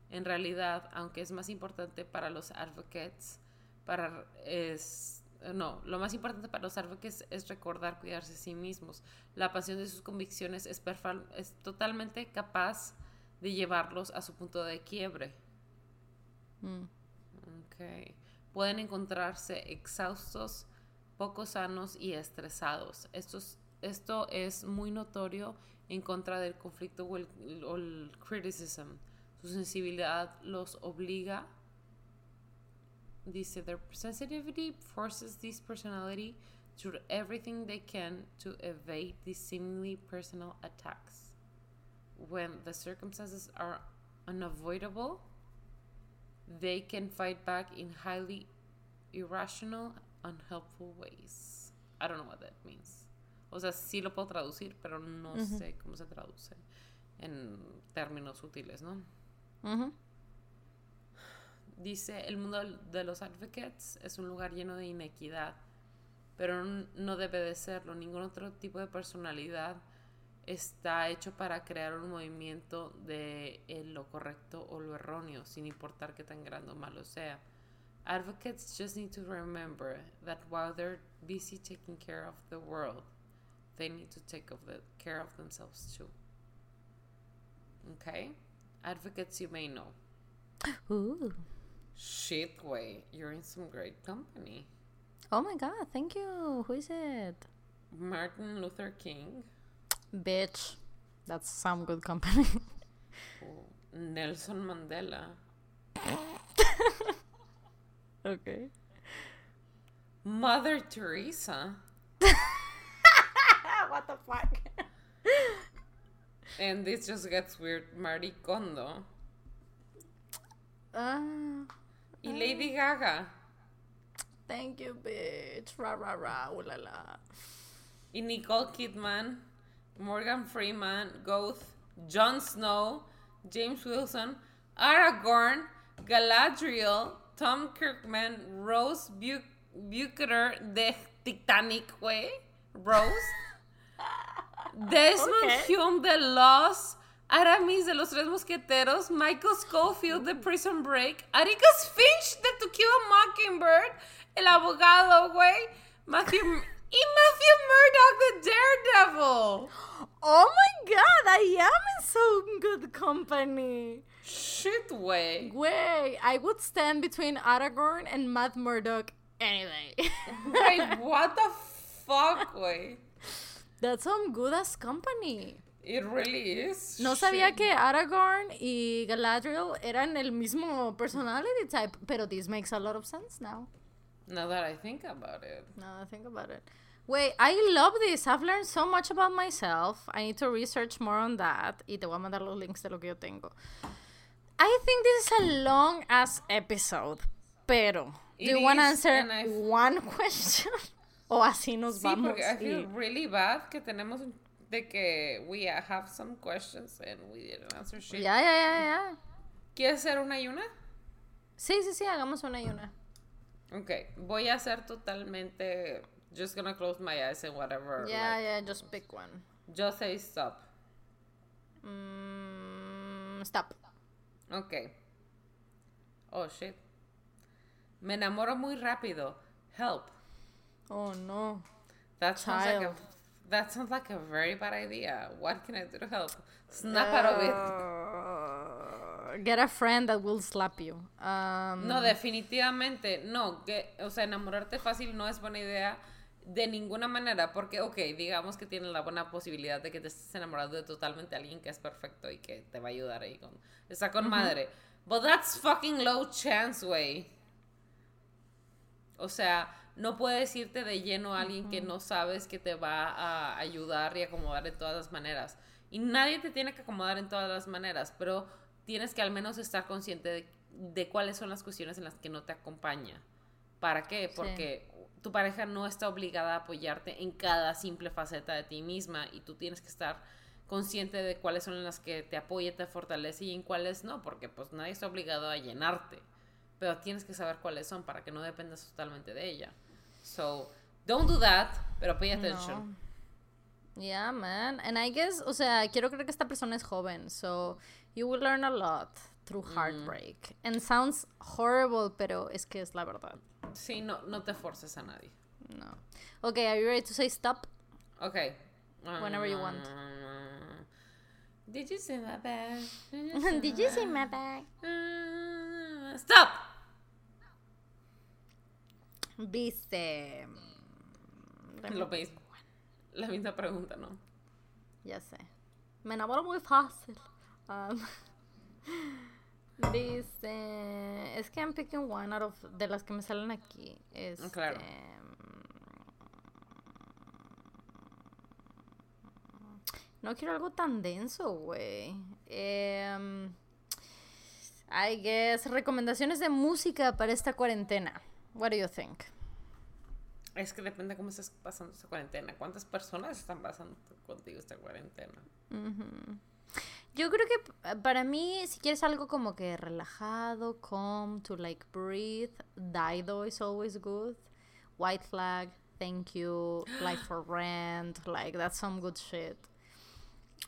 En realidad, aunque es más importante para los advocates, para es no, lo más importante para los advocates es recordar cuidarse a sí mismos. La pasión de sus convicciones es, es totalmente capaz de llevarlos a su punto de quiebre. Mm. Ok. Pueden encontrarse exhaustos, poco sanos y estresados. Esto es, esto es muy notorio en contra del conflicto o el, o el criticism. Su sensibilidad los obliga. Dice, their sensitivity forces this personality to do everything they can to evade these seemingly personal attacks. When the circumstances are unavoidable, they can fight back in highly irrational, unhelpful ways. I don't know what that means. O sea, sí lo puedo traducir, pero no sé cómo se traduce en términos útiles, ¿no? Dice, el mundo de los advocates es un lugar lleno de inequidad, pero no debe de serlo. Ningún otro tipo de personalidad está hecho para crear un movimiento de eh, lo correcto o lo erróneo, sin importar qué tan grande o malo sea. Advocates just need to remember that while they're busy taking care of the world, they need to take of the, care of themselves too. Okay? Advocates you may know. Ooh. Shit, way, you're in some great company. Oh my god, thank you. Who is it? Martin Luther King, Bitch. That's some good company. Nelson Mandela, [LAUGHS] okay. Mother Teresa, [LAUGHS] what the fuck? And this just gets weird, Marie Kondo, Ah, y Lady Gaga, thank you, bitch. Ra ra ra. Ooh la la. y Nicole Kidman, Morgan Freeman, Goth, Jon Snow, James Wilson, Aragorn, Galadriel, Tom Kirkman, Rose Bu- Bukater de Titanic, way, Rose, [LAUGHS] Desmond [LAUGHS] Okay. Hume de Lost, Aramis de los Tres Mosqueteros, Michael Schofield de mm. Prison Break, Atticus Finch de To Kill a Mockingbird, El Abogado, güey, Matthew... [LAUGHS] Y Matthew Murdoch de Daredevil. Oh my god, I am in so good company. Shit, way. Way, I would stand between Aragorn and Matt Murdock any day. Güey, [LAUGHS] what the fuck? güey. That's some good ass company. It really is. No sabía que Aragorn y Galadriel eran el mismo personality type, pero this makes a lot of sense now. Now that I think about it. Now that I think about it. Wait, I love this. I've learned so much about myself. I need to research more on that. Y te voy a mandar los links de lo que yo tengo. I think this is a long ass episode. Pero, do It you want to answer one [LAUGHS] question? O así nos Sí, vamos. porque I feel really bad que tenemos de que we have some questions and we didn't answer shit. Ya, ya, ya, ya. ¿Quieres hacer una y una? Sí, sí, sí, hagamos una y una. Ok, voy a hacer totalmente. Just gonna close my eyes and whatever. Yeah, like, yeah, just pick one. Just say stop. Mm, stop. Ok. Oh shit. Me enamoro muy rápido. Help. Oh no. That sounds like a that sounds like a very bad idea. What can I do to help? Snap out of it. Uh, get a friend that will slap you. Um, No, definitivamente no. Que, o sea, enamorarte fácil no es buena idea de ninguna manera. Porque, ok, digamos que tienes la buena posibilidad de que te estés enamorando de totalmente alguien que es perfecto y que te va a ayudar ahí con. Está con madre. But that's fucking low chance, way. O sea, no puedes irte de lleno a alguien que no sabes que te va a ayudar y acomodar de todas las maneras. Y nadie te tiene que acomodar en todas las maneras, pero tienes que al menos estar consciente de, de cuáles son las cuestiones en las que no te acompaña. ¿Para qué? Porque tu pareja no está obligada a apoyarte en cada simple faceta de ti misma y tú tienes que estar consciente de cuáles son las que te apoya, te fortalece y en cuáles no, porque pues nadie está obligado a llenarte pero tienes que saber cuáles son para que no dependas totalmente de ella. So, don't do that, pero pay attention. No. Yeah, man. And I guess, o sea, quiero creer que esta persona es joven, so you will learn a lot through heartbreak. And sounds horrible, pero es que es la verdad. Sí, no, no te forces a nadie. No. Okay, are you ready to say stop? Okay. Whenever you want. Did you see my bag? Did you [LAUGHS] see my bag? Uh, stop! Dice. Lo mismo. La misma pregunta, ¿no? Ya sé. Me enamoro muy fácil. [LAUGHS] Um, dice. Es que I'm picking one out of. De las que me salen aquí. Este, Claro. No quiero algo tan denso, güey. Em, I guess. Recomendaciones de música para esta cuarentena. What do you think? Es que depende cómo estés pasando esta cuarentena. ¿Cuántas personas están pasando contigo esta cuarentena? Yo creo que para mí, si quieres algo como que relajado, calm, to like breathe, Dido is always good. White Flag, Thank You, Life for [GASPS] Rent, like that's some good shit.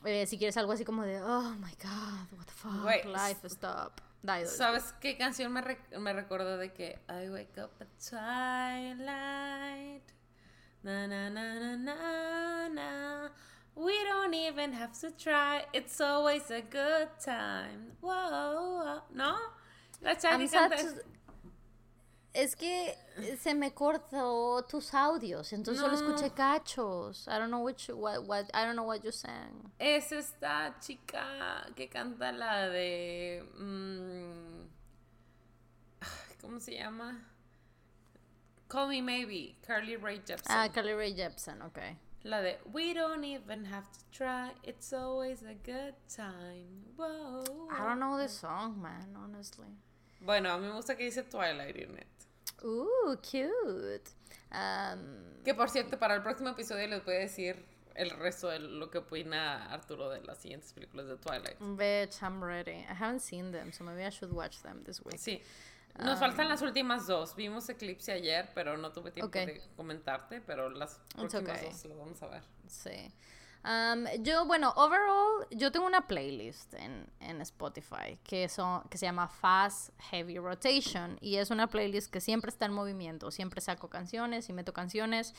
Eh, si quieres algo así como de, oh my god, what the fuck, Wait, life stop. ¿Sabes qué canción me, rec- me recordó de que I wake up at twilight? Na na na na na na. We don't even have to try. It's always a good time. Whoa, whoa. ¿No? La sad canta es- que se me cortó tus audios, entonces solo escuché cachos. I don't know which, what, what, I don't know what you sang. es esta chica que canta la de. mm, ay, ¿Cómo se llama? Call Me Maybe, Carly Rae Jepsen. Ah, Carly Rae Jepsen, okay. La de We don't even have to try, it's always a good time. Whoa. I don't know the song, man, honestly. Bueno, a mí me gusta que dice Twilight in it. Ooh, cute. Um, Que por cierto, para el próximo episodio les voy a decir el resto de lo que opina Arturo de las siguientes películas de Twilight. bitch, I'm ready. I haven't seen them, so maybe I should watch them this week. Sí. Nos faltan las últimas dos. Vimos Eclipse ayer, pero no tuve tiempo de comentarte, pero las It's próximas okay. dos las vamos a ver. Sí. Um, yo, bueno, overall, yo tengo una playlist en, en Spotify que, son, que se llama Fast Heavy Rotation y es una playlist que siempre está en movimiento, siempre saco canciones y meto canciones.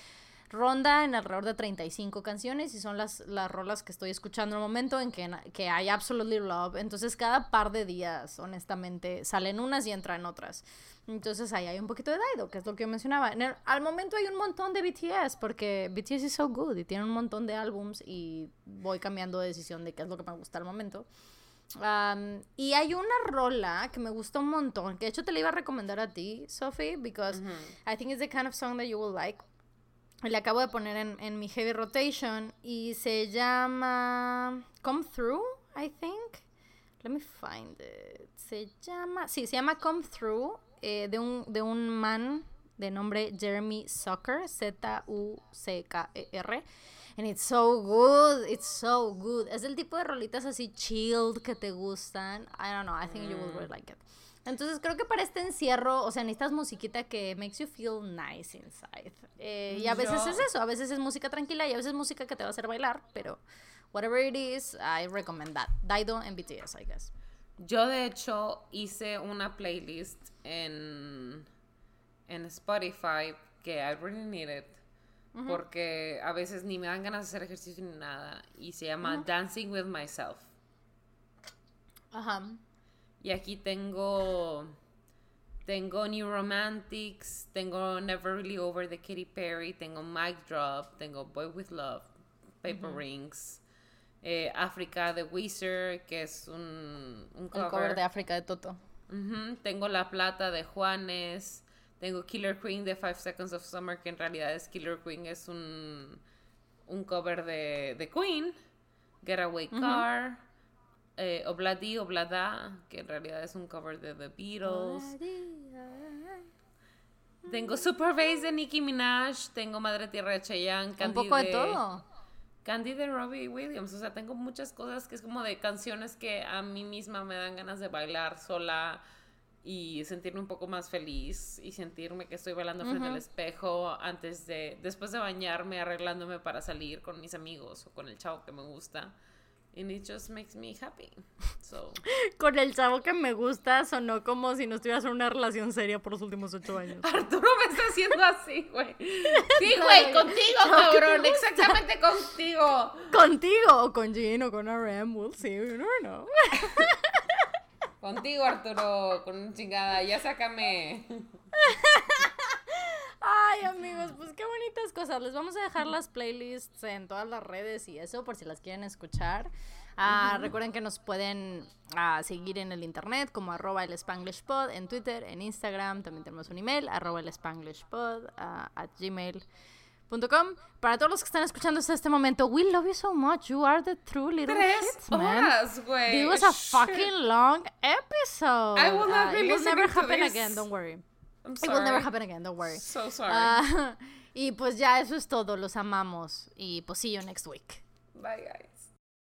Ronda en alrededor de 35 canciones y son las, las rolas que estoy escuchando en el momento en que, que hay Absolutely Love. Entonces cada par de días, honestamente, salen unas y entran otras. Entonces ahí hay un poquito de Daido, que es lo que yo mencionaba. En el- al momento hay un montón de BTS, porque BTS es so good y tiene un montón de álbums y voy cambiando de decisión de qué es lo que me gusta al momento. Um, y hay una rola que me gusta un montón, que de hecho te la iba a recomendar a ti, Sophie, because I think it's the kind of song that you will like. La acabo de poner en, en mi heavy rotation y se llama Come Through, I think. Let me find it. Se llama, sí, se llama Come Through eh, de, un, de un man de nombre Jeremy Zucker, Z-U-C-K-E-R. And it's so good, it's so good. Es el tipo de rolitas así chilled que te gustan. I don't know, I think you will really like it. Entonces creo que para este encierro, o sea, necesitas musiquita que makes you feel nice inside. Eh, y a veces Yo- es eso, a veces es música tranquila y a veces es música que te va a hacer bailar, pero whatever it is, I recommend that. Daido and BTS, I guess. Yo de hecho hice una playlist en, en Spotify que I really need it. Porque a veces ni me dan ganas de hacer ejercicio ni nada. Y se llama Dancing with Myself. Ajá. Y aquí tengo. Tengo New Romantics, tengo Never Really Over de Katy Perry, tengo Mic Drop, tengo Boy with Love, Paper Rings, eh, Africa de Weezer, que es un, un El cover. de África de Toto. Tengo La Plata de Juanes. Tengo Killer Queen de Five Seconds of Summer, que en realidad es Killer Queen, es un, un cover de, de Queen. Getaway Car. Eh, Obladi Oblada, que en realidad es un cover de The Beatles. Tengo Super Bass de Nicki Minaj. Tengo Madre Tierra de Chayanne. Un poco de todo. Candy de Robbie Williams. O sea, tengo muchas cosas que es como de canciones que a mí misma me dan ganas de bailar sola y sentirme un poco más feliz y sentirme que estoy bailando frente al espejo antes de, después de bañarme, arreglándome para salir con mis amigos o con el chavo que me gusta. And it just makes me happy. So, [LAUGHS] Con el chavo que me gusta sonó como si no estuvieras en una relación seria por los últimos ocho años. [LAUGHS] Arturo me está haciendo así, güey. [LAUGHS] Sí, güey, contigo, cabrón. Exactamente contigo. Contigo o con Jean o con RM, we'll see, you never know. Contigo, Arturo, con un chingada. Ya sácame. Ay, amigos, pues qué bonitas cosas. Les vamos a dejar las playlists en todas las redes y eso por si las quieren escuchar. Ah, Recuerden que nos pueden ah, seguir en el internet como arroba el Spanglish Pod, en Twitter, en Instagram. También tenemos un email, arroba el Spanglish Pod, ah, at gmail.com. Para todos los que están escuchando hasta este momento, we love you so much. You are the true little Tres shits, man. horas, güey. This was a Shit. fucking long episode. I will not be it will never happen this. again, don't worry. I'm It will never happen again, don't worry. So sorry. Ah, [LAUGHS] y pues ya eso es todo, los amamos. Y pues see you next week. Bye, guys.